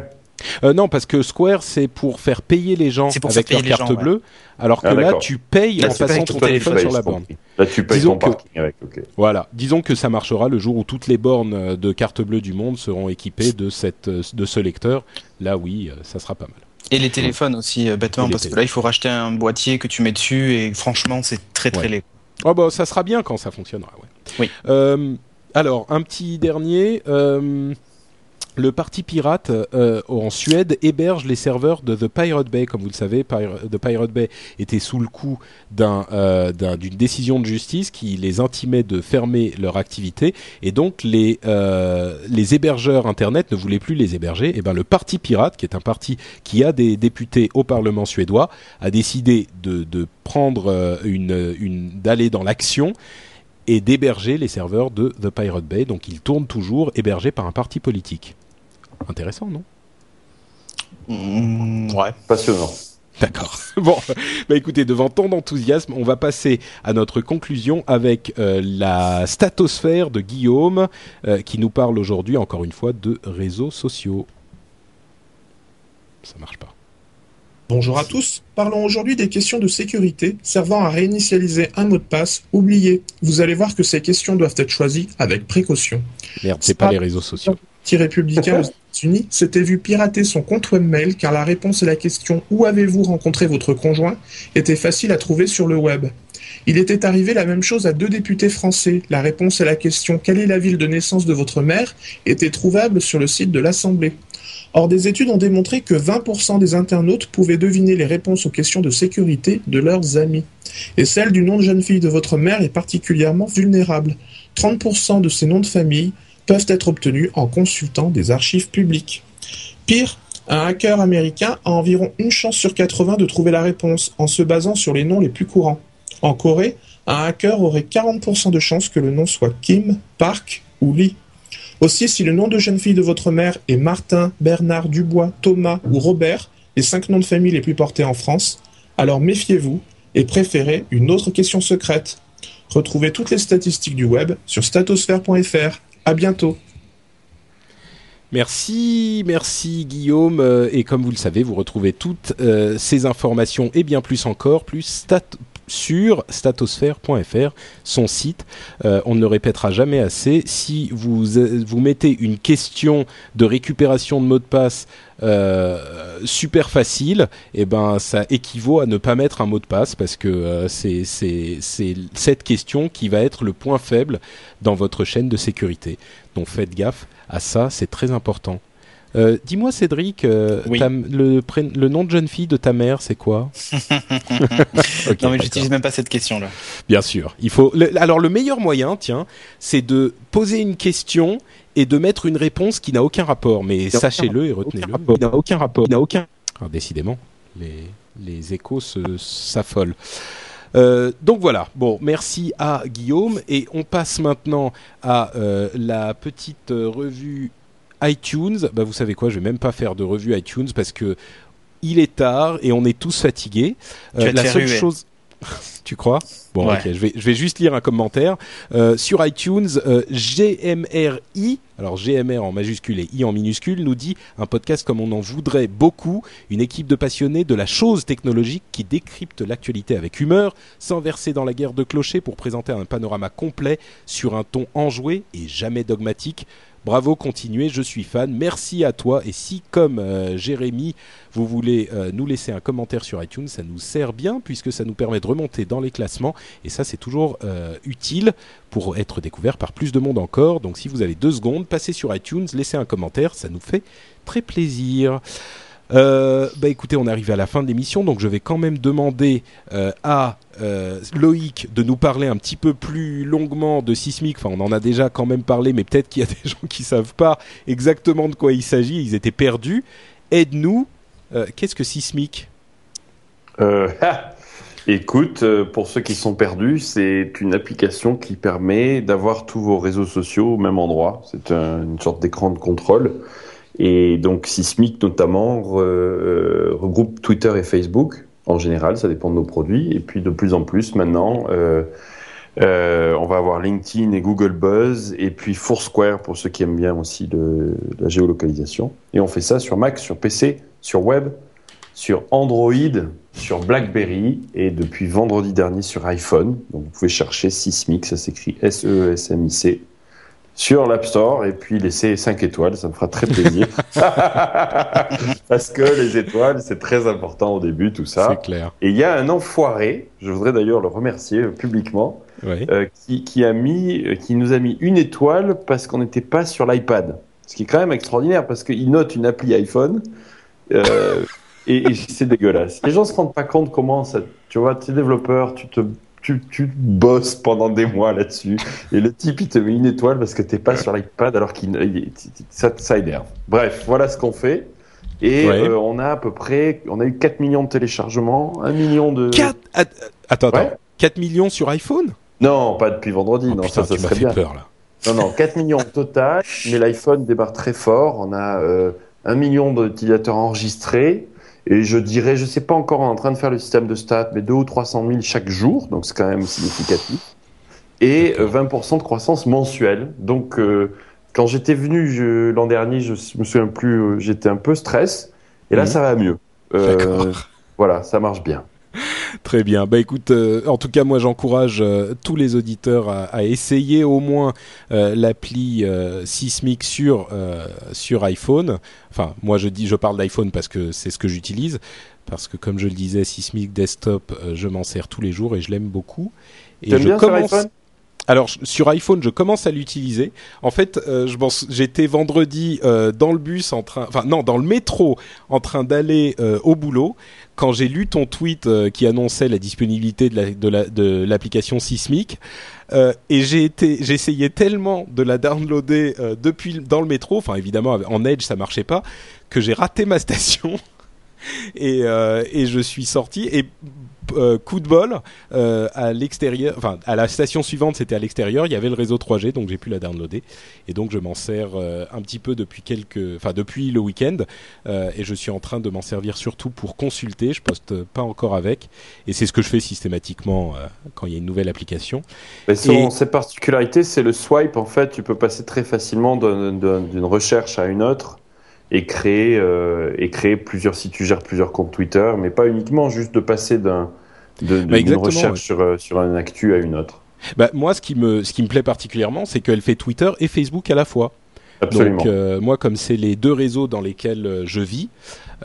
Euh, non, parce que Square, c'est pour faire payer les gens pour avec leur carte gens, ouais. bleue, alors que Ah, là, d'accord. tu payes Là, en tu passant ton téléphone sur la borne. Là, tu payes Disons ton que- parking avec. Ok. Voilà, disons que ça marchera le jour où toutes les bornes euh, de carte bleue du monde seront équipées de, cette, de ce lecteur. Là, oui, ça sera pas mal. Et les téléphones aussi euh, bêtement parce que là il faut racheter un boîtier que tu mets dessus et franchement c'est très très Ouais. laid. Oh bah, ça sera bien quand ça fonctionnera. Ouais. Oui. Euh, alors, un petit dernier. euh, le parti pirate euh, en Suède héberge les serveurs de The Pirate Bay. Comme vous le savez, The Pirate Bay était sous le coup euh, d'un- d'une décision de justice qui les intimait de fermer leur activité. Et donc, les, hébergeurs Internet ne voulaient plus les héberger. Et ben, le parti pirate, qui est un parti qui a des députés au Parlement suédois, a décidé de, prendre une d'aller dans l'action et d'héberger les serveurs de The Pirate Bay. Donc ils tournent toujours hébergés par un parti politique. Intéressant, non? Mm, ouais. Passionnant. D'accord. Bon, bah écoutez, devant tant d'enthousiasme, on va passer à notre conclusion avec euh, la statosphère de Guillaume, euh, qui nous parle aujourd'hui, encore une fois, de réseaux sociaux. Ça marche pas. Bonjour à tous. Parlons aujourd'hui des questions de sécurité servant à réinitialiser un mot de passe oublié. Vous allez voir que ces questions doivent être choisies avec précaution. Merde, c'est pas les réseaux sociaux. Petit républicain aux États-Unis s'était vu pirater son compte webmail car la réponse à la question Où avez-vous rencontré votre conjoint? était facile à trouver sur le web. Il était arrivé la même chose à deux députés français. La réponse à la question Quelle est la ville de naissance de votre mère? était trouvable sur le site de l'Assemblée. Or, des études ont démontré que 20% des internautes pouvaient deviner les réponses aux questions de sécurité de leurs amis. Et celle du nom de jeune fille de votre mère est particulièrement vulnérable. 30% de ces noms de famille peuvent être obtenus en consultant des archives publiques. Pire, un hacker américain a environ une chance sur 80 de trouver la réponse en se basant sur les noms les plus courants. En Corée, un hacker aurait 40% de chances que le nom soit Kim, Park ou Lee. Aussi, si le nom de jeune fille de votre mère est Martin, Bernard, Dubois, Thomas ou Robert, les cinq noms de famille les plus portés en France, alors méfiez-vous et préférez une autre question secrète. Retrouvez toutes les statistiques du web sur statosphère.fr. À bientôt. Merci, merci Guillaume. Euh, et comme vous le savez, vous retrouvez toutes euh, ces informations et bien plus encore, plus stat sur statosphère.fr, son site. Euh, on ne le répétera jamais assez. Si vous, euh, vous mettez une question de récupération de mot de passe euh, super facile, et eh ben ça équivaut à ne pas mettre un mot de passe parce que c'est cette question qui va être le point faible dans votre chaîne de sécurité. Donc faites gaffe à ça, c'est très important. Euh, dis-moi, Cédric, euh, le, nom de jeune fille de ta mère, c'est quoi? Non, mais j'utilise même pas cette question-là. Bien sûr. Il faut. alors, le meilleur moyen, tiens, c'est de poser une question et de mettre une réponse qui n'a aucun rapport. Mais sachez-le et retenez-le. Il n'a aucun rapport. Il n'a aucun. Alors, décidément, les, les échos s'affolent. Euh, donc voilà, bon, merci à Guillaume et on passe maintenant à la petite revue iTunes, bah vous savez quoi, je vais même pas faire de revue iTunes parce que il est tard et on est tous fatigués. Euh, la seule chose tu crois? Bon, ok, je vais, je vais juste lire un commentaire. Euh, sur iTunes, euh, GMRI, alors GMR en majuscule et I en minuscule, nous dit un podcast comme on en voudrait beaucoup, une équipe de passionnés de la chose technologique qui décrypte l'actualité avec humeur, sans verser dans la guerre de clochers pour présenter un panorama complet sur un ton enjoué et jamais dogmatique. Bravo, continuez, je suis fan. Merci à toi. Et si, comme euh, Jérémy, vous voulez euh, nous laisser un commentaire sur iTunes, ça nous sert bien puisque ça nous permet de remonter dans les classements. Et ça, c'est toujours euh, utile pour être découvert par plus de monde encore. Donc, si vous avez deux secondes, passez sur iTunes, laissez un commentaire, ça nous fait très plaisir. Euh, bah écoutez, on arrive à la fin de l'émission, donc je vais quand même demander euh, à euh, Loïc de nous parler un petit peu plus longuement de Sismic. Enfin, on en a déjà quand même parlé, mais peut-être qu'il y a des gens qui savent pas exactement de quoi il s'agit. Ils étaient perdus. Aide-nous. Qu'est-ce que Sismic? Écoute, pour ceux qui sont perdus, c'est une application qui permet d'avoir tous vos réseaux sociaux au même endroit. C'est une sorte d'écran de contrôle et donc Sismic notamment euh, regroupe Twitter et Facebook en général, ça dépend de nos produits. Et puis de plus en plus maintenant, euh, euh, on va avoir LinkedIn et Google Buzz, et puis Foursquare pour ceux qui aiment bien aussi la géolocalisation. Et on fait ça sur Mac, sur PC, sur web, sur Android, sur BlackBerry, et depuis vendredi dernier sur iPhone. Donc vous pouvez chercher Sismic, ça s'écrit S-E-S-M-I-C sur l'App Store et puis laisser 5 étoiles, ça me fera très plaisir. Parce que les étoiles, c'est très important au début, tout ça. C'est clair. Et il y a un enfoiré, je voudrais d'ailleurs le remercier publiquement, euh, qui, qui, a mis, qui nous a mis une étoile parce qu'on n'était pas sur l'iPad. Ce qui est quand même extraordinaire parce qu'il note une appli iPhone. Euh, et, et c'est dégueulasse. Les gens se rendent pas compte comment ça, tu vois, tu es développeur, tu te tu, tu bosses pendant des mois là-dessus. Et le type, il te met une étoile parce que t'es pas sur l'iPad alors qu'il ça, ça énerve. Bref, voilà ce qu'on fait. Et euh, on a à peu près, on a eu 4 millions de téléchargements, 1 million de... 4 Attends, attends. 4 millions sur iPhone? Non, pas depuis vendredi. Oh, non, ça, ça serait bien. Peur, là. Non, non, 4 millions total, mais l'iPhone débarque très fort. On a euh, 1 million d'utilisateurs enregistrés. Et je dirais, je sais pas encore, on est en train de faire le système de stats, mais 2 ou 300 000 chaque jour, donc c'est quand même significatif. Et 20% euh, de croissance mensuelle. Donc, euh, quand j'étais venu l'an dernier, je me souviens plus, euh, j'étais un peu stress. Et là, mhm. ça va mieux. Euh, voilà, ça marche bien. Très bien. Bah écoute, euh, en tout cas, moi j'encourage euh, tous les auditeurs à, à essayer au moins euh, l'appli euh, Sismic sur euh, sur iPhone. Enfin, moi je dis, je parle d'iPhone parce que c'est ce que j'utilise. Parce que comme je le disais, Sismic Desktop, euh, je m'en sers tous les jours et je l'aime beaucoup. Et je bien sur commence. iPhone? Alors sur iPhone, je commence à l'utiliser. En fait, euh, j'étais vendredi euh, dans le bus en train, enfin non, dans le métro en train d'aller euh, au boulot quand j'ai lu ton tweet qui annonçait la disponibilité de la- de la- l'application Sismic. Et j'ai été, tellement de la downloader depuis dans le métro, enfin évidemment en Edge ça marchait pas, que j'ai raté ma station et, et je suis sorti et euh, coup de bol euh, à l'extérieur, enfin à la station suivante c'était à l'extérieur, il y avait le réseau 3G donc j'ai pu la downloader et donc je m'en sers euh, un petit peu depuis quelques, enfin depuis le week-end et je suis en train de m'en servir surtout pour consulter. Je poste pas encore avec et c'est ce que je fais systématiquement quand il y a une nouvelle application. Mais son, Et- ses particularités, c'est le swipe. En fait, tu peux passer très facilement d'un- d'un- d'une recherche à une autre et créer, euh, et créer plusieurs, si tu gères plusieurs comptes Twitter, mais pas uniquement juste de passer d'un, de, de- d'une Bah, recherche ouais. sur, euh, sur un actu à une autre. Bah moi ce qui me ce qui me plaît particulièrement c'est qu'elle fait Twitter et Facebook à la fois. Absolument. Donc euh, moi, comme c'est les deux réseaux dans lesquels je vis,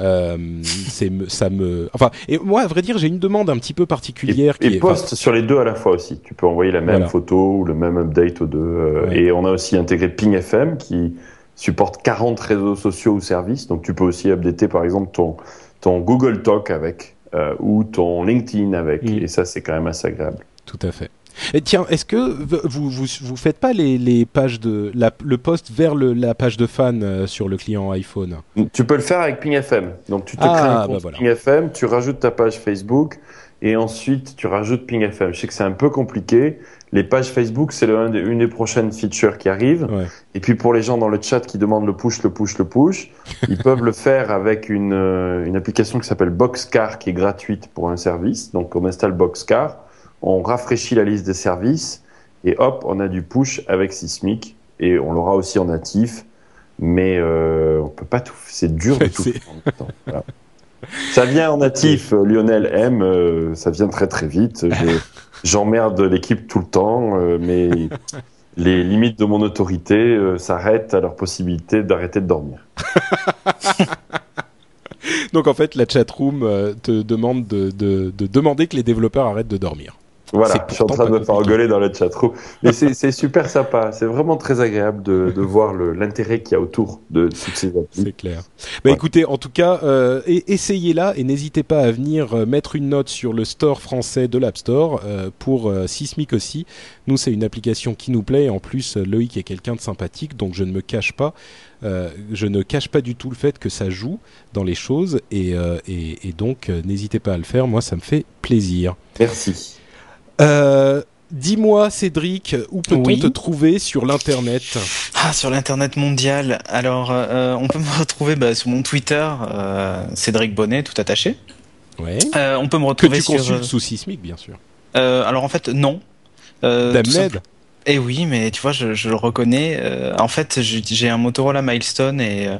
euh, c'est ça me. Enfin, et moi, à vrai dire, j'ai une demande un petit peu et, particulière et qui est. poste sur les deux à la fois aussi. Tu peux envoyer la même Voilà. photo ou le même update aux deux. euh, Ouais. Et on a aussi intégré Ping FM qui supporte 40 réseaux sociaux ou services. Donc tu peux aussi updater par exemple ton, ton Google Talk avec euh, ou ton LinkedIn avec. Mm. Et ça, c'est quand même assez agréable. Tout à fait. Et tiens, est-ce que vous, vous vous faites pas les, les pages de la, le post vers le, la page de fan euh, sur le client iPhone? Tu peux le faire avec Ping FM. Donc tu te Ah, crées un bah compte voilà. Ping FM, tu rajoutes ta page Facebook et ensuite tu rajoutes Ping FM. Je sais que c'est un peu compliqué. Les pages Facebook, c'est un des- une des prochaines features qui arrivent. Ouais. Et puis pour les gens dans le chat qui demandent le push, le push, le push, ils peuvent le faire avec une, euh, une application qui s'appelle Boxcar qui est gratuite pour un service. Donc on installe Boxcar, on rafraîchit la liste des services et hop, on a du push avec Sismic et on l'aura aussi en natif. Mais euh, on peut pas tout. C'est dur de tout faire en même temps. Voilà. Ça vient en natif, Lionel aime, euh, ça vient très très vite. Je- J'emmerde l'équipe tout le temps, euh, mais les limites de mon autorité euh, s'arrêtent à leur possibilité d'arrêter de dormir. Donc en fait, la chatroom te demande de, de, de demander que les développeurs arrêtent de dormir. Voilà, je suis en train de me faire engueuler dans le chatroom. Mais c'est super sympa, c'est vraiment très agréable de, de voir l'intérêt qu'il y a autour de toutes ces applis. C'est clair. Bah Ouais. écoutez, en tout cas, euh, essayez-la et n'hésitez pas à venir euh, mettre une note sur le store français de l'App Store euh, pour euh, Sismic aussi. Nous, c'est une application qui nous plaît. En plus, euh, Loïc est quelqu'un de sympathique, donc je ne me cache pas. euh, je ne cache pas du tout le fait que ça joue dans les choses et, euh, et, et donc euh, n'hésitez pas à le faire. Moi, ça me fait plaisir. Merci. Euh, Dis-moi, Cédric, où peut-on Oui. te trouver sur l'internet? Ah, sur l'internet mondial. Alors, euh, on peut me retrouver bah, sur mon Twitter, euh, Cédric Bonnet, tout attaché. Ouais. Euh, on peut me Que retrouver tu sur. consultes sous Sismic, bien sûr. euh, alors en fait, non. Euh, Eh oui, mais tu vois, je, je le reconnais. Euh, en fait, j'ai un Motorola Milestone et euh,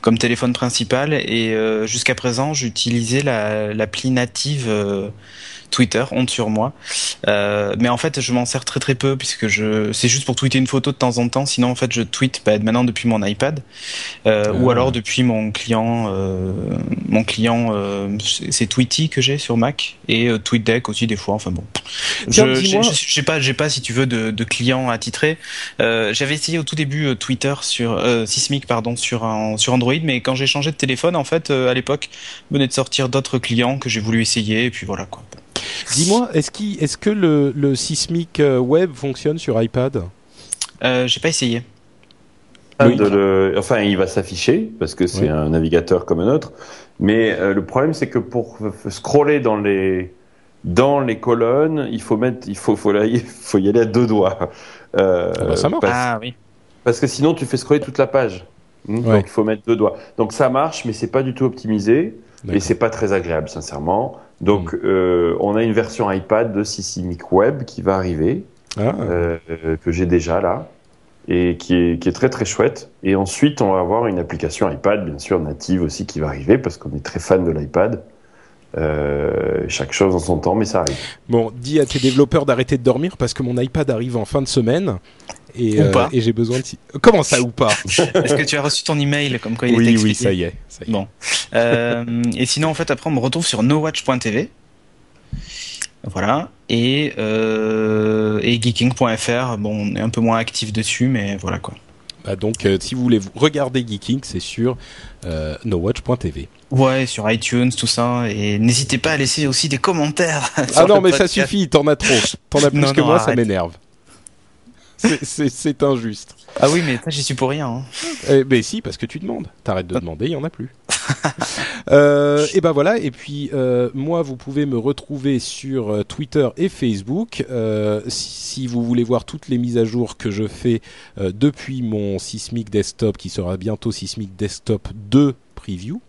comme téléphone principal et euh, jusqu'à présent, j'utilisais la- l'appli native euh, Twitter, honte sur moi. Euh, mais en fait, je m'en sers très très peu puisque je c'est juste pour tweeter une photo de temps en temps. Sinon, en fait, je tweete bah, maintenant depuis mon iPad euh, ou Ah. alors depuis mon client. Euh, mon client, euh, c'est Tweety que j'ai sur Mac et euh, TweetDeck aussi des fois. Enfin bon. Tiens, Je- j'ai- pas, j'ai pas, si tu veux, de, de clients attitrés. Euh, J'avais essayé au tout début Twitter sur euh, Sismic, pardon, sur un, sur Android, mais quand j'ai changé de téléphone, en fait, euh, à l'époque, venait de sortir d'autres clients que j'ai voulu essayer, et puis voilà quoi. Dis-moi, est-ce que le, le Sismic euh, Web fonctionne sur iPad? Euh, j'ai pas essayé. Oui. de le- Enfin, il va s'afficher parce que c'est Oui. un navigateur comme un autre. Mais euh, le problème, c'est que pour scroller dans les dans les colonnes, il faut mettre, il faut, faut, là- il faut y aller à deux doigts. Euh, Ah bah, ça marche. Parce, Ah oui. parce que sinon, tu fais scroller toute la page. Hmm, Ouais. Donc, il faut mettre deux doigts. Donc, ça marche, mais c'est pas du tout optimisé et c'est pas très agréable, sincèrement. Donc, euh, on a une version iPad de Sismic Web qui va arriver Ah, euh, que j'ai déjà là et qui est, qui est très très chouette. Et ensuite, on va avoir une application iPad, bien sûr, native aussi, qui va arriver parce qu'on est très fan de l'iPad. Euh, chaque chose en son temps, mais ça arrive. Bon, dis à tes développeurs d'arrêter de dormir parce que mon iPad arrive en fin de semaine. Et, Ou pas. et j'ai besoin de... si- Comment ça ou pas Est-ce que tu as reçu ton email comme quoi il était Oui, expliqué oui, ça y est. ça y est. Bon. Euh, et sinon, en fait, après, on me retrouve sur nowatch.tv. Voilà. Et, euh, et geeking.fr. Bon, on est un peu moins actif dessus, mais voilà quoi. Bah donc, euh, si vous voulez vous- regarder Geeking, c'est sur euh, nowatch.tv. Ouais, sur iTunes, tout ça. Et n'hésitez pas à laisser aussi des commentaires. Ah non, mais ça suffit, t'en as trop. T'en as plus Non, que non, moi, ça m'énerve. C'est injuste. Ah oui, mais ça, j'y suis pour rien. hein. Eh ben si, parce que tu demandes. T'arrêtes de demander, il y en a plus. euh, et ben voilà. Et puis euh, moi, vous pouvez me retrouver sur euh, Twitter et Facebook. Euh, si, si vous voulez voir toutes les mises à jour que je fais euh, depuis mon Sismic Desktop, qui sera bientôt Sismic Desktop 2 preview.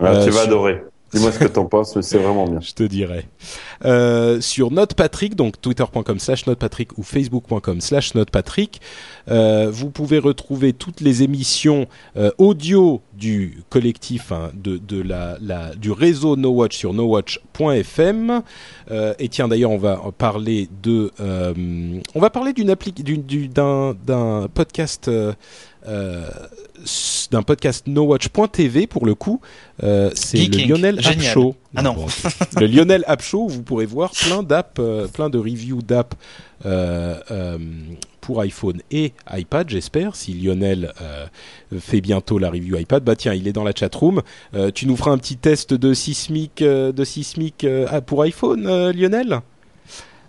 Ah, Euh, tu vas sur- adorer. Dis-moi ce que t'en penses, c'est vraiment bien. Je te dirai. Euh, sur NotePatrick, donc twitter.com slash NotePatrick ou facebook.com slash NotePatrick, euh, vous pouvez retrouver toutes les émissions euh, audio du collectif, hein, de, la, du réseau No Watch sur nowatch.fm. Euh, et tiens, d'ailleurs, on va parler de, on va parler d'une appli, d'un podcast. D'un podcast nowatch.tv pour le coup euh, c'est le. Lionel App. Show Ah non. le Lionel App Show vous pourrez voir plein d'apps, euh, plein de reviews d'apps euh, pour iPhone et iPad, j'espère. Si Lionel fait bientôt la review iPad, bah tiens, il est dans la chatroom. Euh, tu nous feras un petit test de de Sismic euh, ah, pour iPhone, Lionel?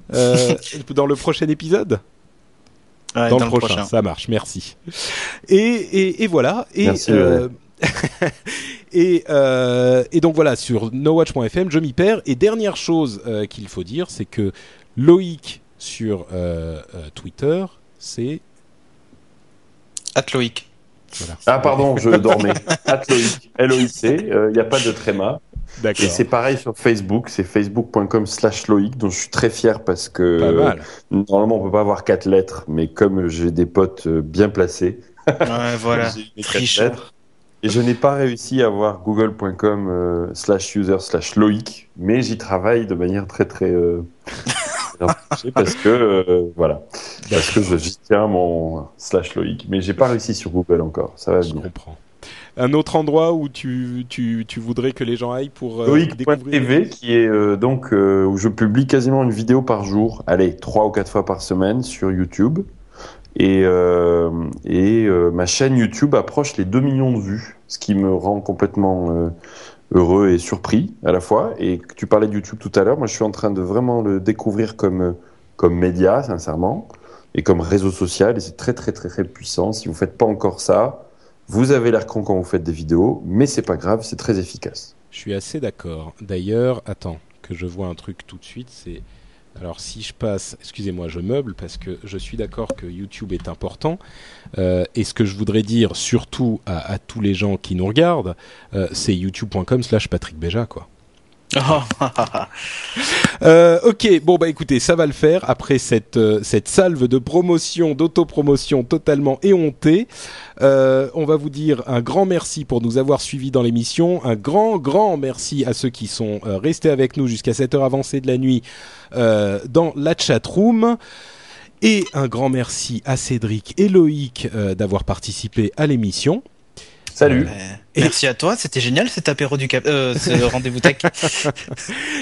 Dans le prochain épisode? Ouais, dans, le, prochain. ça marche, merci. Et, et, et voilà. Et, Merci, euh, et, euh, et donc voilà, sur nowatch.fm, je m'y perds. Et dernière chose euh, qu'il faut dire, c'est que Loïc sur euh, euh, Twitter, c'est Atloïc. voilà. Ah pardon, je dormais. Atloïc, L-O-I-C, il n'y a pas de tréma. D'accord. Et c'est pareil sur Facebook, c'est facebook.com slash Loïc, dont je suis très fier parce que Pas mal. normalement on peut pas avoir quatre lettres, mais comme j'ai des potes euh, bien placés, Ouais, voilà. lettres. Et je n'ai pas réussi à avoir google.com euh, slash user slash Loïc, mais j'y travaille de manière très très euh, parce que euh, voilà, parce que je- j'y tiens mon slash Loïc, mais j'ai pas réussi sur Google encore. Ça va Je venir. comprends. Un autre endroit où tu, tu, tu voudrais que les gens aillent pour euh, découvrir Loïc.tv qui est euh, donc euh, où je publie quasiment une vidéo par jour, allez trois ou quatre fois par semaine sur YouTube et euh, et euh, ma chaîne YouTube approche les 2 millions de vues, ce qui me rend complètement euh, heureux et surpris à la fois. Et que tu parlais de YouTube tout à l'heure, moi je suis en train de vraiment le découvrir comme comme média sincèrement et comme réseau social et c'est très très très très puissant. Si vous faites pas encore ça, vous avez l'air con quand vous faites des vidéos, mais c'est pas grave, c'est très efficace. Je suis assez d'accord. D'ailleurs, attends, que je vois un truc tout de suite, c'est... Alors si je passe, excusez-moi, je meuble parce que je suis d'accord que YouTube est important. Euh, et ce que je voudrais dire surtout à, tous les gens qui nous regardent, euh, c'est youtube.com slash Patrick Béja, quoi. Euh, ok, bon bah écoutez, ça va le faire après cette euh, cette salve de promotion, d'autopromotion totalement éhontée. Euh, on va vous dire un grand merci pour nous avoir suivis dans l'émission, un grand grand merci à ceux qui sont euh, restés avec nous jusqu'à cette heure avancée de la nuit dans la chat room. Et un grand merci à Cédric et Loïc d'avoir participé à l'émission. Salut. Euh, Merci à toi, c'était génial cet apéro du cap, euh, ce rendez-vous tech.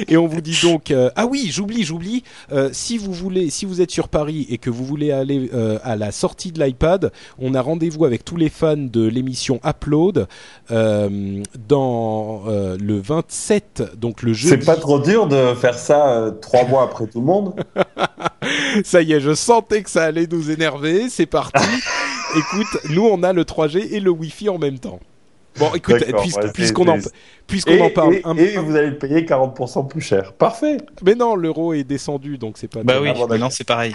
Et on vous dit donc euh, ah oui j'oublie j'oublie euh, si vous voulez si vous êtes sur Paris et que vous voulez aller euh, à la sortie de l'iPad on a rendez-vous avec tous les fans de l'émission Upload euh, dans euh, le 27 donc le jeudi C'est pas trop dur de faire ça euh, trois mois après tout le monde? Ça y est je sentais que ça allait nous énerver c'est parti écoute nous on a le 3G et le Wi-Fi en même temps. Bon écoute ouais, puisqu'on en puisqu'on et, en parle et- un- et vous allez le payer 40% plus cher. Parfait. mais non l'euro est descendu donc c'est pas bah oui, d'accord. maintenant c'est pareil.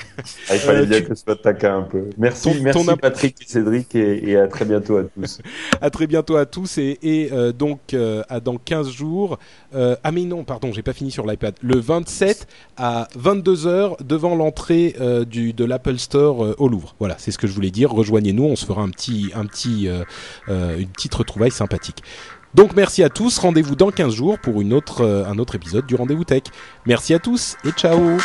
Ah, il fallait Euh, bien tu- que ce soit taquin un peu. Merci, Ton- merci ton Patrick et Cédric et, et à très bientôt à tous. À très bientôt à tous et, et, euh, donc euh, à dans 15 jours. euh, ah mais non, pardon, j'ai pas fini sur l'iPad. Le 27 à 22h devant l'entrée euh, du de l'Apple Store euh, au Louvre. Voilà, c'est ce que je voulais dire. Rejoignez-nous, on se fera un petit un petit euh, euh, une petite retrouvaille sympathique. Donc merci à tous. Rendez-vous dans 15 jours pour euh, un autre épisode du Rendez-vous Tech. Merci à tous et ciao